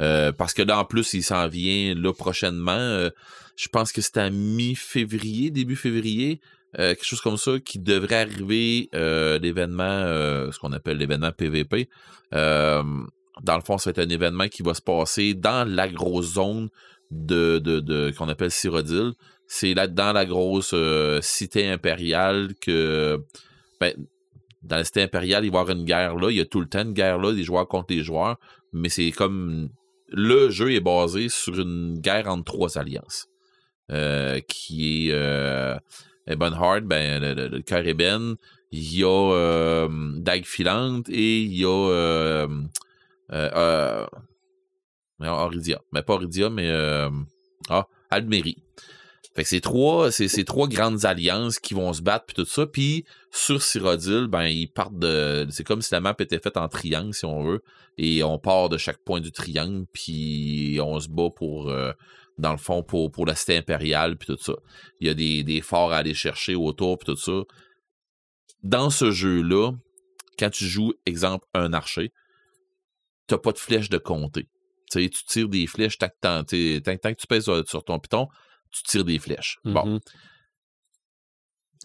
Euh, parce que là, en plus, il s'en vient là prochainement. euh, je pense que c'est à mi-février, début février, euh, quelque chose comme ça, qui devrait arriver euh, l'événement, euh, ce qu'on appelle l'événement PVP. Euh, dans le fond, c'est un événement qui va se passer dans la grosse zone de, de, de qu'on appelle Cyrodiil. C'est là dans la grosse euh, cité impériale que ben, dans la cité impériale, il va y avoir une guerre là. Il y a tout le temps une guerre là, des joueurs contre les joueurs. Mais c'est comme le jeu est basé sur une guerre entre trois alliances. Euh, qui est euh, Ebonheart, ben, le, le. Il y a euh, et il y a euh, euh, euh, non, Oridia. Mais pas Oridia, mais euh, ah. Fait que c'est trois, c'est, trois grandes alliances qui vont se battre puis tout ça. Puis sur Cyrodiil, ben ils partent de, c'est comme si la map était faite en triangle si on veut, et on part de chaque point du triangle puis on se bat pour euh, dans le fond, pour, pour la cité impériale, puis tout ça. Il y a des, des forts à aller chercher autour, puis tout ça. Dans ce jeu-là, quand tu joues, exemple, un archer, t'as pas de flèche de compter. Tu sais, tu tires des flèches tant que, tant- tu pèses sur, sur ton piton, tu tires des flèches. Bon. Mhm.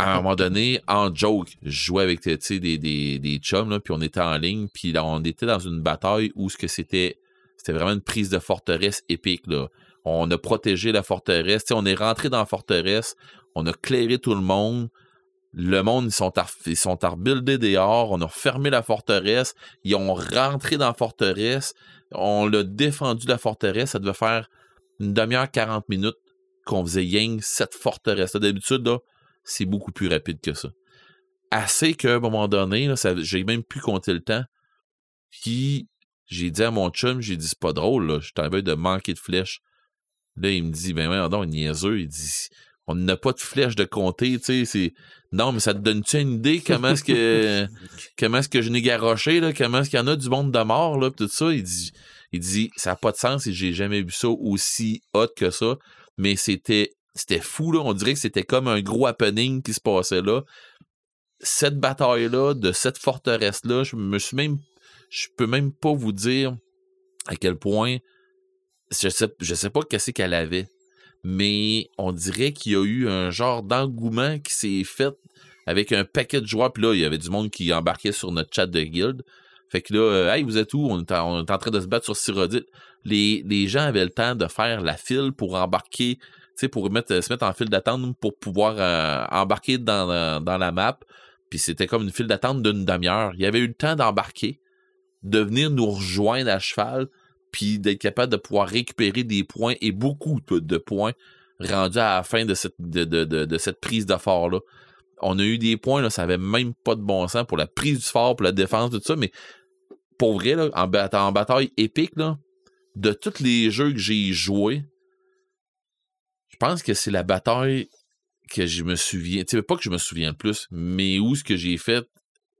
À un moment donné, en joke, je jouais avec des, des, des chums, là, puis on était en ligne, puis là, on était dans une bataille où ce que c'était c'était vraiment une prise de forteresse épique. Là. On a protégé la forteresse. On est rentré dans la forteresse, on a clairé tout le monde. Le monde, ils sont à, ils sont à rebuilder dehors. On a fermé la forteresse. Ils ont rentré dans la forteresse. On l'a défendu la forteresse. Ça devait faire une demi-heure, 40 minutes qu'on faisait yang cette forteresse. D'habitude, là, c'est beaucoup plus rapide que ça. Assez qu'à un moment donné, là, j'ai même pu compter le temps. Puis j'ai dit à mon chum, j'ai dit c'est pas drôle, là, je train de manquer de flèches. Là, il me dit, ben ouais, non, niaiseux. Il dit, on n'a pas de flèches de compter, tu sais. Non, mais ça te donne-tu une idée comment est-ce que [laughs] comment est-ce que je n'ai garoché, là, comment est-ce qu'il y en a du monde de mort, là, pis tout ça? Il dit, il dit, ça n'a pas de sens et j'ai jamais vu ça aussi hot que ça. Mais c'était c'était fou, là. On dirait que c'était comme un gros happening qui se passait là. Cette bataille-là, de cette forteresse-là, je me suis même. Je peux même pas vous dire à quel point. Je sais, je sais pas qu'est-ce qu'elle avait. Mais on dirait qu'il y a eu un genre d'engouement qui s'est fait avec un paquet de joueurs. Puis là, il y avait du monde qui embarquait sur notre chat de guild. Fait que là, euh, hey, vous êtes où? On est, en, train de se battre sur Cyrodiil. Les, les gens avaient le temps de faire la file pour embarquer, tu pour mettre, se mettre en file d'attente pour pouvoir euh, embarquer dans, dans la map. Puis c'était comme une file d'attente d'une demi-heure. Il y avait eu le temps d'embarquer, de venir nous rejoindre à cheval, puis d'être capable de pouvoir récupérer des points et beaucoup de, points rendus à la fin de cette, de, de, de, de cette prise de fort-là. On a eu des points, là, ça avait même pas de bon sens pour la prise du fort, pour la défense, tout ça, mais pour vrai, là, en, bat- en bataille épique, là, de tous les jeux que j'ai joués, je pense que c'est la bataille que je me souviens, tu sais, pas que je me souviens le plus, mais où ce que j'ai fait,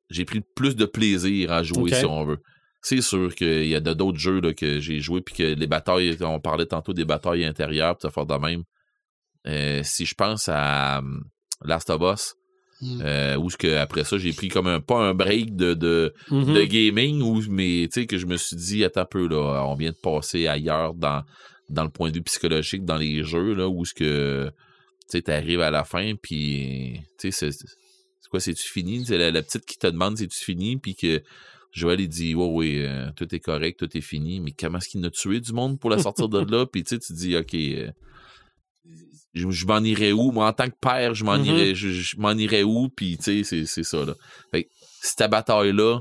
j'ai pris le plus de plaisir à jouer, si on veut. C'est sûr qu'il y a de- d'autres jeux là, que j'ai joué, puis que les batailles, on parlait tantôt des batailles intérieures, puis ça fait de même. Euh, si je pense à hum, Last of Us, Mm. euh, où que après ça, j'ai pris comme un pas un break de, de, Mhm. de gaming, où, mais tu sais, que je me suis dit, attends un peu, là, on vient de passer ailleurs dans, dans le point de vue psychologique, dans les jeux, là, où ce que tu sais, t'arrives à la fin, puis tu sais, c'est quoi, c'est-tu fini? C'est la, la petite qui te demande c'est-tu fini, puis que Joël, il dit, ouais, oui, euh, tout est correct, tout est fini, mais comment est-ce qu'il a tué du monde pour la sortir de là? [laughs] Puis tu sais, tu dis, OK, euh, je, je m'en irais où? Moi, en tant que père, je m'en Mhm. irais, je, je m'en irais où? Puis tu sais, c'est- ça, là. Fait que, cette bataille-là,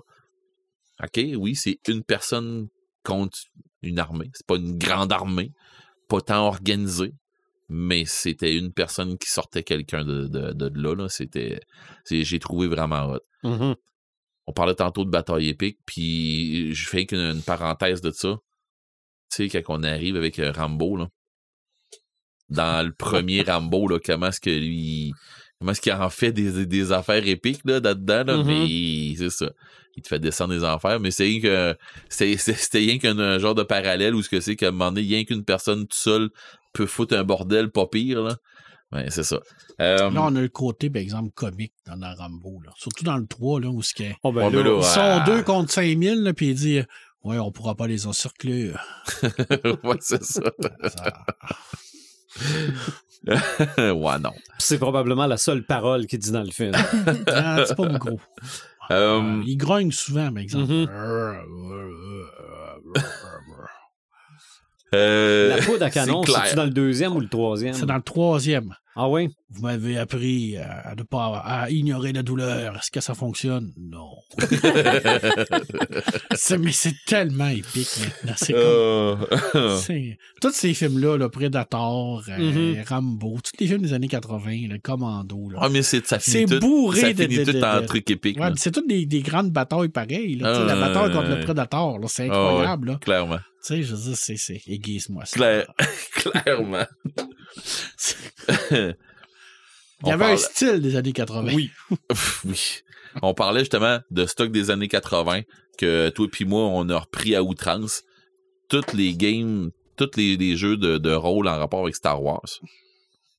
OK, oui, c'est une personne contre une armée. C'est pas une grande armée, pas tant organisée, mais c'était une personne qui sortait quelqu'un de, de, de là. là. C'était, j'ai trouvé vraiment hot. Mhm. On parlait tantôt de bataille épique, puis je fais qu'une une parenthèse de ça. Tu sais, quand on arrive avec euh, Rambo, là, dans le premier [laughs] Rambo, là, comment est-ce que lui, comment est-ce qu'il en fait des, des affaires épiques là, là-dedans, là, mais il- c'est ça. Il te fait descendre des enfers, mais c'est rien que c'était rien qu'un un genre de parallèle où ce que c'est qu'à un moment donné, rien qu'une personne toute seule peut foutre un bordel pas pire, là. Ouais, c'est ça. Euh, Là, on a le côté, par exemple, comique dans la Rambo. Là. Surtout dans le 3, là, où ce qu'est- Oh, ben Ouais, là, mais là, ils sont Ah. deux contre 5000, là, puis il dit Ouais, on pourra pas les encercler. [laughs] ouais, c'est ça. Ça- [laughs] ouais, non. c'est probablement la seule parole qu'il dit dans le film. [laughs] Ah, c'est pas beaucoup. Euh, Euh, il grogne souvent, par exemple. Mhm. Euh, La poudre à canon, c'est dans le deuxième ou le troisième? C'est dans le troisième. Ah oui? Vous m'avez appris à ne pas à ignorer la douleur. Est-ce que ça fonctionne? Non. [laughs] Mais c'est tellement épique maintenant. C'est comme- Euh, [laughs] Tous ces films-là, là, Predator, euh, Mhm. Rambo, tous les films des années 80, le Commando, là. Ah, mais c'est, ça finit tout, bourré ça de- finit de- tout en truc épique, Ouais, c'est toutes des, des grandes batailles pareilles. là. Ah, la bataille contre le Predator, c'est Ah, ouais, incroyable. là. clairement. Tu sais, je veux dire, c'est, c'est aiguise-moi ça. Claire. [laughs] clairement. Il y avait un style des années 80. Oui. oui. On parlait justement de stock des années 80 que toi et moi, on a repris à outrance. Toutes les games tous les, les jeux de, de rôle en rapport avec Star Wars.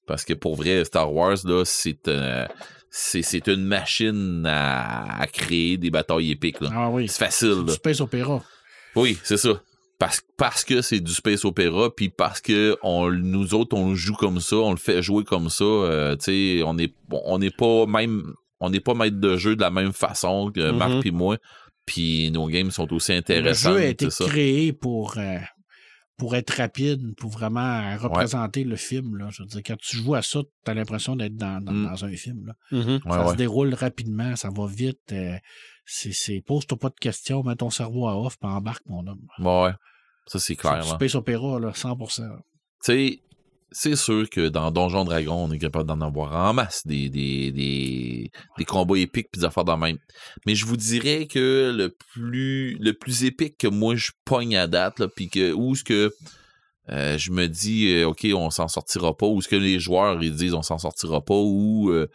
Parce que pour vrai, Star Wars, là, c'est euh, c'est une machine à, à créer des batailles épiques. Là. Ah oui. C'est facile. Du. Space Opera. Oui, c'est ça. Parce, parce que c'est du space opéra, puis parce que on, nous autres, on le joue comme ça, on le fait jouer comme ça. euh, tu sais, on est on n'est pas même on n'est pas maître de jeu de la même façon que Marc Mhm. puis moi. Puis nos games sont aussi Le intéressants. jeu a été ça. créé pour, euh, pour être rapide, pour vraiment représenter le film. Là. Je veux dire, quand tu joues à ça, tu as l'impression d'être dans, dans, Mm. dans un film. Là. Mhm. Ouais, ça ouais. se déroule rapidement, ça va vite. euh, c'est, c'est, pose-toi pas de questions, mets ton cerveau à off, puis embarque, mon homme. Ouais. Ça, c'est clair. Space Opera, là, 100%. Tu sais, c'est sûr que dans Donjon Dragon, on est capable d'en avoir en masse des, des, des, des combats épiques puis des affaires de même. Mais je vous dirais que le plus le plus épique que moi je pogne à date, là, puis que où ce que euh, je me dis euh, ok on s'en sortira pas, ou ce que les joueurs ils disent on s'en sortira pas, ou euh,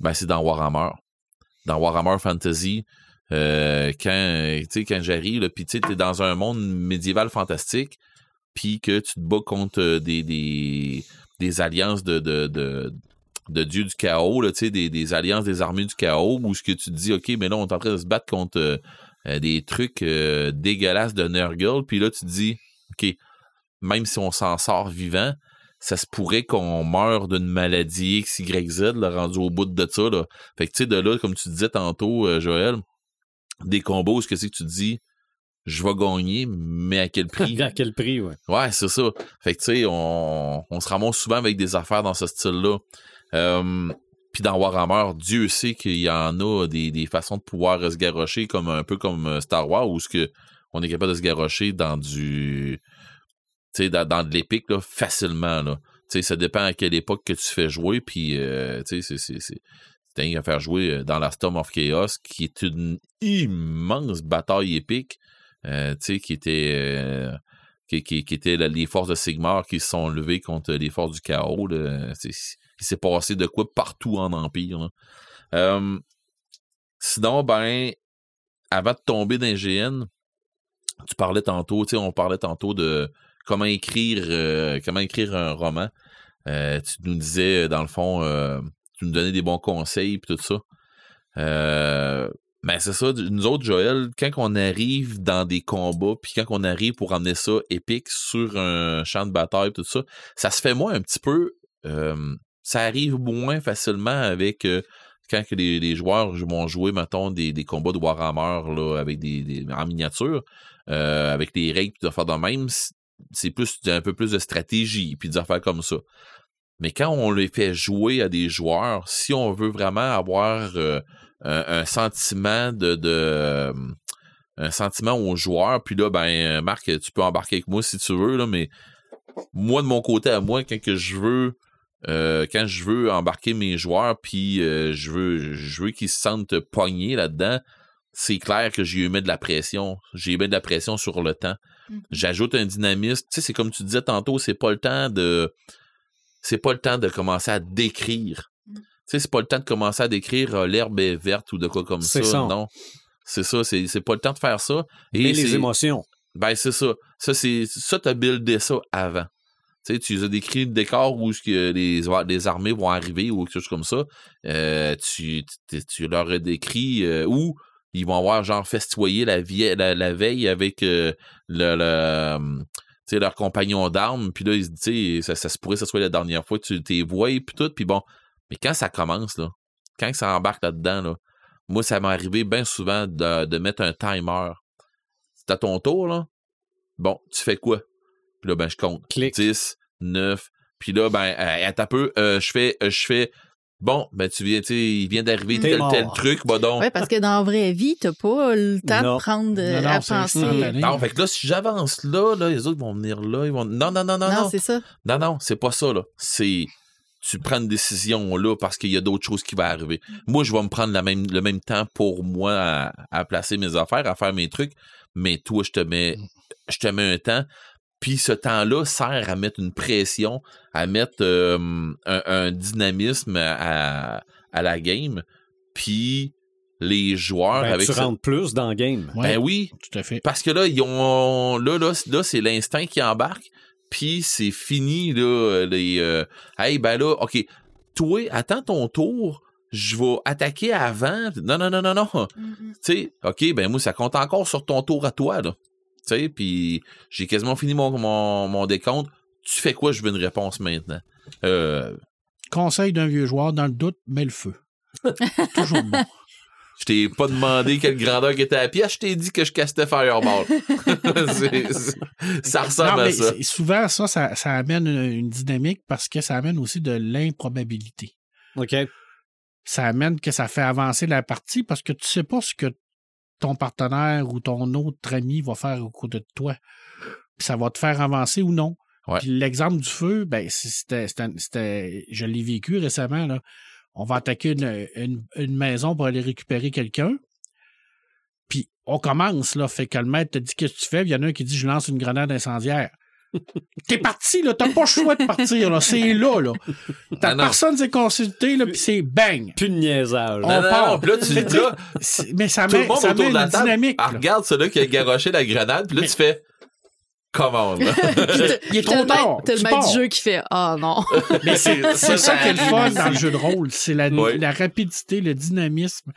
ben c'est dans Warhammer. Dans Warhammer Fantasy, euh, quand quand j'arrive puis tu t'es dans un monde médiéval fantastique puis que tu te bats contre euh, des, des, alliances de, de, dieux du chaos, des, alliances des armées du chaos, où ce que tu te dis, OK, mais là, on est en train de se battre contre euh, des trucs dégueulasses de Nurgle, puis là, tu te dis, OK, même si on s'en sort vivant, ça se pourrait qu'on meure d'une maladie X, Y, Z, rendu au bout de ça. Fait que, tu sais, de là, comme tu disais tantôt, Joël, des combos, ce que c'est que tu te dis, je vais gagner, mais à quel [laughs] prix? À quel prix, ouais. Ouais, c'est ça. Fait que, tu sais, on, on se ramasse souvent avec des affaires dans ce style-là. Euh, Puis dans Warhammer, Dieu sait qu'il y en a des, des façons de pouvoir se garrocher, comme un peu comme euh, Star Wars, où ce que on est capable de se garrocher dans du... Tu sais, dans, dans de l'épique, là, facilement, là. Tu sais, ça dépend à quelle époque que tu fais jouer, puis, euh, tu sais, c'est... dingue à faire jouer euh, dans la Storm of Chaos, qui est une immense bataille épique, euh, qui était... euh, qui, là, les forces de Sigmar qui se sont levées contre les forces du chaos. là. Il s'est passé de quoi partout en Empire. sinon, ben, avant de tomber dans GN, tu parlais tantôt, on parlait tantôt de comment écrire comment écrire un roman. Tu nous disais, dans le fond, nous donnais des bons conseils puis tout ça. Euh, ben c'est ça, nous autres, Joël, quand on arrive dans des combats, puis quand on arrive pour amener ça épique sur un champ de bataille, tout ça, ça se fait moins un petit peu. euh, ça arrive moins facilement avec euh, quand les, joueurs vont jouer, mettons, des, des combats de Warhammer là, avec des, des- en miniature, avec les règles puis des affaires de même, c'est- c'est plus un peu plus de stratégie puis des affaires comme ça. Mais quand on les fait jouer à des joueurs, si on veut vraiment avoir euh, un, un sentiment de, de euh, un sentiment aux joueurs, puis là, ben, Marc, tu peux embarquer avec moi si tu veux, là, mais moi, de mon côté à moi, quand que je veux euh, quand je veux embarquer mes joueurs, puis euh, je veux, je veux qu'ils se sentent pognés là-dedans, c'est clair que j'ai eu mis de la pression. J'ai mis de la pression sur le temps. Mhm. J'ajoute un dynamisme. Tu sais, c'est comme tu disais tantôt, c'est pas le temps de. C'est pas le temps de commencer à décrire. Mhm. Tu sais, c'est pas le temps de commencer à décrire euh, l'herbe est verte ou de quoi comme ça. Non. C'est ça, c'est pas le temps de faire ça. Et Mais les émotions. ben, c'est ça. Ça, c'est ça, t'as buildé ça avant. Tu sais, tu as décrit le décor où que les, les armées vont arriver ou quelque chose comme ça. Euh, tu, tu, leur as décrit euh, où ils vont avoir genre festoyer la, vie, la, la veille avec euh, le, sais, leur compagnon d'armes. Puis là, ils se disent, tu sais, ça, ça se pourrait que ce soit la dernière fois que tu t'es vois puis tout. Puis bon, mais quand ça commence, là, quand ça embarque là-dedans, là, moi, ça m'est arrivé bien souvent de, de mettre un timer. C'est à ton tour, là. Bon, tu fais quoi? Puis là, ben, je compte. Clic. 10, 9. Puis là, ben, euh, attends un peu, euh, je fais, euh, je fais, bon, ben, tu viens, il vient d'arriver tel, mort. tel truc, bah donc. Oui, parce que dans la vraie vie, t'as pas le temps Non. de prendre euh, Non, non, à penser. Non, fait que là, si j'avance là, là, les autres vont venir là, ils vont. Non, non, non, non, Non, non. c'est ça. Non, non, c'est pas ça, là. C'est. Tu prends une décision là parce qu'il y a d'autres choses qui vont arriver. Moi, je vais me prendre la même, le même temps pour moi à, à placer mes affaires, à faire mes trucs, mais toi, je te mets, je te mets un temps. Puis ce temps-là sert à mettre une pression, à mettre euh, un, un dynamisme à, à la game. Puis les joueurs Ben, avec tu ça. rentres plus dans le game. Ouais, Ben oui, tout à fait. parce que là, ils ont là, là, là c'est l'instinct qui embarque, puis c'est fini, là, les euh, Hey, ben là, OK, toi, attends ton tour, je vais attaquer avant. Non, non, non, non, non. Tu sais, OK, ben moi, ça compte encore sur ton tour à toi, là. Tu sais, puis j'ai quasiment fini mon, mon, mon décompte. Tu fais quoi? Je veux une réponse maintenant? Euh, Conseil d'un vieux joueur, dans le doute, mets le feu. [laughs] Toujours bon. je t'ai pas demandé quelle grandeur était la pièce, je t'ai dit que je castais Fireball. [laughs] C'est- c'est- ça ressemble Non, à ça. souvent, ça, ça, ça amène une, une dynamique parce que ça amène aussi de l'improbabilité. OK. Ça amène que ça fait avancer la partie parce que tu sais pas ce que ton partenaire ou ton autre ami va faire au côté de toi. Ça va te faire avancer ou non. Ouais. Puis l'exemple du feu, ben, c'était, c'était, c'était- je l'ai vécu récemment, là. On va attaquer une, une, une maison pour aller récupérer quelqu'un. Puis on commence, là. Fait que le maître te dit qu'est-ce que tu fais? Puis il y en a un qui dit je lance une grenade incendiaire. [laughs] T'es parti, là. T'as pas le choix de partir, là. C'est là, là. Ta Ah personne s'est consultée, là, puis c'est bang. Plus de niaisage. On Non, non, part. non, puis là, tu Mais là, Mais ça met, ça met de la une dynamique. ah, regarde celui qui a garoché la grenade, puis là, Mais- tu fais commande. [laughs] Il est trop T'as le tard. maître- T'as le maître du jeu qui fait Ah non. [laughs] Mais [laughs] c'est ça qui est le fun dans le jeu de rôle. C'est la, rapidité, le dynamisme.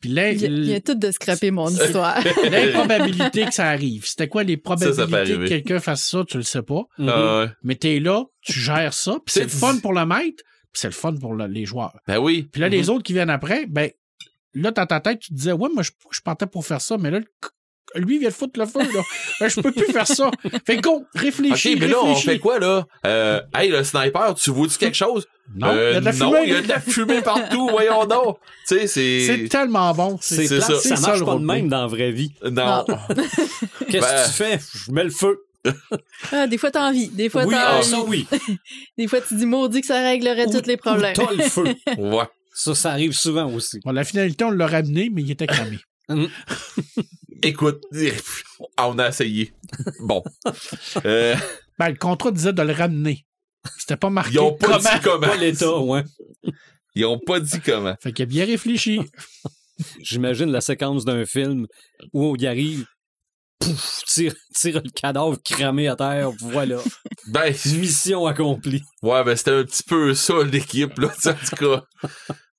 Puis l'in- Il vient, il vient tout de scraper mon histoire. l'improbabilité que ça arrive. C'était quoi les Ça, ça peut probabilités que quelqu'un fasse ça, tu le sais pas. Ah. Mais t'es là, tu gères ça, puis c'est le fun pour le maître, puis c'est le fun pour le- les joueurs. Ben oui. Puis là, les autres qui viennent après, ben là, dans ta tête, tu te disais, ouais, moi, je, je partais pour faire ça, mais là, le lui, il vient de foutre le feu, là. Ben, je peux plus faire ça. Fait que go, réfléchis, OK, mais là, on réfléchis. fait quoi, là? Euh, hey, le sniper, tu vois-tu quelque chose? Non, il y a de la Euh, non, fumée. il y a de la fumée partout, voyons donc. Tu sais, C'est c'est... tellement bon. C'est ça. ça, marche le pas de même dans la vraie vie. Non. [laughs] Qu'est-ce Ben- que tu fais? Je mets le feu. Ah, des fois, t'as envie. Des fois, oui, t'as ah, envie. ça oui. [laughs] Des fois, tu dis maudit que ça réglerait Ou- tous les problèmes. T'as le feu? [laughs] Ouais. Ça, ça arrive souvent aussi. Bon, la finalité, on l'a ramené, mais il était cramé. Écoute, [laughs] on a essayé. Bon. [laughs] Euh, Ben, le contrat disait de le ramener. C'était pas marqué ils ont pas comment. dit comment. Pas l'état, ouais. [laughs] Ils ont pas dit comment. Fait qu'il a bien réfléchi. J'imagine la séquence d'un film où il arrive, pouf, tire, tire le cadavre cramé à terre, voilà. Ben, Mission accomplie. ouais, ben c'était un petit peu ça, l'équipe, là, en tout cas.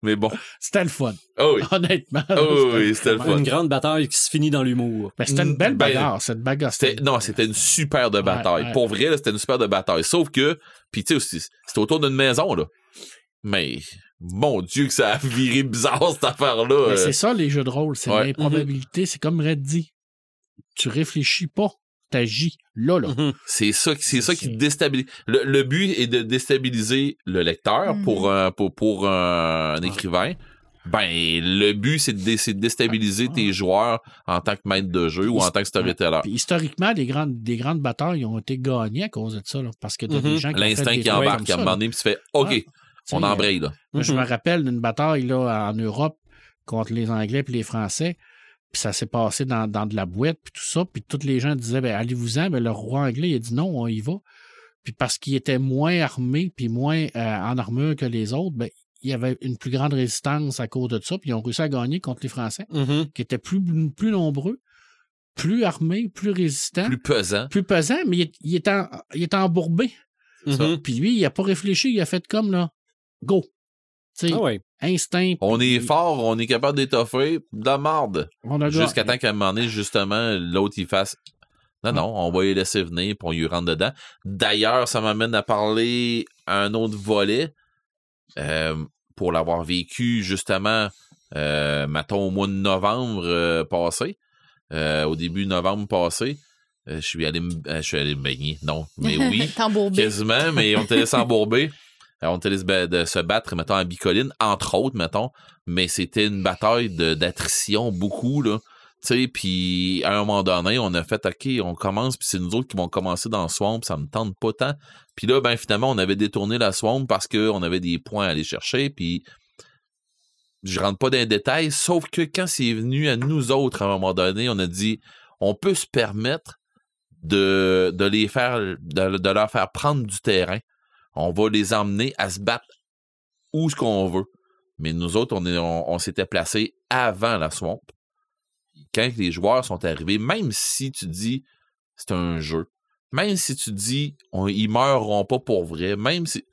Mais bon. C'était le fun. Oh oui. Honnêtement. Oh oui, c'était le fun. Une grande bataille qui se finit dans l'humour. Ben, c'était une belle Ben, bagarre, cette bagarre. C'était, non, c'était une super de bataille. ouais. Pour vrai, là, c'était une super de bataille. Sauf que, puis tu sais, aussi, c'était autour d'une maison, là. Mais, mon Dieu, que ça a viré bizarre, cette affaire-là. Mais Euh, c'est ça, les jeux de rôle. C'est Ouais. l'improbabilité. C'est comme Red dit. Tu réfléchis pas. T'agis. Là, là. Mhm. C'est ça, qui- c'est ça qui déstabilise. Le, le but est de déstabiliser le lecteur Mhm. pour, un- pour, pour un, un écrivain. Ben, le but, c'est de, dé- c'est de déstabiliser tes joueurs en tant que maître de jeu ou en tant que storyteller. Puis historiquement, des grandes, des grandes batailles ont été gagnées à cause de ça. Là, parce que t'as Mhm. des gens qui L'instinct qui embarque, qui à un ça, moment là. donné, puis tu fais OK, on embraye, là. Moi, je Mhm. me rappelle d'une bataille là, en Europe contre les Anglais puis les Français. Puis ça s'est passé dans, dans de la boîte, puis tout ça. Puis tous les gens disaient, ben, allez-vous-en. Ben, le roi anglais, il a dit non, on y va. Puis parce qu'il était moins armé, puis moins euh, en armure que les autres, ben, il y avait une plus grande résistance à cause de ça. Puis ils ont réussi à gagner contre les Français, Mhm. qui étaient plus, plus nombreux, plus armés, plus résistants, Plus plus, pesant. pesants, mais il, est- il est en, il est embourbé. Mhm. Puis lui, il a pas réfléchi, il a fait comme là, go. Ah ouais. instinct. On est fort, on est capable d'étoffer de la marde. Jusqu'à temps qu'à un moment donné, justement, l'autre, il fasse Non, non, on va y laisser venir, puis on y rentre dedans. D'ailleurs, ça m'amène à parler à un autre volet. euh, pour l'avoir vécu, justement, euh, mettons, au mois de novembre euh, passé. euh, au début novembre passé. je suis allé me je suis allé me baigner. Non, mais oui. [laughs] Quasiment, mais on te laisse embourber. [laughs] Euh, On ba- de se battre, mettons, à Bicoline, entre autres, mettons. Mais c'était une bataille d'attrition, beaucoup, là. Tu sais, puis à un moment donné, on a fait, OK, on commence, puis c'est nous autres qui vont commencer dans le swamp, ça me tente pas tant. Puis là, ben finalement, on avait détourné la swamp parce qu'on avait des points à aller chercher, puis je rentre pas dans les détails, sauf que quand c'est venu à nous autres, à un moment donné, on a dit, on peut se permettre de, de les faire, de leur faire prendre du terrain. On va les emmener à se battre où ce qu'on veut. Mais nous autres, on, est- on, on s'était placés avant la swamp. Quand les joueurs sont arrivés, même si tu dis c'est un jeu, même si tu dis on, ils meurront pas pour vrai, même si.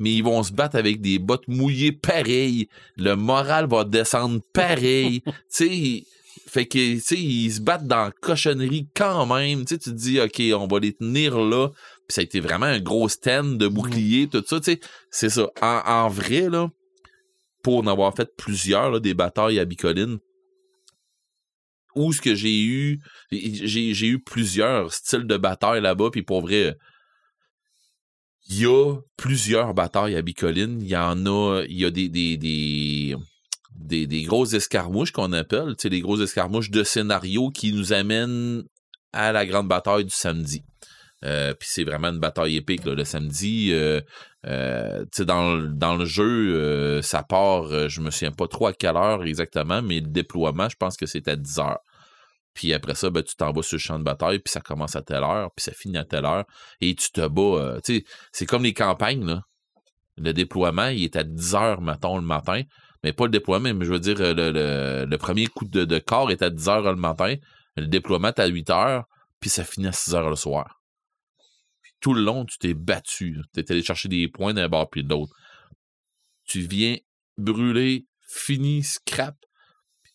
Mais ils vont se battre avec des bottes mouillées pareil. Le moral va descendre pareil. [laughs] tu sais, fait que, tu sais, ils se battent dans la cochonnerie quand même. Tu sais, tu te dis, OK, on va les tenir là. Puis ça a été vraiment un gros stand de bouclier, tout ça. Tu sais, c'est ça. En, en vrai, là, pour en avoir fait plusieurs, là, des batailles à Bicoline, où ce que j'ai eu, j'ai, j'ai eu plusieurs styles de bataille là-bas, puis pour vrai, il y a plusieurs batailles à Bicoline. Il y en a, il y a des, des, des, des, des grosses escarmouches qu'on appelle, tu sais, des grosses escarmouches de scénario qui nous amènent à la grande bataille du samedi. Euh, puis c'est vraiment une bataille épique le samedi. Euh, euh, dans, le- dans le jeu, ça part, je me souviens pas trop à quelle heure exactement, mais le déploiement, je pense que c'est à 10 heures. Puis après ça, ben, tu t'en vas sur le champ de bataille, puis ça commence à telle heure, puis ça finit à telle heure, et tu te bats. c'est comme les campagnes, là. Le déploiement, il est à 10 heures, mettons, le matin. Mais pas le déploiement, mais je veux dire, le, le- le premier coup de, de corps est à 10 heures le matin. Le déploiement est à 8 heures, puis ça finit à 6 heures le soir. Tout le long, tu t'es battu. Tu es allé chercher des points d'un bord puis de l'autre. Tu viens brûler, fini, scrap.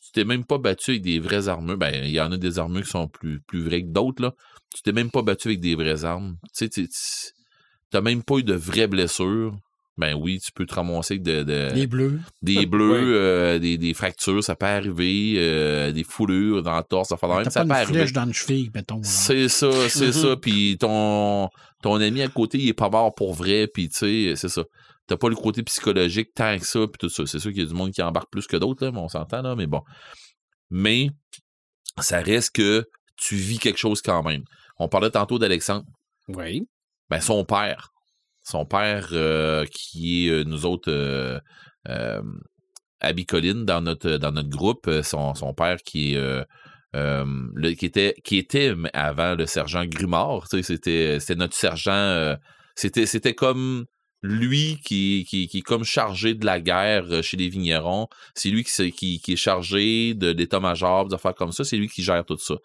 Tu t'es même pas battu avec des vraies armures. Ben, il y en a des armures qui sont plus, vraies que d'autres, là. Tu t'es même pas battu avec des vraies armes. Tu sais, même pas eu de vraies blessures. Ben oui, tu peux te ramasser avec de, de- Les bleus. des [laughs] bleus, euh, des, des fractures, ça peut arriver, euh, des foulures dans la torse, ça, T'as ça pas peut une arriver. flèche dans le cheville, mettons. C'est ça, c'est Mhm. ça. Puis ton, ton ami à côté, il est pas mort pour vrai, puis tu sais, c'est ça. T'as pas le côté psychologique tant que ça, puis tout ça. C'est sûr qu'il y a du monde qui embarque plus que d'autres, on s'entend, là, mais bon. Mais ça reste que tu vis quelque chose quand même. On parlait tantôt d'Alexandre. Oui. Ben, son père. Son père, euh, qui est euh, nous autres euh, euh, Bicoline dans notre, groupe, euh, son, père qui est. euh, euh, était avant le sergent Grumard, tu sais, c'était c'était notre sergent euh, c'était c'était comme lui qui, est comme chargé de la guerre euh, chez les vignerons. C'est lui qui, qui est chargé de l'état-major, des affaires comme ça. C'est lui qui gère tout ça.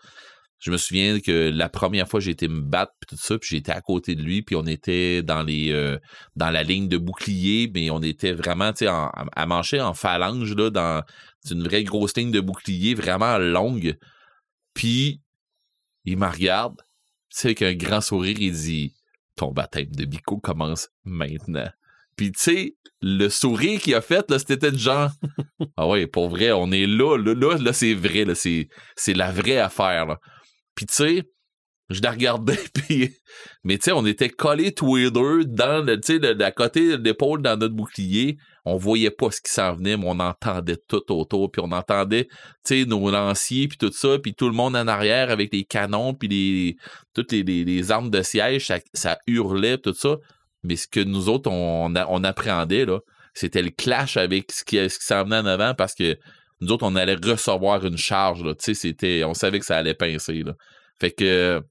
Je me souviens que la première fois j'ai été me battre puis tout ça, puis j'étais à côté de lui, puis on était dans les euh, dans la ligne de bouclier, mais on était vraiment tu à mancher en phalange là dans une vraie grosse ligne de bouclier vraiment longue. Puis il me regarde, tu sais avec un grand sourire, il dit ton baptême de bico commence maintenant. Puis tu sais le sourire qu'il a fait là, c'était de genre ah ouais, pour vrai, on est là là là, là c'est vrai là, c'est c'est la vraie affaire là. Puis tu sais, je la regardais, [laughs] puis... Mais tu sais, on était collés tous les deux dans le, tu sais, à côté de l'épaule dans notre bouclier. On voyait pas ce qui s'en venait, mais on entendait tout autour, puis on entendait, tu sais, nos lanciers, puis tout ça, puis tout le monde en arrière avec les canons, puis les, toutes les, armes de siège, ça, hurlait, tout ça. Mais ce que nous autres, on, on appréhendait, là, c'était le clash avec ce qui, ce qui s'en venait en avant, parce que nous autres, on allait recevoir une charge, là, tu c'était, on savait que ça allait pincer. Fait que,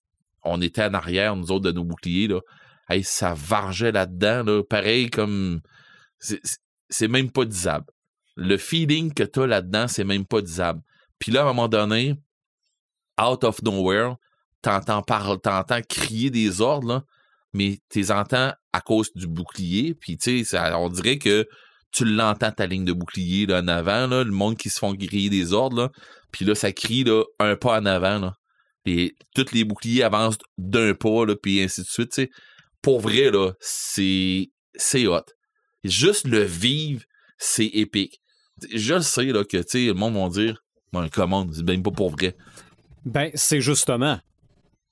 on était en arrière, nous autres, de nos boucliers, là. Ça vargeait là-dedans, là. Pareil comme. c'est- c'est- même pas disable. Le feeling que t'as là-dedans, c'est même pas disable. Puis là, à un moment donné, out of nowhere, t'entends parler, t'entends crier des ordres, mais t'es entends à cause du bouclier. Puis, tu sais, on dirait que tu l'entends, ta ligne de bouclier, là, en avant, le monde qui se font griller des ordres, là. Puis là, ça crie, un pas en avant. Et tous les boucliers avancent d'un pas, là, puis ainsi de suite. Pour vrai, c'est, c'est hot. Juste le vivre, c'est épique. Je le sais, que, le monde va dire, bon, commande, c'est même pas pour vrai. Ben, c'est justement.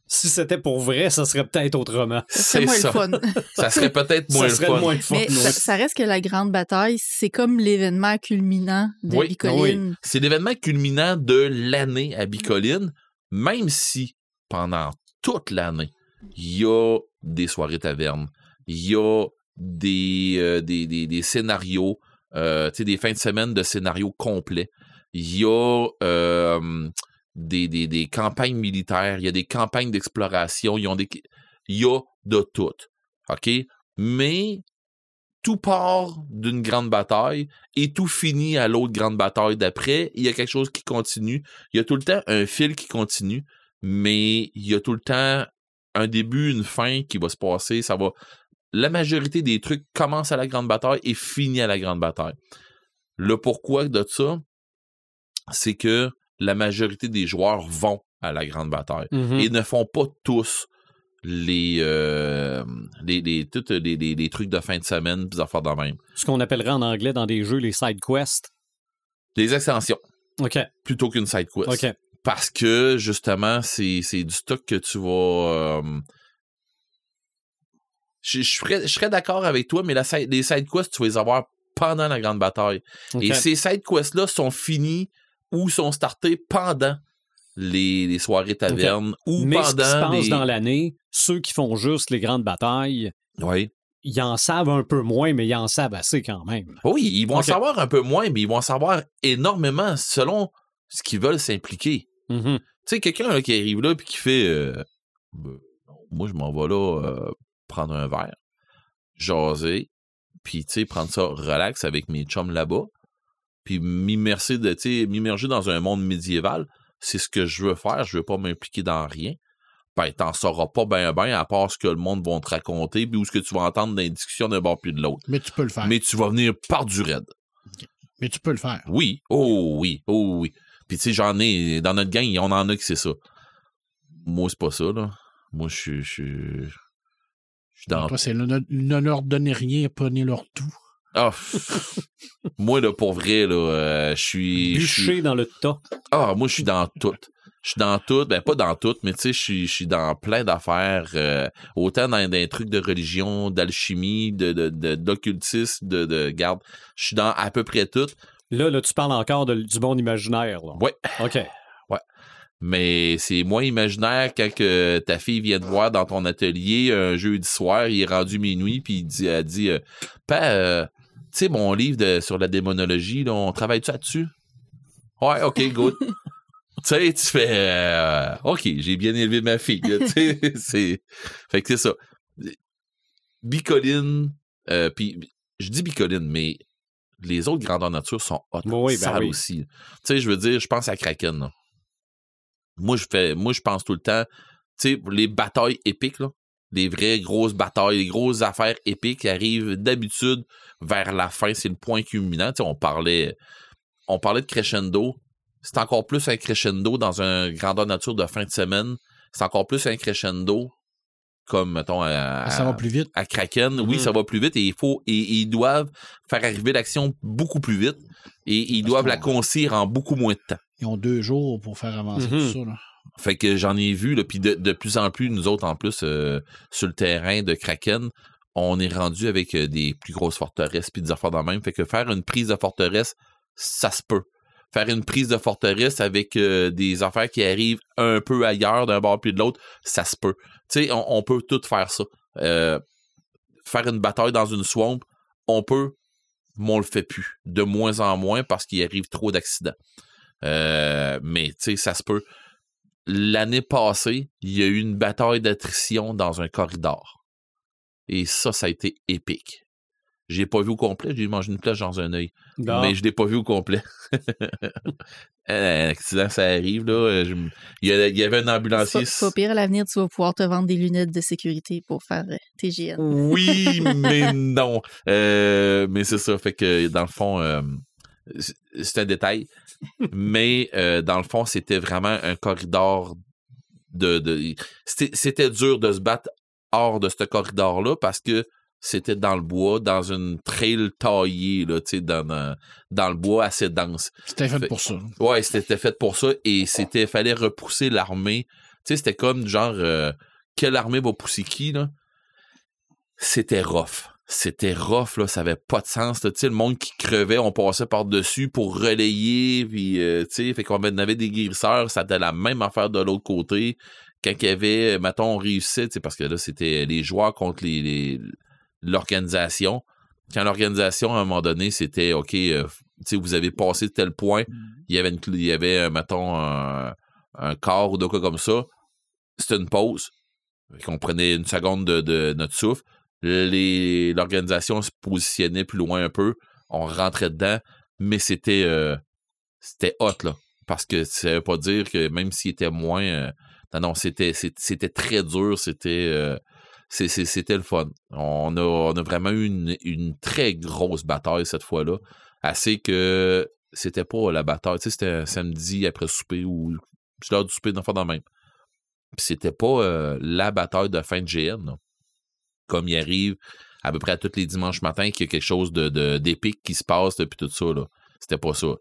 Si c'était pour vrai, ça serait peut-être autrement. C'est moins ça. le fun. [laughs] Ça serait peut-être moins ça le fun. moins le fun. Mais oui. ça, ça reste que la grande bataille, c'est comme l'événement culminant de Oui, Bicoline. C'est l'événement culminant de l'année à Bicoline, même si pendant toute l'année, il y a des soirées tavernes, il y a des, euh, des, des, des scénarios, euh, tu sais, des fins de semaine de scénarios complets. Il y a euh, des, des, des campagnes militaires, il y a des campagnes d'exploration, ils ont des, il y a de tout. OK? Mais tout part d'une grande bataille et tout finit à l'autre grande bataille d'après. Il y a quelque chose qui continue. Il y a tout le temps un fil qui continue, mais il y a tout le temps un début, une fin qui va se passer. Ça va. La majorité des trucs commencent à la grande bataille et finit à la grande bataille. Le pourquoi de ça, c'est que la majorité des joueurs vont à la grande bataille Mhm. et ne font pas tous les, euh, les, les, toutes les, les- les trucs de fin de semaine, puis affaires de même. Ce qu'on appellerait en anglais dans des jeux les side quests. Les extensions, OK. plutôt qu'une side quest. OK. Parce que, justement, c'est du stock que tu vas... euh, je, je serais, d'accord avec toi, mais la, les side quests, tu vas les avoir pendant la grande bataille. Et ces side quests-là sont finis ou sont startés pendant les, les soirées tavernes ou Mais ce qui se pendant passe les... dans l'année, ceux qui font juste les grandes batailles, Oui. ils en savent un peu moins, mais ils en savent assez quand même. Oui, ils vont en savoir un peu moins, mais ils vont en savoir énormément selon ce qu'ils veulent s'impliquer. Mhm. Tu sais, quelqu'un qui arrive là puis qui fait euh, Ben, moi je m'en vais là euh, prendre un verre, jaser, puis tu sais, prendre ça relax avec mes chums là-bas, puis m'immerser de, m'immerger dans un monde médiéval, c'est ce que je veux faire, je veux pas m'impliquer dans rien. Ben, t'en sauras pas ben ben à part ce que le monde va te raconter, puis où ce que tu vas entendre dans les discussions d'un bord puis de l'autre. Mais tu peux le faire. Mais tu vas venir par du raid. Mais tu peux le faire. Oui, oh oui, oh oui. Puis tu sais, j'en ai, dans notre gang, on en a qui c'est ça. Moi, c'est pas ça, là. Moi, je suis. Je suis dans. Toi, c'est ne, ne leur donner rien, prenez leur tout. Ah, moi, là, pour vrai, là, euh, je suis. Bûcher dans le tas. Ah, moi, je suis dans tout. Je suis dans tout, ben pas dans tout, mais tu sais, je suis- dans plein d'affaires, euh, autant dans des trucs de religion, d'alchimie, de, d'occultisme, de, de garde. Je suis dans à peu près tout. Là, là, tu parles encore de- du monde imaginaire. Là. Ouais. OK. Mais c'est moins imaginaire quand que ta fille vient te voir dans ton atelier un jeudi soir, il est rendu minuit, puis il dit, elle dit euh, euh, sais, mon livre de, sur la démonologie, là, on travaille-tu là-dessus? Ouais, ok, good. [laughs] tu sais, tu fais euh, OK, j'ai bien élevé ma fille. tu sais, [laughs] c'est. Fait que c'est ça. Bicoline, euh, puis je dis bicoline, mais les autres grandeurs nature sont hot, Oui, ben sales oui. aussi. Tu sais, je veux dire, je pense à Kraken. là. Moi, je fais, moi, je pense tout le temps, tu sais, les batailles épiques, là, les vraies grosses batailles, les grosses affaires épiques qui arrivent d'habitude vers la fin, c'est le point culminant. Tu sais, on parlait, on parlait de crescendo. C'est encore plus un crescendo dans un grandeur nature de fin de semaine. C'est encore plus un crescendo comme, mettons, à, ça va plus vite. à Kraken, oui, Mhm. ça va plus vite et il faut et, et ils doivent faire arriver l'action beaucoup plus vite et ils Parce doivent la concire en beaucoup moins de temps. Ils ont deux jours pour faire avancer Mhm. tout ça. Là. Fait que j'en ai vu, puis de, de plus en plus, nous autres, en plus, euh, sur le terrain de Kraken, on est rendu avec euh, des plus grosses forteresses puis des affaires dans le même. Fait que faire une prise de forteresse, ça se peut. Faire une prise de forteresse avec euh, des affaires qui arrivent un peu ailleurs d'un bord puis de l'autre, ça se peut. Tu sais, on, peut tout faire ça. Faire une bataille dans une swamp, on peut, mais on le fait plus. De moins en moins parce qu'il arrive trop d'accidents. Mais tu sais, ça se peut. L'année passée, il y a eu une bataille d'attrition dans un corridor. Et ça, ça a été épique. J'ai pas vu au complet, j'ai mangé une flèche dans un œil. Non. Mais je l'ai pas vu au complet. [laughs] un accident, ça arrive, là. euh, je Il y, a- il y avait un ambulancier. Pas, pas pire, à l'avenir, tu vas pouvoir te vendre des lunettes de sécurité pour faire euh, tes GN. Oui, mais non. Euh, mais c'est ça. Fait que dans le fond, euh, c'est- un détail. mais euh, dans le fond, c'était vraiment un corridor de. de c'était, dur de se battre hors de ce corridor-là parce que c'était dans le bois, dans une trail taillée, là, dans, dans, le bois assez dense. C'était fait Fait- pour ça. Ouais, c'était fait pour ça et c'était fallait repousser l'armée. C'était comme genre euh, quelle armée va pousser qui là? C'était rough. C'était rough là, ça avait pas de sens. là. Le monde qui crevait, on passait par dessus pour relayer, puis euh, fait qu'on avait des guérisseurs, ça était la même affaire de l'autre côté. Quand il y avait, mettons, on réussissait, parce que là c'était les joueurs contre les, l'organisation. Quand l'organisation à un moment donné, c'était ok, euh, vous avez passé tel point il y avait, une, il y avait euh, mettons, un, un corps ou de quoi comme ça. C'était une pause. Qu'on prenait une seconde de, de notre souffle. L'organisation se positionnait plus loin un peu, on rentrait dedans, mais c'était euh, c'était hot là. Parce que ça veut pas dire que même s'il était moins. euh, non, non, c'était très dur, c'était. euh, c'était le fun. On a, on a vraiment eu une, une très grosse bataille cette fois-là. Assez que c'était pas la bataille. Tu sais, c'était un samedi après souper ou l'heure du souper d'enfant dans le même. C'était pas la bataille de fin de GN. là. Comme il arrive à peu près à tous les dimanches matins qu'il y a quelque chose de, d'épique qui se passe depuis tout ça. C'était pas ça.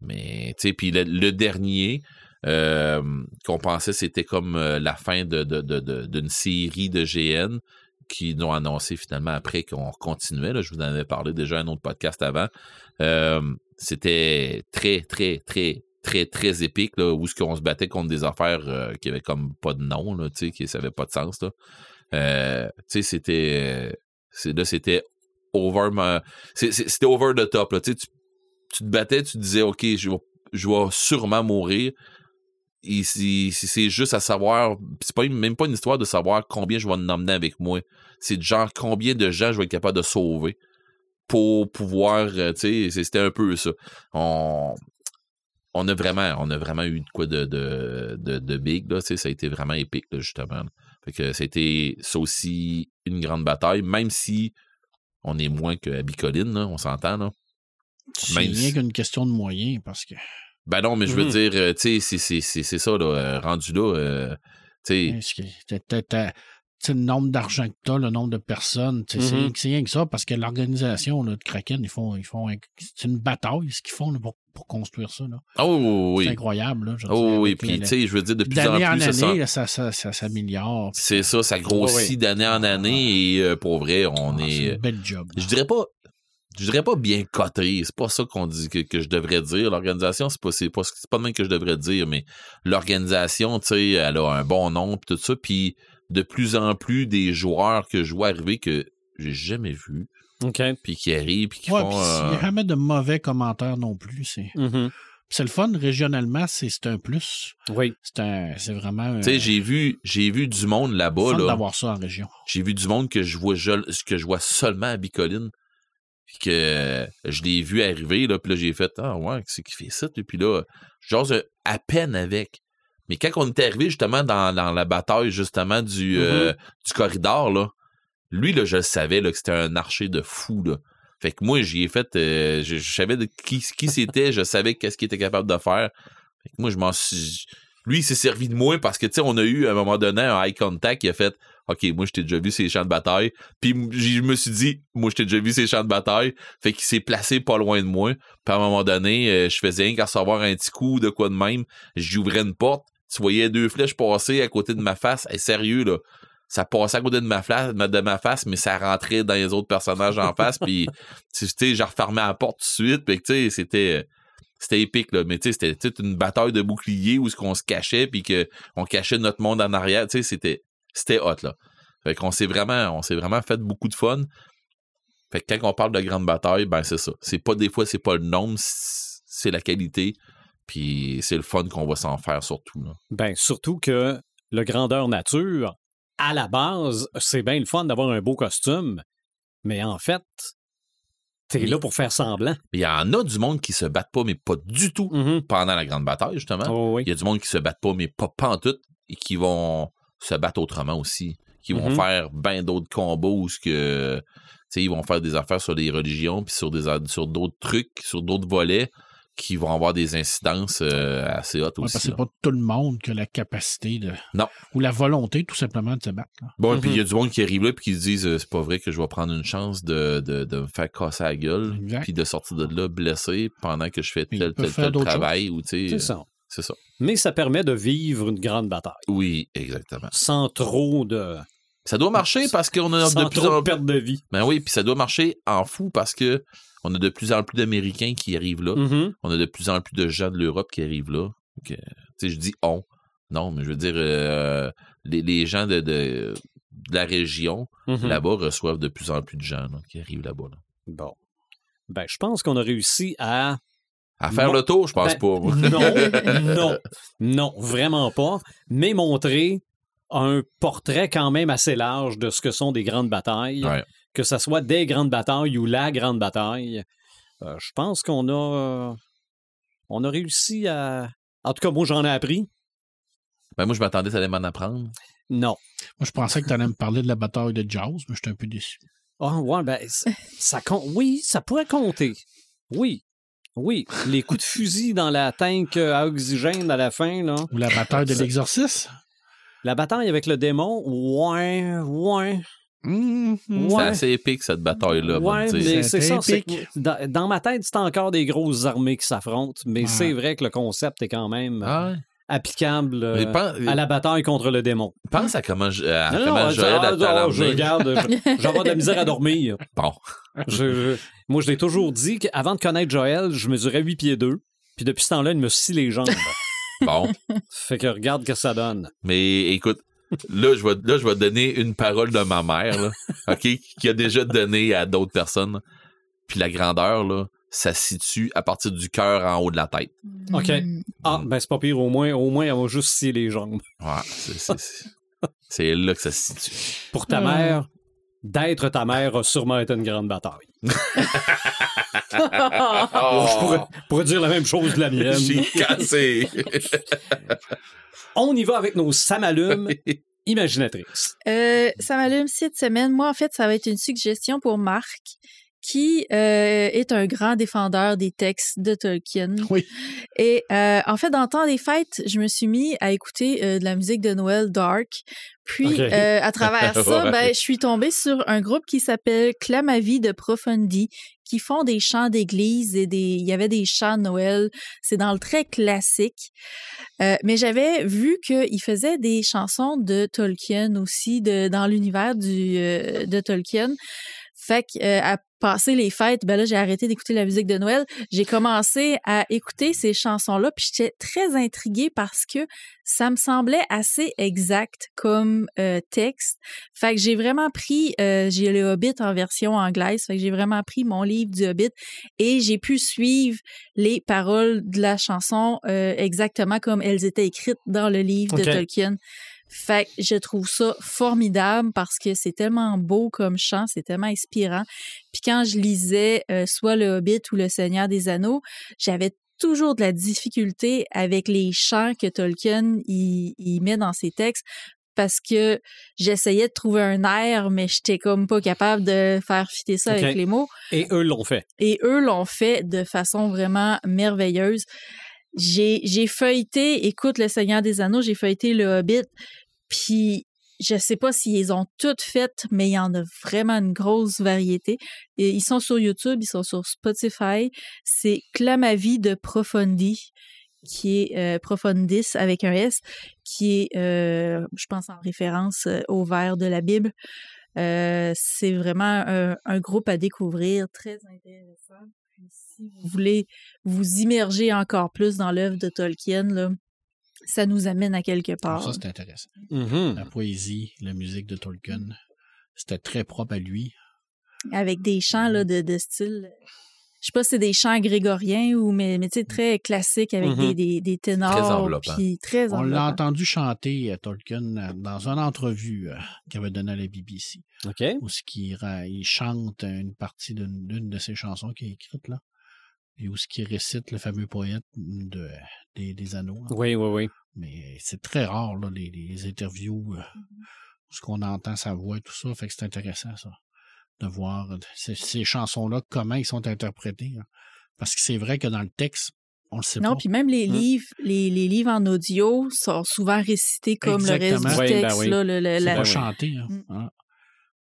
Mais, tu sais, puis le, dernier euh, qu'on pensait c'était comme euh, la fin de, d'une série de GN qui nous ont annoncé finalement après qu'on continuait. Là, je vous en avais parlé déjà un autre podcast avant. Euh, c'était très, très, très, très, très épique, là, où ce qu'on se battait contre des affaires qui avaient comme pas de nom, là, qui n'avaient pas de sens, là. Euh, tu sais, c'était... c'est- Là, c'était over... C'était over the top, tu tu te battais, tu te disais, OK, je vais, je vais sûrement mourir. C'est juste à savoir, c'est pas même pas une histoire de savoir combien je vais en emmener avec moi. C'est genre combien de gens je vais être capable de sauver pour pouvoir, euh, tu sais, c'était un peu ça. On, on a vraiment, on a vraiment eu de quoi de, de, de, big, là, ça a été vraiment épique, justement. Fait que c'était ça aussi une grande bataille, même si on est moins que Bicoline, on s'entend, là. C'est rien si- qu'une question de moyens parce que Ben non, mais je veux Mhm. dire, euh, tu sais, c'est ça, là, euh, rendu là, euh, tu sais, Le nombre d'argent que tu as, le nombre de personnes, sais, c'est rien que- ça, parce que l'organisation de Kraken, ils font, ils font c'est une bataille ce qu'ils font pour, pour construire ça. Là. oh oui, C'est incroyable. Là, oh dire, oui, puis tu sais, je veux dire, de plus en en plus, ça, année, ça, ça, ça s'améliore. c'est ça, ça grossit d'année en année, et euh, pour vrai, on Ah, C'est est, un bel job. je dirais pas, je dirais pas bien coté, c'est pas ça qu'on dit que, que je devrais dire. L'organisation, c'est pas, c'est pas, pas de même que je devrais dire, mais l'organisation, tu sais, elle a un bon nom, pis tout ça, puis de plus en plus des joueurs que je vois arriver que j'ai jamais vu, OK. puis qui arrivent, puis qui Ouais, font. puis il n'y euh, a jamais de mauvais commentaires non plus. C'est Mhm. c'est le fun régionalement, c'est c'est un plus. Oui. C'est un- c'est vraiment un Tu sais, j'ai vu, j'ai vu du monde là-bas, là. d'avoir ça en région. J'ai vu du monde que je vois je- que je vois seulement à Bicoline. Puis que euh, je l'ai vu arriver, là, puis là, j'ai fait Ah ouais, c'est qui fait ça? Puis là, j'ose à peine avec. Mais quand on est arrivé justement dans, dans la bataille justement du, euh, du corridor, là, lui, là, je le savais là, que c'était un archer de fou. Là. Fait que moi, j'y ai fait. euh, je, je savais de qui, qui c'était, je savais qu'est-ce qu'il était capable de faire. Fait que moi, je m'en suis. Lui, il s'est servi de moi parce que, tu sais, on a eu à un moment donné un eye contact. Il a fait OK, moi, je t'ai déjà vu ces champs de bataille. Puis je me suis dit, moi, je t'ai déjà vu ces champs de bataille. Fait qu'il s'est placé pas loin de moi. Puis à un moment donné, euh, je faisais rien qu'à recevoir un petit coup de quoi de même. J'ouvrais une porte. Tu voyais deux flèches passer à côté de ma face. Sérieux, là. Ça passait à côté de ma, face, mais ça rentrait dans les autres personnages en face. Puis, [laughs] tu la porte tout de suite. Tu sais, c'était c'était épique là mais c'était une bataille de boucliers où ce qu'on se cachait puis on cachait notre monde en arrière tu c'était c'était hot là fait qu'on vraiment on s'est vraiment fait beaucoup de fun fait que quand on parle de grande bataille ben c'est ça c'est pas des fois c'est pas le nombre c'est la qualité puis c'est le fun qu'on va s'en faire surtout là. Ben, surtout que le grandeur nature, à la base, c'est bien le fun d'avoir un beau costume, mais en fait, t'es là pour faire semblant. il y en a du monde qui se battent pas mais pas du tout Mhm. pendant la grande bataille justement Oh, oui. il y a du monde qui se battent pas, mais pas pantoute, et qui vont se battre autrement aussi. Qui vont Mhm. faire bien d'autres combos où ce que. ils vont faire des affaires sur les religions, puis sur des sur d'autres trucs, sur d'autres volets, qui vont avoir des incidences euh, assez hautes Ouais, aussi. parce que c'est pas tout le monde qui a la capacité de. Non. Ou la volonté, tout simplement, de se battre. là. Bon, Mhm. puis il y a du monde qui arrive là, puis qui se disent euh, c'est pas vrai que je vais prendre une chance de, de, de me faire casser la gueule, puis de sortir de là blessé pendant que je fais tel, tel, tel travail. Ou, C'est ça. C'est ça. Mais ça permet de vivre une grande bataille, Oui, exactement. sans trop de, Ça doit marcher parce qu'on a sans de plus trop en de perte de vie. Ben oui, puis ça doit marcher en fou parce que on a de plus en plus d'Américains qui arrivent là. Mhm. On a de plus en plus de gens de l'Europe qui arrivent là. Donc, euh, je dis on. Non, mais je veux dire, euh, les, les gens de, de, de la région Mhm. là-bas reçoivent de plus en plus de gens là, qui arrivent là-bas. là. Bon. Ben, je pense qu'on a réussi à À faire le tour, je pense Ben, pas. Non, [laughs] non, non, vraiment pas. Mais montrer, un portrait quand même assez large de ce que sont des grandes batailles, Ouais. Que ce soit des grandes batailles ou la grande bataille. Euh, je pense qu'on a, euh, on a réussi à. En tout cas, moi, j'en ai appris. Ben, moi, je m'attendais que ça allait m'en apprendre. Non. Moi, je pensais que tu allais me parler de la bataille de Jaws, mais j'étais un peu déçu. Ah, ouais, ben, ça, ça compte. Oui, ça pourrait compter. Oui. Oui. Les coups de fusil dans la tank euh, à oxygène à la fin, là. Ou la bataille de l'exorcisme. La bataille avec le démon, ouais, ouais. Mhm. Ouais. C'est assez épique, cette bataille-là. Ouais, mais c'est C'est ça. c'est que épique. Dans, dans ma tête, c'est encore des grosses armées qui s'affrontent, mais Ouais. c'est vrai que le concept est quand même ouais. applicable euh, à la bataille contre le démon. Pense à comment, je- à Non, comment non, Joël ah, a ah, talent. je regarde, j'aurai de la misère à dormir. Bon. Je- je- moi, je l'ai toujours dit qu'avant de connaître Joël, je mesurais 8 pieds 2. Puis depuis ce temps-là, il me scie les jambes. Bon. fait que regarde que ça donne. Mais écoute, là, je vais, là, je vais donner une parole de ma mère, là, OK, qui a déjà donné à d'autres personnes. Puis la grandeur, là, ça se situe à partir du cœur en haut de la tête. OK. Mm. Ah, ben c'est pas pire. Au moins, au moins, elle va juste scier les jambes. Ouais, c'est, c'est, c'est- c'est là que ça se situe. Pour ta Hmm. mère, d'être ta mère a sûrement été une grande bataille. Je pourrais, pourrais dire la même chose de la mienne. J'ai cassé. [laughs] On y va avec nos samalumes imaginatrices. Euh, cette semaine. Moi, en fait, ça va être une suggestion pour Marc, qui euh, est un grand défendeur des textes de Tolkien. Oui. Et euh, en fait, dans le temps des fêtes, je me suis mis à écouter euh, de la musique de Noël dark. Puis, euh, à travers [laughs] ça, Ouais. ben, je suis tombée sur un groupe qui s'appelle Clamavis de Profondi, qui font des chants d'église et des, il y avait des chants de Noël. C'est dans le très classique. Euh, mais j'avais vu qu'il faisait des chansons de Tolkien aussi, de, dans l'univers du, euh, de Tolkien. Fait que, à passer les fêtes, ben là, j'ai arrêté d'écouter la musique de Noël. J'ai commencé à écouter ces chansons-là, puis j'étais très intriguée parce que ça me semblait assez exact comme euh, texte. Fait que j'ai vraiment pris, euh, j'ai le Hobbit en version anglaise, fait que j'ai vraiment pris mon livre du Hobbit et j'ai pu suivre les paroles de la chanson euh, exactement comme elles étaient écrites dans le livre de Tolkien. Fait que je trouve ça formidable parce que c'est tellement beau comme chant, c'est tellement inspirant. Puis quand je lisais euh, soit le Hobbit ou le Seigneur des Anneaux, j'avais toujours de la difficulté avec les chants que Tolkien il met dans ses textes parce que j'essayais de trouver un air, mais j'étais comme pas capable de faire fitter ça avec les mots. Et eux l'ont fait. Et eux l'ont fait de façon vraiment merveilleuse. J'ai feuilleté, écoute, Le Seigneur des Anneaux, j'ai feuilleté Le Hobbit, puis je sais pas s'ils les ont toutes faites, mais il y en a vraiment une grosse variété. Ils sont sur YouTube, ils sont sur Spotify. C'est Clamavis de Profondi, qui est euh, Profondis avec un S, qui est, euh, je pense, en référence euh, au vers de la Bible. C'est vraiment un, un groupe à découvrir, très intéressant. Puis si vous voulez vous immerger encore plus dans l'œuvre de Tolkien, là, ça nous amène à quelque part. Ça, c'est intéressant. Mhm. La poésie, la musique de Tolkien, c'était très propre à lui. avec des chants là, de, de style. Je sais pas si c'est des chants grégoriens ou mais, mais tu sais, très classiques avec Mhm. des, des, des ténors. enveloppant. Puis très On l'a enveloppant. entendu chanter, euh, Tolkien, euh, dans une entrevue euh, qu'il avait donnée à la BBC, OK. où ce qu'il ra- il chante une partie d'une d'une de ses chansons qui est écrite là, et où ce qu'il récite le fameux poète de, des, des anneaux. là. Oui, oui, oui. Mais c'est très rare, là, les, les interviews, euh, où ce qu'on entend sa voix et tout ça. Fait que c'est intéressant, ça, de voir euh, ces, ces chansons-là, comment ils sont interprétés. hein. Parce que c'est vrai que dans le texte, on le sait Non, pas. puis même les Hmm. livres, les, les livres en audio sont souvent récités comme le reste du Oui, ben texte. oui. là, le- le- C'est la- pas oui. chanté. Hein. Mm. Hein. Fait que, euh,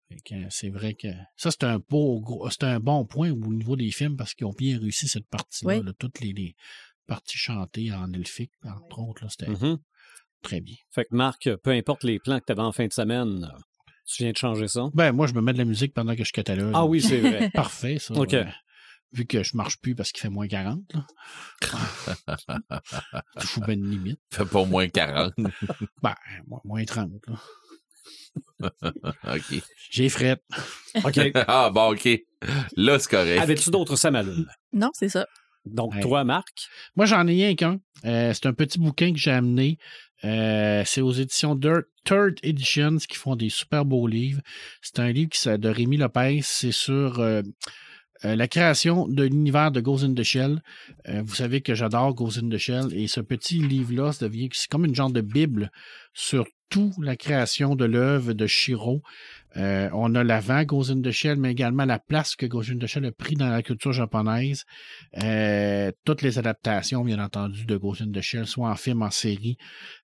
c'est vrai que ça, c'est un beau gros- c'est un bon point au niveau des films parce qu'ils ont bien réussi cette partie-là. Oui. là. toutes les, les parties chantées en elfique, entre autres, là, c'était Mhm. très bien. Fait que Marc, peu importe les plans que tu avais en fin de semaine, euh, tu viens de changer ça? Ben, moi, je me mets de la musique pendant que je catalogue. Ah oui, c'est vrai. [laughs] Parfait, ça. OK. Euh, vu que je marche plus parce qu'il fait moins 40. Là. [laughs] Je fous bien une limite. Fait pas moins 40. Ben, mo- moins 30. là. [laughs] OK. J'ai frette. OK. [laughs] Ah, bon, OK. Là, c'est correct. Avais-tu d'autres samalumes? Non, c'est ça. Donc, Ouais. toi, Marc, Moi, j'en ai rien qu'un. Euh, c'est un petit bouquin que j'ai amené Euh, c'est aux éditions Dirt, Third Editions qui font des super beaux livres. C'est un livre qui, de Rémi Lopez. C'est sur euh, euh, la création de l'univers de Ghost in the Shell. Euh, vous savez que j'adore Ghost in the Shell et ce petit livre-là, ça devient c'est comme une genre de bible sur toute la création de l'œuvre de Shiro. Euh, on a l'avant in the Shell, mais également la place que in the Shell a pris dans la culture japonaise. Euh, toutes les adaptations, bien entendu, de in the Shell, soit en film, en série.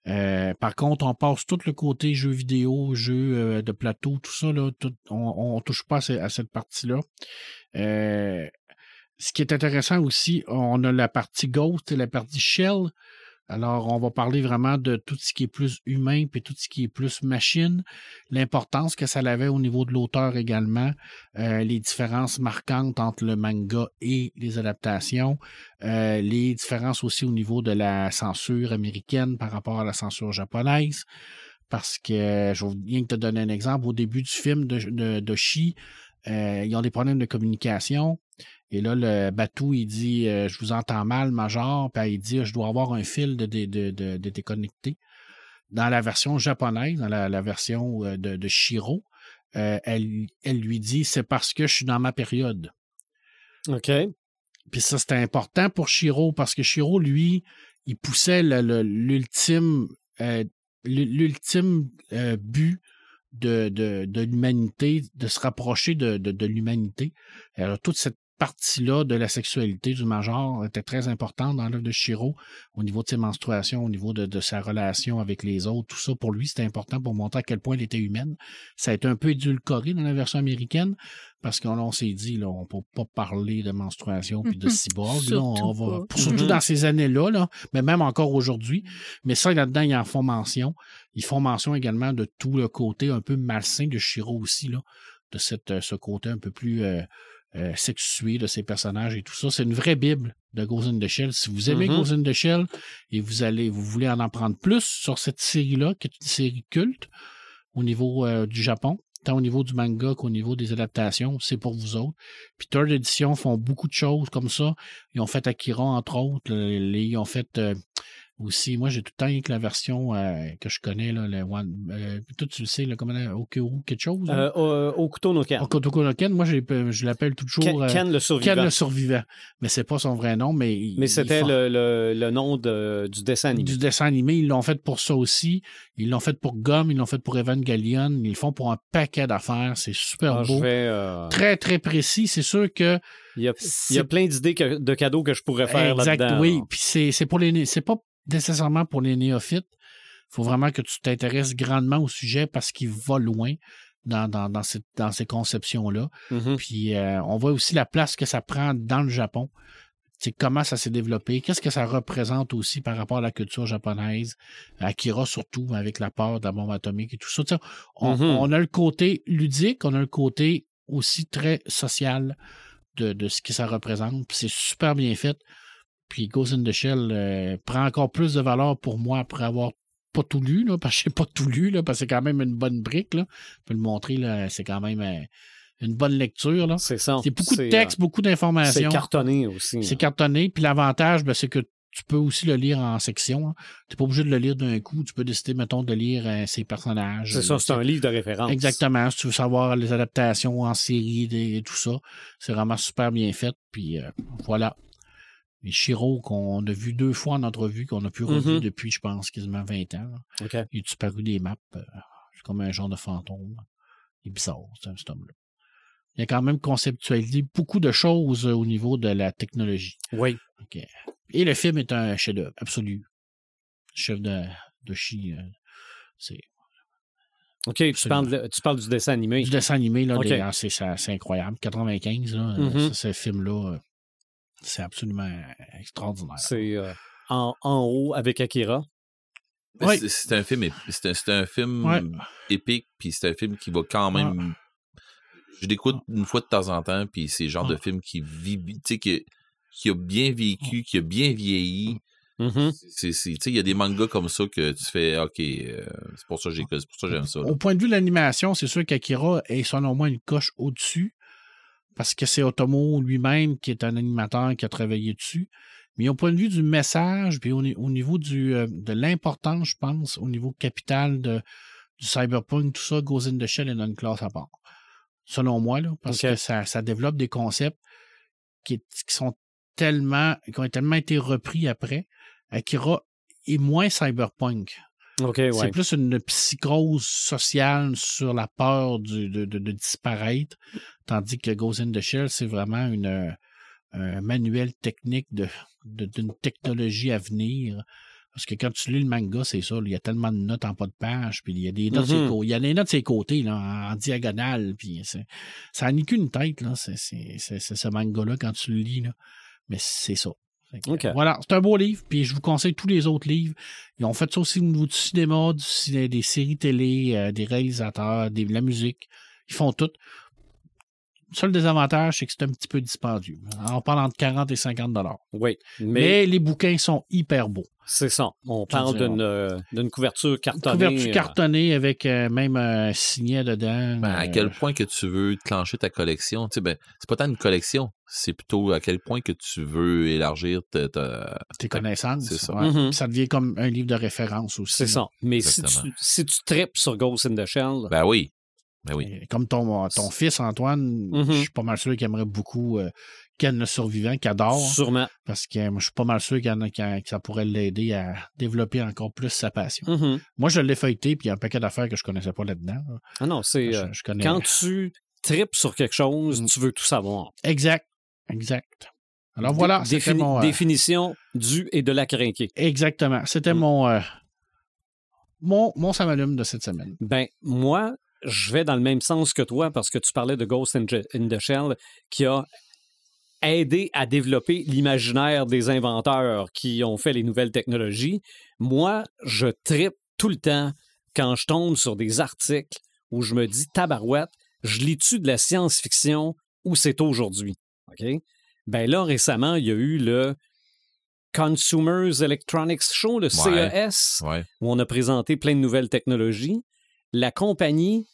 Euh, par contre, on passe tout le côté jeux vidéo, jeux euh, de plateau, tout ça, là, tout- on, on touche pas à, à cette partie-là. Ce qui est intéressant aussi, on a la partie Ghost et la partie Shell. Alors, on va parler vraiment de tout ce qui est plus humain puis tout ce qui est plus machine, l'importance que ça avait au niveau de l'auteur également, euh, les différences marquantes entre le manga et les adaptations, euh, les différences aussi au niveau de la censure américaine par rapport à la censure japonaise. Parce que, je vais bien te donner un exemple, au début du film de, de, de Shi, euh, ils ont des problèmes de communication. Et là, le Batou, il dit euh, Je vous entends mal, Major. Puis il dit Je dois avoir un fil de, de, de, de, déconnecté. Dans la version japonaise, dans la, la version euh, de, de Shiro, euh, elle, elle lui dit C'est parce que je suis dans ma période. OK. Puis ça, c'était important pour Shiro parce que Shiro, lui, il poussait l'ultime euh, l'u- l'ultime but de, de, de l'humanité, de se rapprocher de, de, de l'humanité. Alors, toute cette partie-là de la sexualité du major était très importante dans l'œuvre de Shiro, au niveau de ses menstruations, au niveau de, de sa relation avec les autres, tout ça, pour lui, c'était important pour montrer à quel point elle était humaine. Ça a été un peu édulcoré dans la version américaine, parce qu'on on s'est dit, là, on ne peut pas parler de menstruation puis de [laughs] cyborg. là, on Surtout va, pas. dans ces années-là, là, mais même encore aujourd'hui. Mais ça, là-dedans, ils en font mention. Ils font mention également de tout le côté un peu malsain de Shiro aussi, là, de cette, euh, ce côté un peu plus euh, euh, de ces personnages et tout ça. C'est une vraie Bible de Ghost in the Shell. Si vous aimez Mhm. Ghost in the Shell et vous allez, vous voulez en apprendre plus sur cette série-là, qui est une série culte au niveau euh, du Japon, tant au niveau du manga qu'au niveau des adaptations, c'est pour vous autres. Puis Third Edition font beaucoup de choses comme ça. Ils ont fait Akira, entre autres. Ils ont fait euh, aussi, moi j'ai tout le temps avec la version euh, que je connais, là, le one, euh, toi tu le sais, là, comment Okeo, quelque chose. là? Euh, couteau no Ken. Okotoko no Ken, moi j'ai- je l'appelle toujours Ken, euh, Ken le survivant. Ken le survivant. Mais c'est pas son vrai nom, mais. Mais c'était font- le, le, le nom de- du dessin animé. du dessin animé. Ils l'ont fait pour ça aussi. Ils l'ont fait pour Gum, ils l'ont fait pour Evangelion. Ils le font pour un paquet d'affaires. C'est super Ah, beau. vais, euh, Très, très précis. C'est sûr que. il, y a, il y a c'est- plein d'idées de cadeaux que je pourrais faire exact, là-dedans. oui. là. Puis c'est c'est pour les. C'est pas nécessairement pour les néophytes. Il faut vraiment que tu t'intéresses grandement au sujet parce qu'il va loin dans, dans, dans, cette- dans ces conceptions-là. Mhm. Puis euh, on voit aussi la place que ça prend dans le Japon. C'est comment ça s'est développé, qu'est-ce que ça représente aussi par rapport à la culture japonaise, Akira surtout avec la peur de la bombe atomique et tout ça. On, Mhm. on a le côté ludique, on a le côté aussi très social de, de ce que ça représente. C'est super bien fait. Puis Ghost in the Shell euh, prend encore plus de valeur pour moi après avoir pas tout lu, là, [laughs] parce que j'ai pas tout lu, là, parce que c'est quand même une bonne brique. Là. Je peux le montrer, là, c'est quand même euh, une bonne lecture. Là. C'est ça. C'est beaucoup de C'est, textes, beaucoup euh, C'est d'informations. cartonné aussi. C'est cartonné. Puis l'avantage, ben, c'est que tu peux aussi le lire en section. Tu n'es pas obligé de le lire d'un coup. Tu peux décider, mettons, de lire euh, ses personnages. C'est ça, c'est un livre de référence. Exactement. Si tu veux savoir les adaptations en série et tout ça, c'est vraiment super bien fait. Puis euh, voilà. Et Shiro, qu'on a vu deux fois en entrevue, qu'on a pu revu Mhm. depuis, je pense, quasiment 20 ans. là. OK. Il a disparu des maps. euh, c'est comme un genre de fantôme. Il est bizarre, cet homme-là. Il a quand même conceptualisé beaucoup de choses euh, au niveau de la technologie. Oui. Et le film est un chef-d'œuvre absolu. Chef de, de chi. euh, c'est OK, tu parles, de- tu parles du dessin animé. du dessin animé, là, OK. des- ah, c'est, incroyable. 95, là, ça, ce film-là, c'est absolument extraordinaire. C'est euh, en, en haut avec Akira. C'est- C'est un film, c'est un, c'est un film Ouais. épique, puis c'est un film qui va quand même. Je l'écoute une fois de temps en temps, puis c'est le genre de Ouais. film qui vit, tu sais, qui, qui a bien vécu, qui a bien vieilli. C'est, c'est- tu sais, il y a des mangas comme ça que tu fais, ok, euh, c'est pour ça que j'écoute, c'est pour ça que j'aime ça. là. Au point de vue de l'animation, c'est sûr qu'Akira est selon moi une coche au-dessus parce que c'est Otomo lui-même qui est un animateur qui a travaillé dessus. Mais au point de vue du message, puis au, ni- au niveau du, euh, de l'importance, je pense, au niveau capital de, du cyberpunk, tout ça, Goes in the Shell est dans une classe à part. Selon moi, là, parce que ça, ça développe des concepts qui, qui sont tellement, qui ont tellement été repris après. Akira est moins cyberpunk. OK, C'est ouais. plus une psychose sociale sur la peur du- de, de- de disparaître, tandis que Ghost in the Shell, c'est vraiment une, un manuel technique de- de- d'une technologie à venir. Parce que quand tu lis le manga, c'est ça, il y a tellement de notes en pas de page, puis il y a des notes, Mhm. cô- il y a des notes sur les côtés, là, en, en diagonale, puis c'est- ça n'a qu'une tête, là, c'est ce manga-là quand tu le lis, là. Mais c'est ça. Voilà, c'est un beau livre, puis je vous conseille tous les autres livres. Ils ont fait ça aussi au niveau du cinéma, du ciné- des séries télé, euh, des réalisateurs, des- de la musique. Ils font tout. Le seul désavantage, c'est que c'est un petit peu dispendieux. On parle entre 40 et 50 dollars. Oui, mais, Mais, les bouquins sont hyper beaux. c'est ça. On parle d'une euh, d'une couverture cartonnée. Couverture euh, cartonnée avec euh, même un signet dedans. Ben, à quel point que tu veux clencher ta collection? Tu sais, ben, c'est pas tant une collection, c'est plutôt à quel point que tu veux élargir ta. ta- tes connaissances. c'est ça. ouais. Mhm. Puis Ça devient comme un livre de référence aussi. C'est ça. Mais si tu, si tu tripes sur Ghost in the Shell, Ben oui. Ben oui. Et Comme ton, ton fils, Antoine, je suis pas mal sûr qu'il aimerait beaucoup euh, Ken le survivant, qu'il adore. sûrement. Parce que moi, je suis pas mal sûr a- a- que ça pourrait l'aider à développer encore plus sa passion. Mhm. Moi, je l'ai feuilleté, puis il y a un paquet d'affaires que je connaissais pas là-dedans. là. Ah non, c'est. Euh, connais. quand tu tripes sur quelque chose, Mm. tu veux tout savoir. Exact. Exact. Alors voilà, c'était défini- mon. euh, Définition du et de la crinquer. Exactement. C'était Mm. mon, euh, mon. Mon samalume de cette semaine. Ben, moi, je vais dans le même sens que toi parce que tu parlais de Ghost in, the Shell qui a aidé à développer l'imaginaire des inventeurs qui ont fait les nouvelles technologies. Moi, je tripe tout le temps quand je tombe sur des articles où je me dis tabarouette, je lis-tu de la science-fiction ou c'est aujourd'hui? OK? Ben là, récemment, il y a eu le Consumers Electronics Show, le Ouais. CES Ouais. où on a présenté plein de nouvelles technologies. La compagnie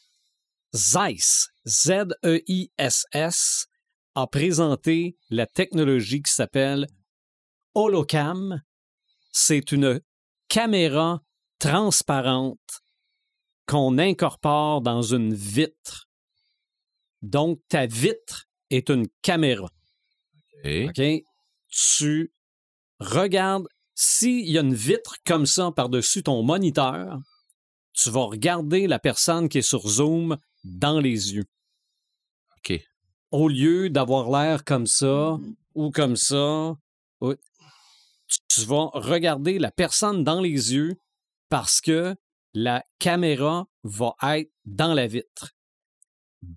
Zeiss, Z-E-I-S-S, a présenté la technologie qui s'appelle Holocam. C'est une caméra transparente qu'on incorpore dans une vitre. Donc, ta vitre est une caméra. Et OK? Tu regardes, s'il y a une vitre comme ça par-dessus ton moniteur, tu vas regarder la personne qui est sur Zoom dans les yeux. OK. Au lieu d'avoir l'air comme ça ou comme ça, tu- vas regarder la personne dans les yeux parce que la caméra va être dans la vitre.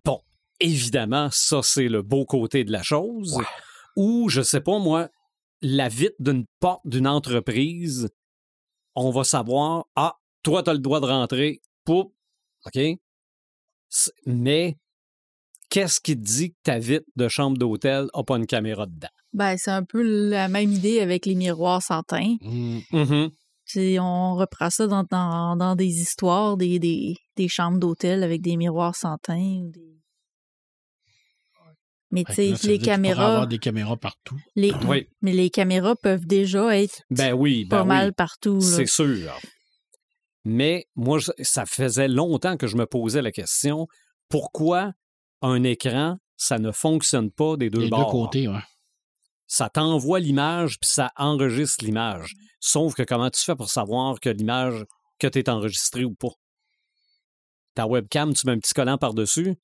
Bon, évidemment, ça c'est le beau côté de la chose. Ouais. Ou, je sais pas moi, la vitre d'une porte d'une entreprise, on va savoir, ah, toi, tu as le droit de rentrer, poup, OK? Mais qu'est-ce qui te dit que ta vitre de chambre d'hôtel n'a pas une caméra dedans? Ben, c'est un peu la même idée avec les miroirs sans teint. Mhm. C'est- On reprend ça dans, dans, dans des histoires, des, des, des chambres d'hôtel avec des miroirs sans teint. ou des- Mais tu sais, les caméras, avoir des caméras partout. les, Oui. mais les caméras peuvent déjà être Ben oui, ben pas oui. mal partout. C'est sûr. Mais moi, ça faisait longtemps que je me posais la question pourquoi un écran, ça ne fonctionne pas des deux Des deux côtés, ouais. Ça t'envoie l'image puis ça enregistre l'image. Sauf que comment tu fais pour savoir que l'image, que tu es enregistré ou pas? Ta webcam, tu mets un petit collant par-dessus.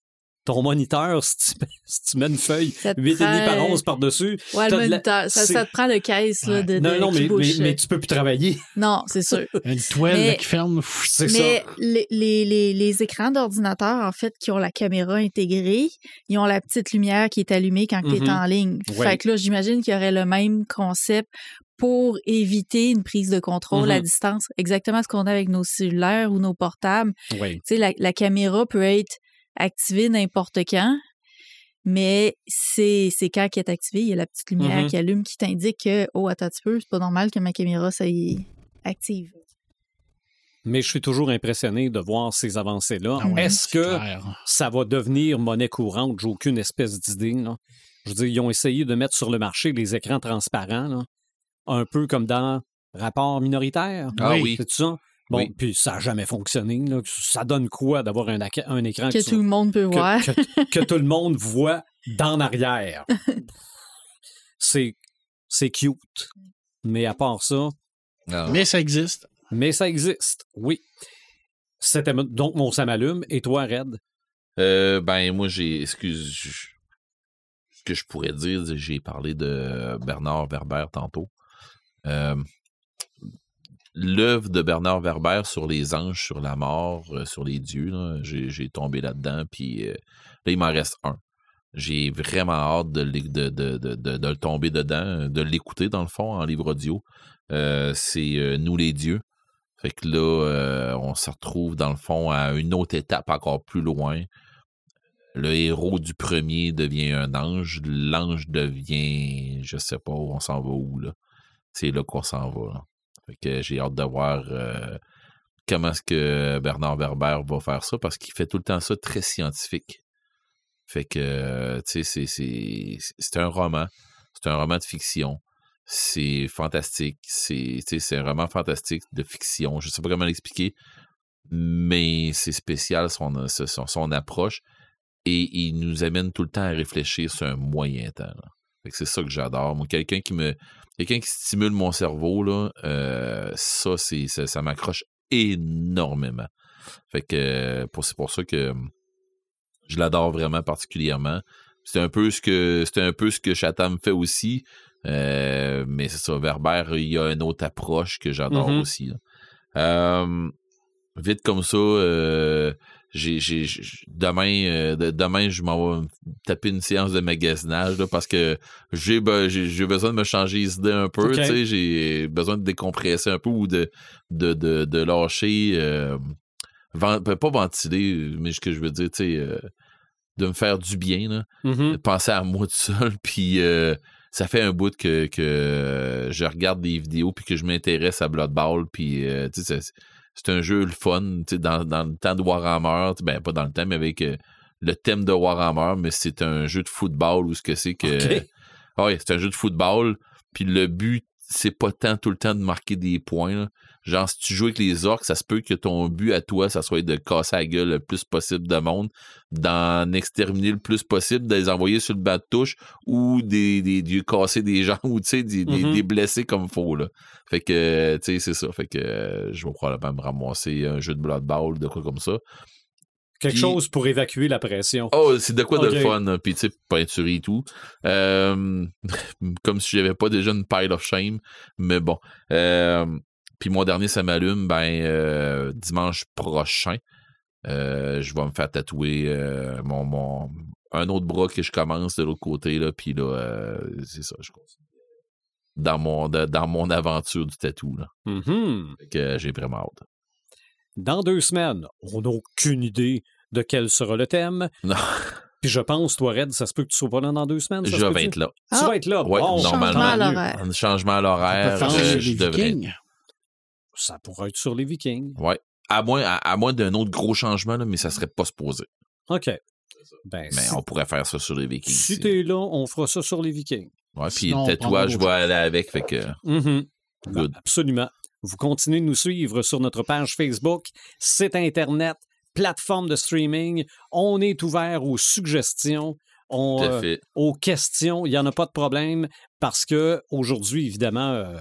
Ton moniteur, [laughs] si tu, si tu mets une feuille Ça te 8,5 par prend- 11 par-dessus. Ouais, le la- moniteur, ça, te prend le caisse Ouais. de, de- Non, non, mais, mais, mais tu peux plus travailler. Non, c'est sûr. [laughs] Une toile Mais- qui ferme. C'est Mais ça. les, les, les, les écrans d'ordinateur, en fait, qui ont la caméra intégrée, ils ont la petite lumière qui est allumée quand tu es en ligne. Ouais. Fait que là, j'imagine qu'il y aurait le même concept pour éviter une prise de contrôle à distance. Exactement ce qu'on a avec nos cellulaires ou nos portables. Oui. Tu sais, la, la caméra peut être activée n'importe quand, mais c'est c'est quand qu'elle est activée, il y a la petite lumière Mhm. qui allume qui t'indique que, oh, attends un petit peu, c'est pas normal que ma caméra, ça y est active. Mais je suis toujours impressionné de voir ces avancées-là. ah ouais, Est-ce que clair. ça va devenir monnaie courante? J'ai aucune espèce d'idée. là. Je veux dire, ils ont essayé de mettre sur le marché les écrans transparents. là. un peu comme dans Rapport minoritaire. Ah Oui. oui. C'est ça? Bon, Oui. puis ça n'a jamais fonctionné. là. Ça donne quoi d'avoir un, un écran Que tout le monde peut que- voir. que, que tout le monde voit d'en arrière? [laughs] C'est c'est cute. Mais à part ça. Mais ça existe. mais ça existe, oui. C'était donc mon ça m'allume. Et toi, Red? Euh, ben, moi, j'ai. Excuse. Ce que je pourrais dire, j'ai parlé de Bernard Werber tantôt. Euh, L'œuvre de Bernard Werber sur les anges, sur la mort, euh, sur les dieux, j'ai tombé là-dedans, puis euh, là, il m'en reste un. J'ai vraiment hâte de, le tomber dedans, de l'écouter, dans le fond, en livre audio. Euh, c'est euh, Nous les dieux. Fait que là, euh, on se retrouve dans le fond à une autre étape encore plus loin. Le héros du premier devient un ange, l'ange devient, je sais pas on s'en va où là. C'est là qu'on s'en va. là. Que j'ai hâte de voir euh, comment est-ce que Bernard Werber va faire ça parce qu'il fait tout le temps ça très scientifique. Fait que, euh, tu sais, c'est- un roman. C'est un roman de fiction. C'est fantastique. C'est un roman fantastique de fiction. Je sais pas comment l'expliquer, mais c'est spécial son, son, son approche et il nous amène tout le temps à réfléchir sur un moyen temps. c'est ça que j'adore. Moi, quelqu'un qui me quelqu'un qui stimule mon cerveau, là, euh, ça, c'est, ça, ça m'accroche énormément. Fait que pour, c'est pour ça que je l'adore vraiment particulièrement. C'est un peu ce que c'est un peu ce que Chatham fait aussi. euh, mais c'est ça, Werber, il y a une autre approche que j'adore Mhm. aussi. là. Euh, vite comme ça, euh, j'ai, j'ai, demain, euh, de- demain, je m'en vais taper une séance de magasinage là, parce que j'ai, be- j'ai, besoin de me changer les idées un peu. Tu sais, J'ai besoin de décompresser un peu ou de, de, de, de lâcher. euh, pas ventiler, mais ce que je veux dire, tu sais, euh, de me faire du bien. Là de penser à moi tout seul, [laughs] puis ça fait un bout que, que je regarde des vidéos puis que je m'intéresse à Blood Bowl, puis tu sais, c'est, un jeu le fun, tu sais, dans, dans le temps de Warhammer, ben pas dans le temps, mais avec euh, le thème de Warhammer, mais c'est un jeu de football ou ce que c'est que... Ah ouais, c'est un jeu de football, puis le but, c'est pas tant tout le temps de marquer des points, là. Genre, si tu joues avec les orques, ça se peut que ton but à toi, ça soit de casser la gueule le plus possible de monde, d'en exterminer le plus possible, de les envoyer sur le bas de touche ou des, des, de casser des [laughs] gens ou tu sais, des, des- Mhm. des blessés comme faut. Là. Fait que, tu sais, c'est ça. Fait que euh, je vais probablement me ramasser un jeu de Blood Bowl, de quoi comme ça. Quelque Puis- chose pour évacuer la pression. Oh, c'est de quoi de fun, hein. puis tu sais, peinturer et tout. Euh, [laughs] comme si j'avais pas déjà une pile of shame, mais bon. Euh, puis mon dernier, ça m'allume, ben, euh, dimanche prochain, euh, je vais me faire tatouer euh, mon, mon, un autre bras que je commence de l'autre côté, là, puis là, euh, c'est ça, je continue. Dans mon, de- dans mon aventure du tatou, là. Mhm. Fait que j'ai vraiment hâte. Dans deux semaines, on n'a aucune idée de quel sera le thème. [laughs] Non. Puis je pense, toi, Red, ça se peut que tu sois pas là dans deux semaines. ça Je vais être là. Tu Ah. vas être là. Ouais, Bon, normalement. Changement à l'horaire. Un changement à l'horaire, je, je devrais. Ça pourrait être sur les Vikings. Ouais. À moins, à, à moins d'un autre gros changement, là, mais ça serait pas supposé. OK. Ben, Mais si, on pourrait faire ça sur les Vikings. si t'es là, on fera ça sur les Vikings. Ouais, puis le tatouage va aller avec, fait que Mhm. good. Absolument. Vous continuez de nous suivre sur notre page Facebook, site Internet, plateforme de streaming. On est ouvert aux suggestions, on, Tout à euh, aux questions. Il n'y en a pas de problème parce que aujourd'hui, évidemment, euh,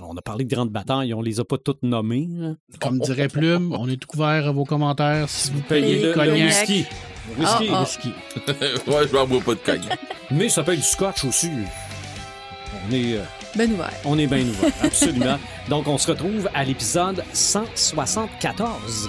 on a parlé de grandes batailles, on les a pas toutes nommées. là. Comme dirait Plume, on est ouvert à vos commentaires. Si vous Payez le, cognac, whisky. Whisky. Ah, ah. whisky. [laughs] ouais, je vais boire pas de cognac. Mais ça peut être du scotch aussi. On est, euh, Ben ouvert. on est bien ouvert, absolument. Donc, on se retrouve à l'épisode 174.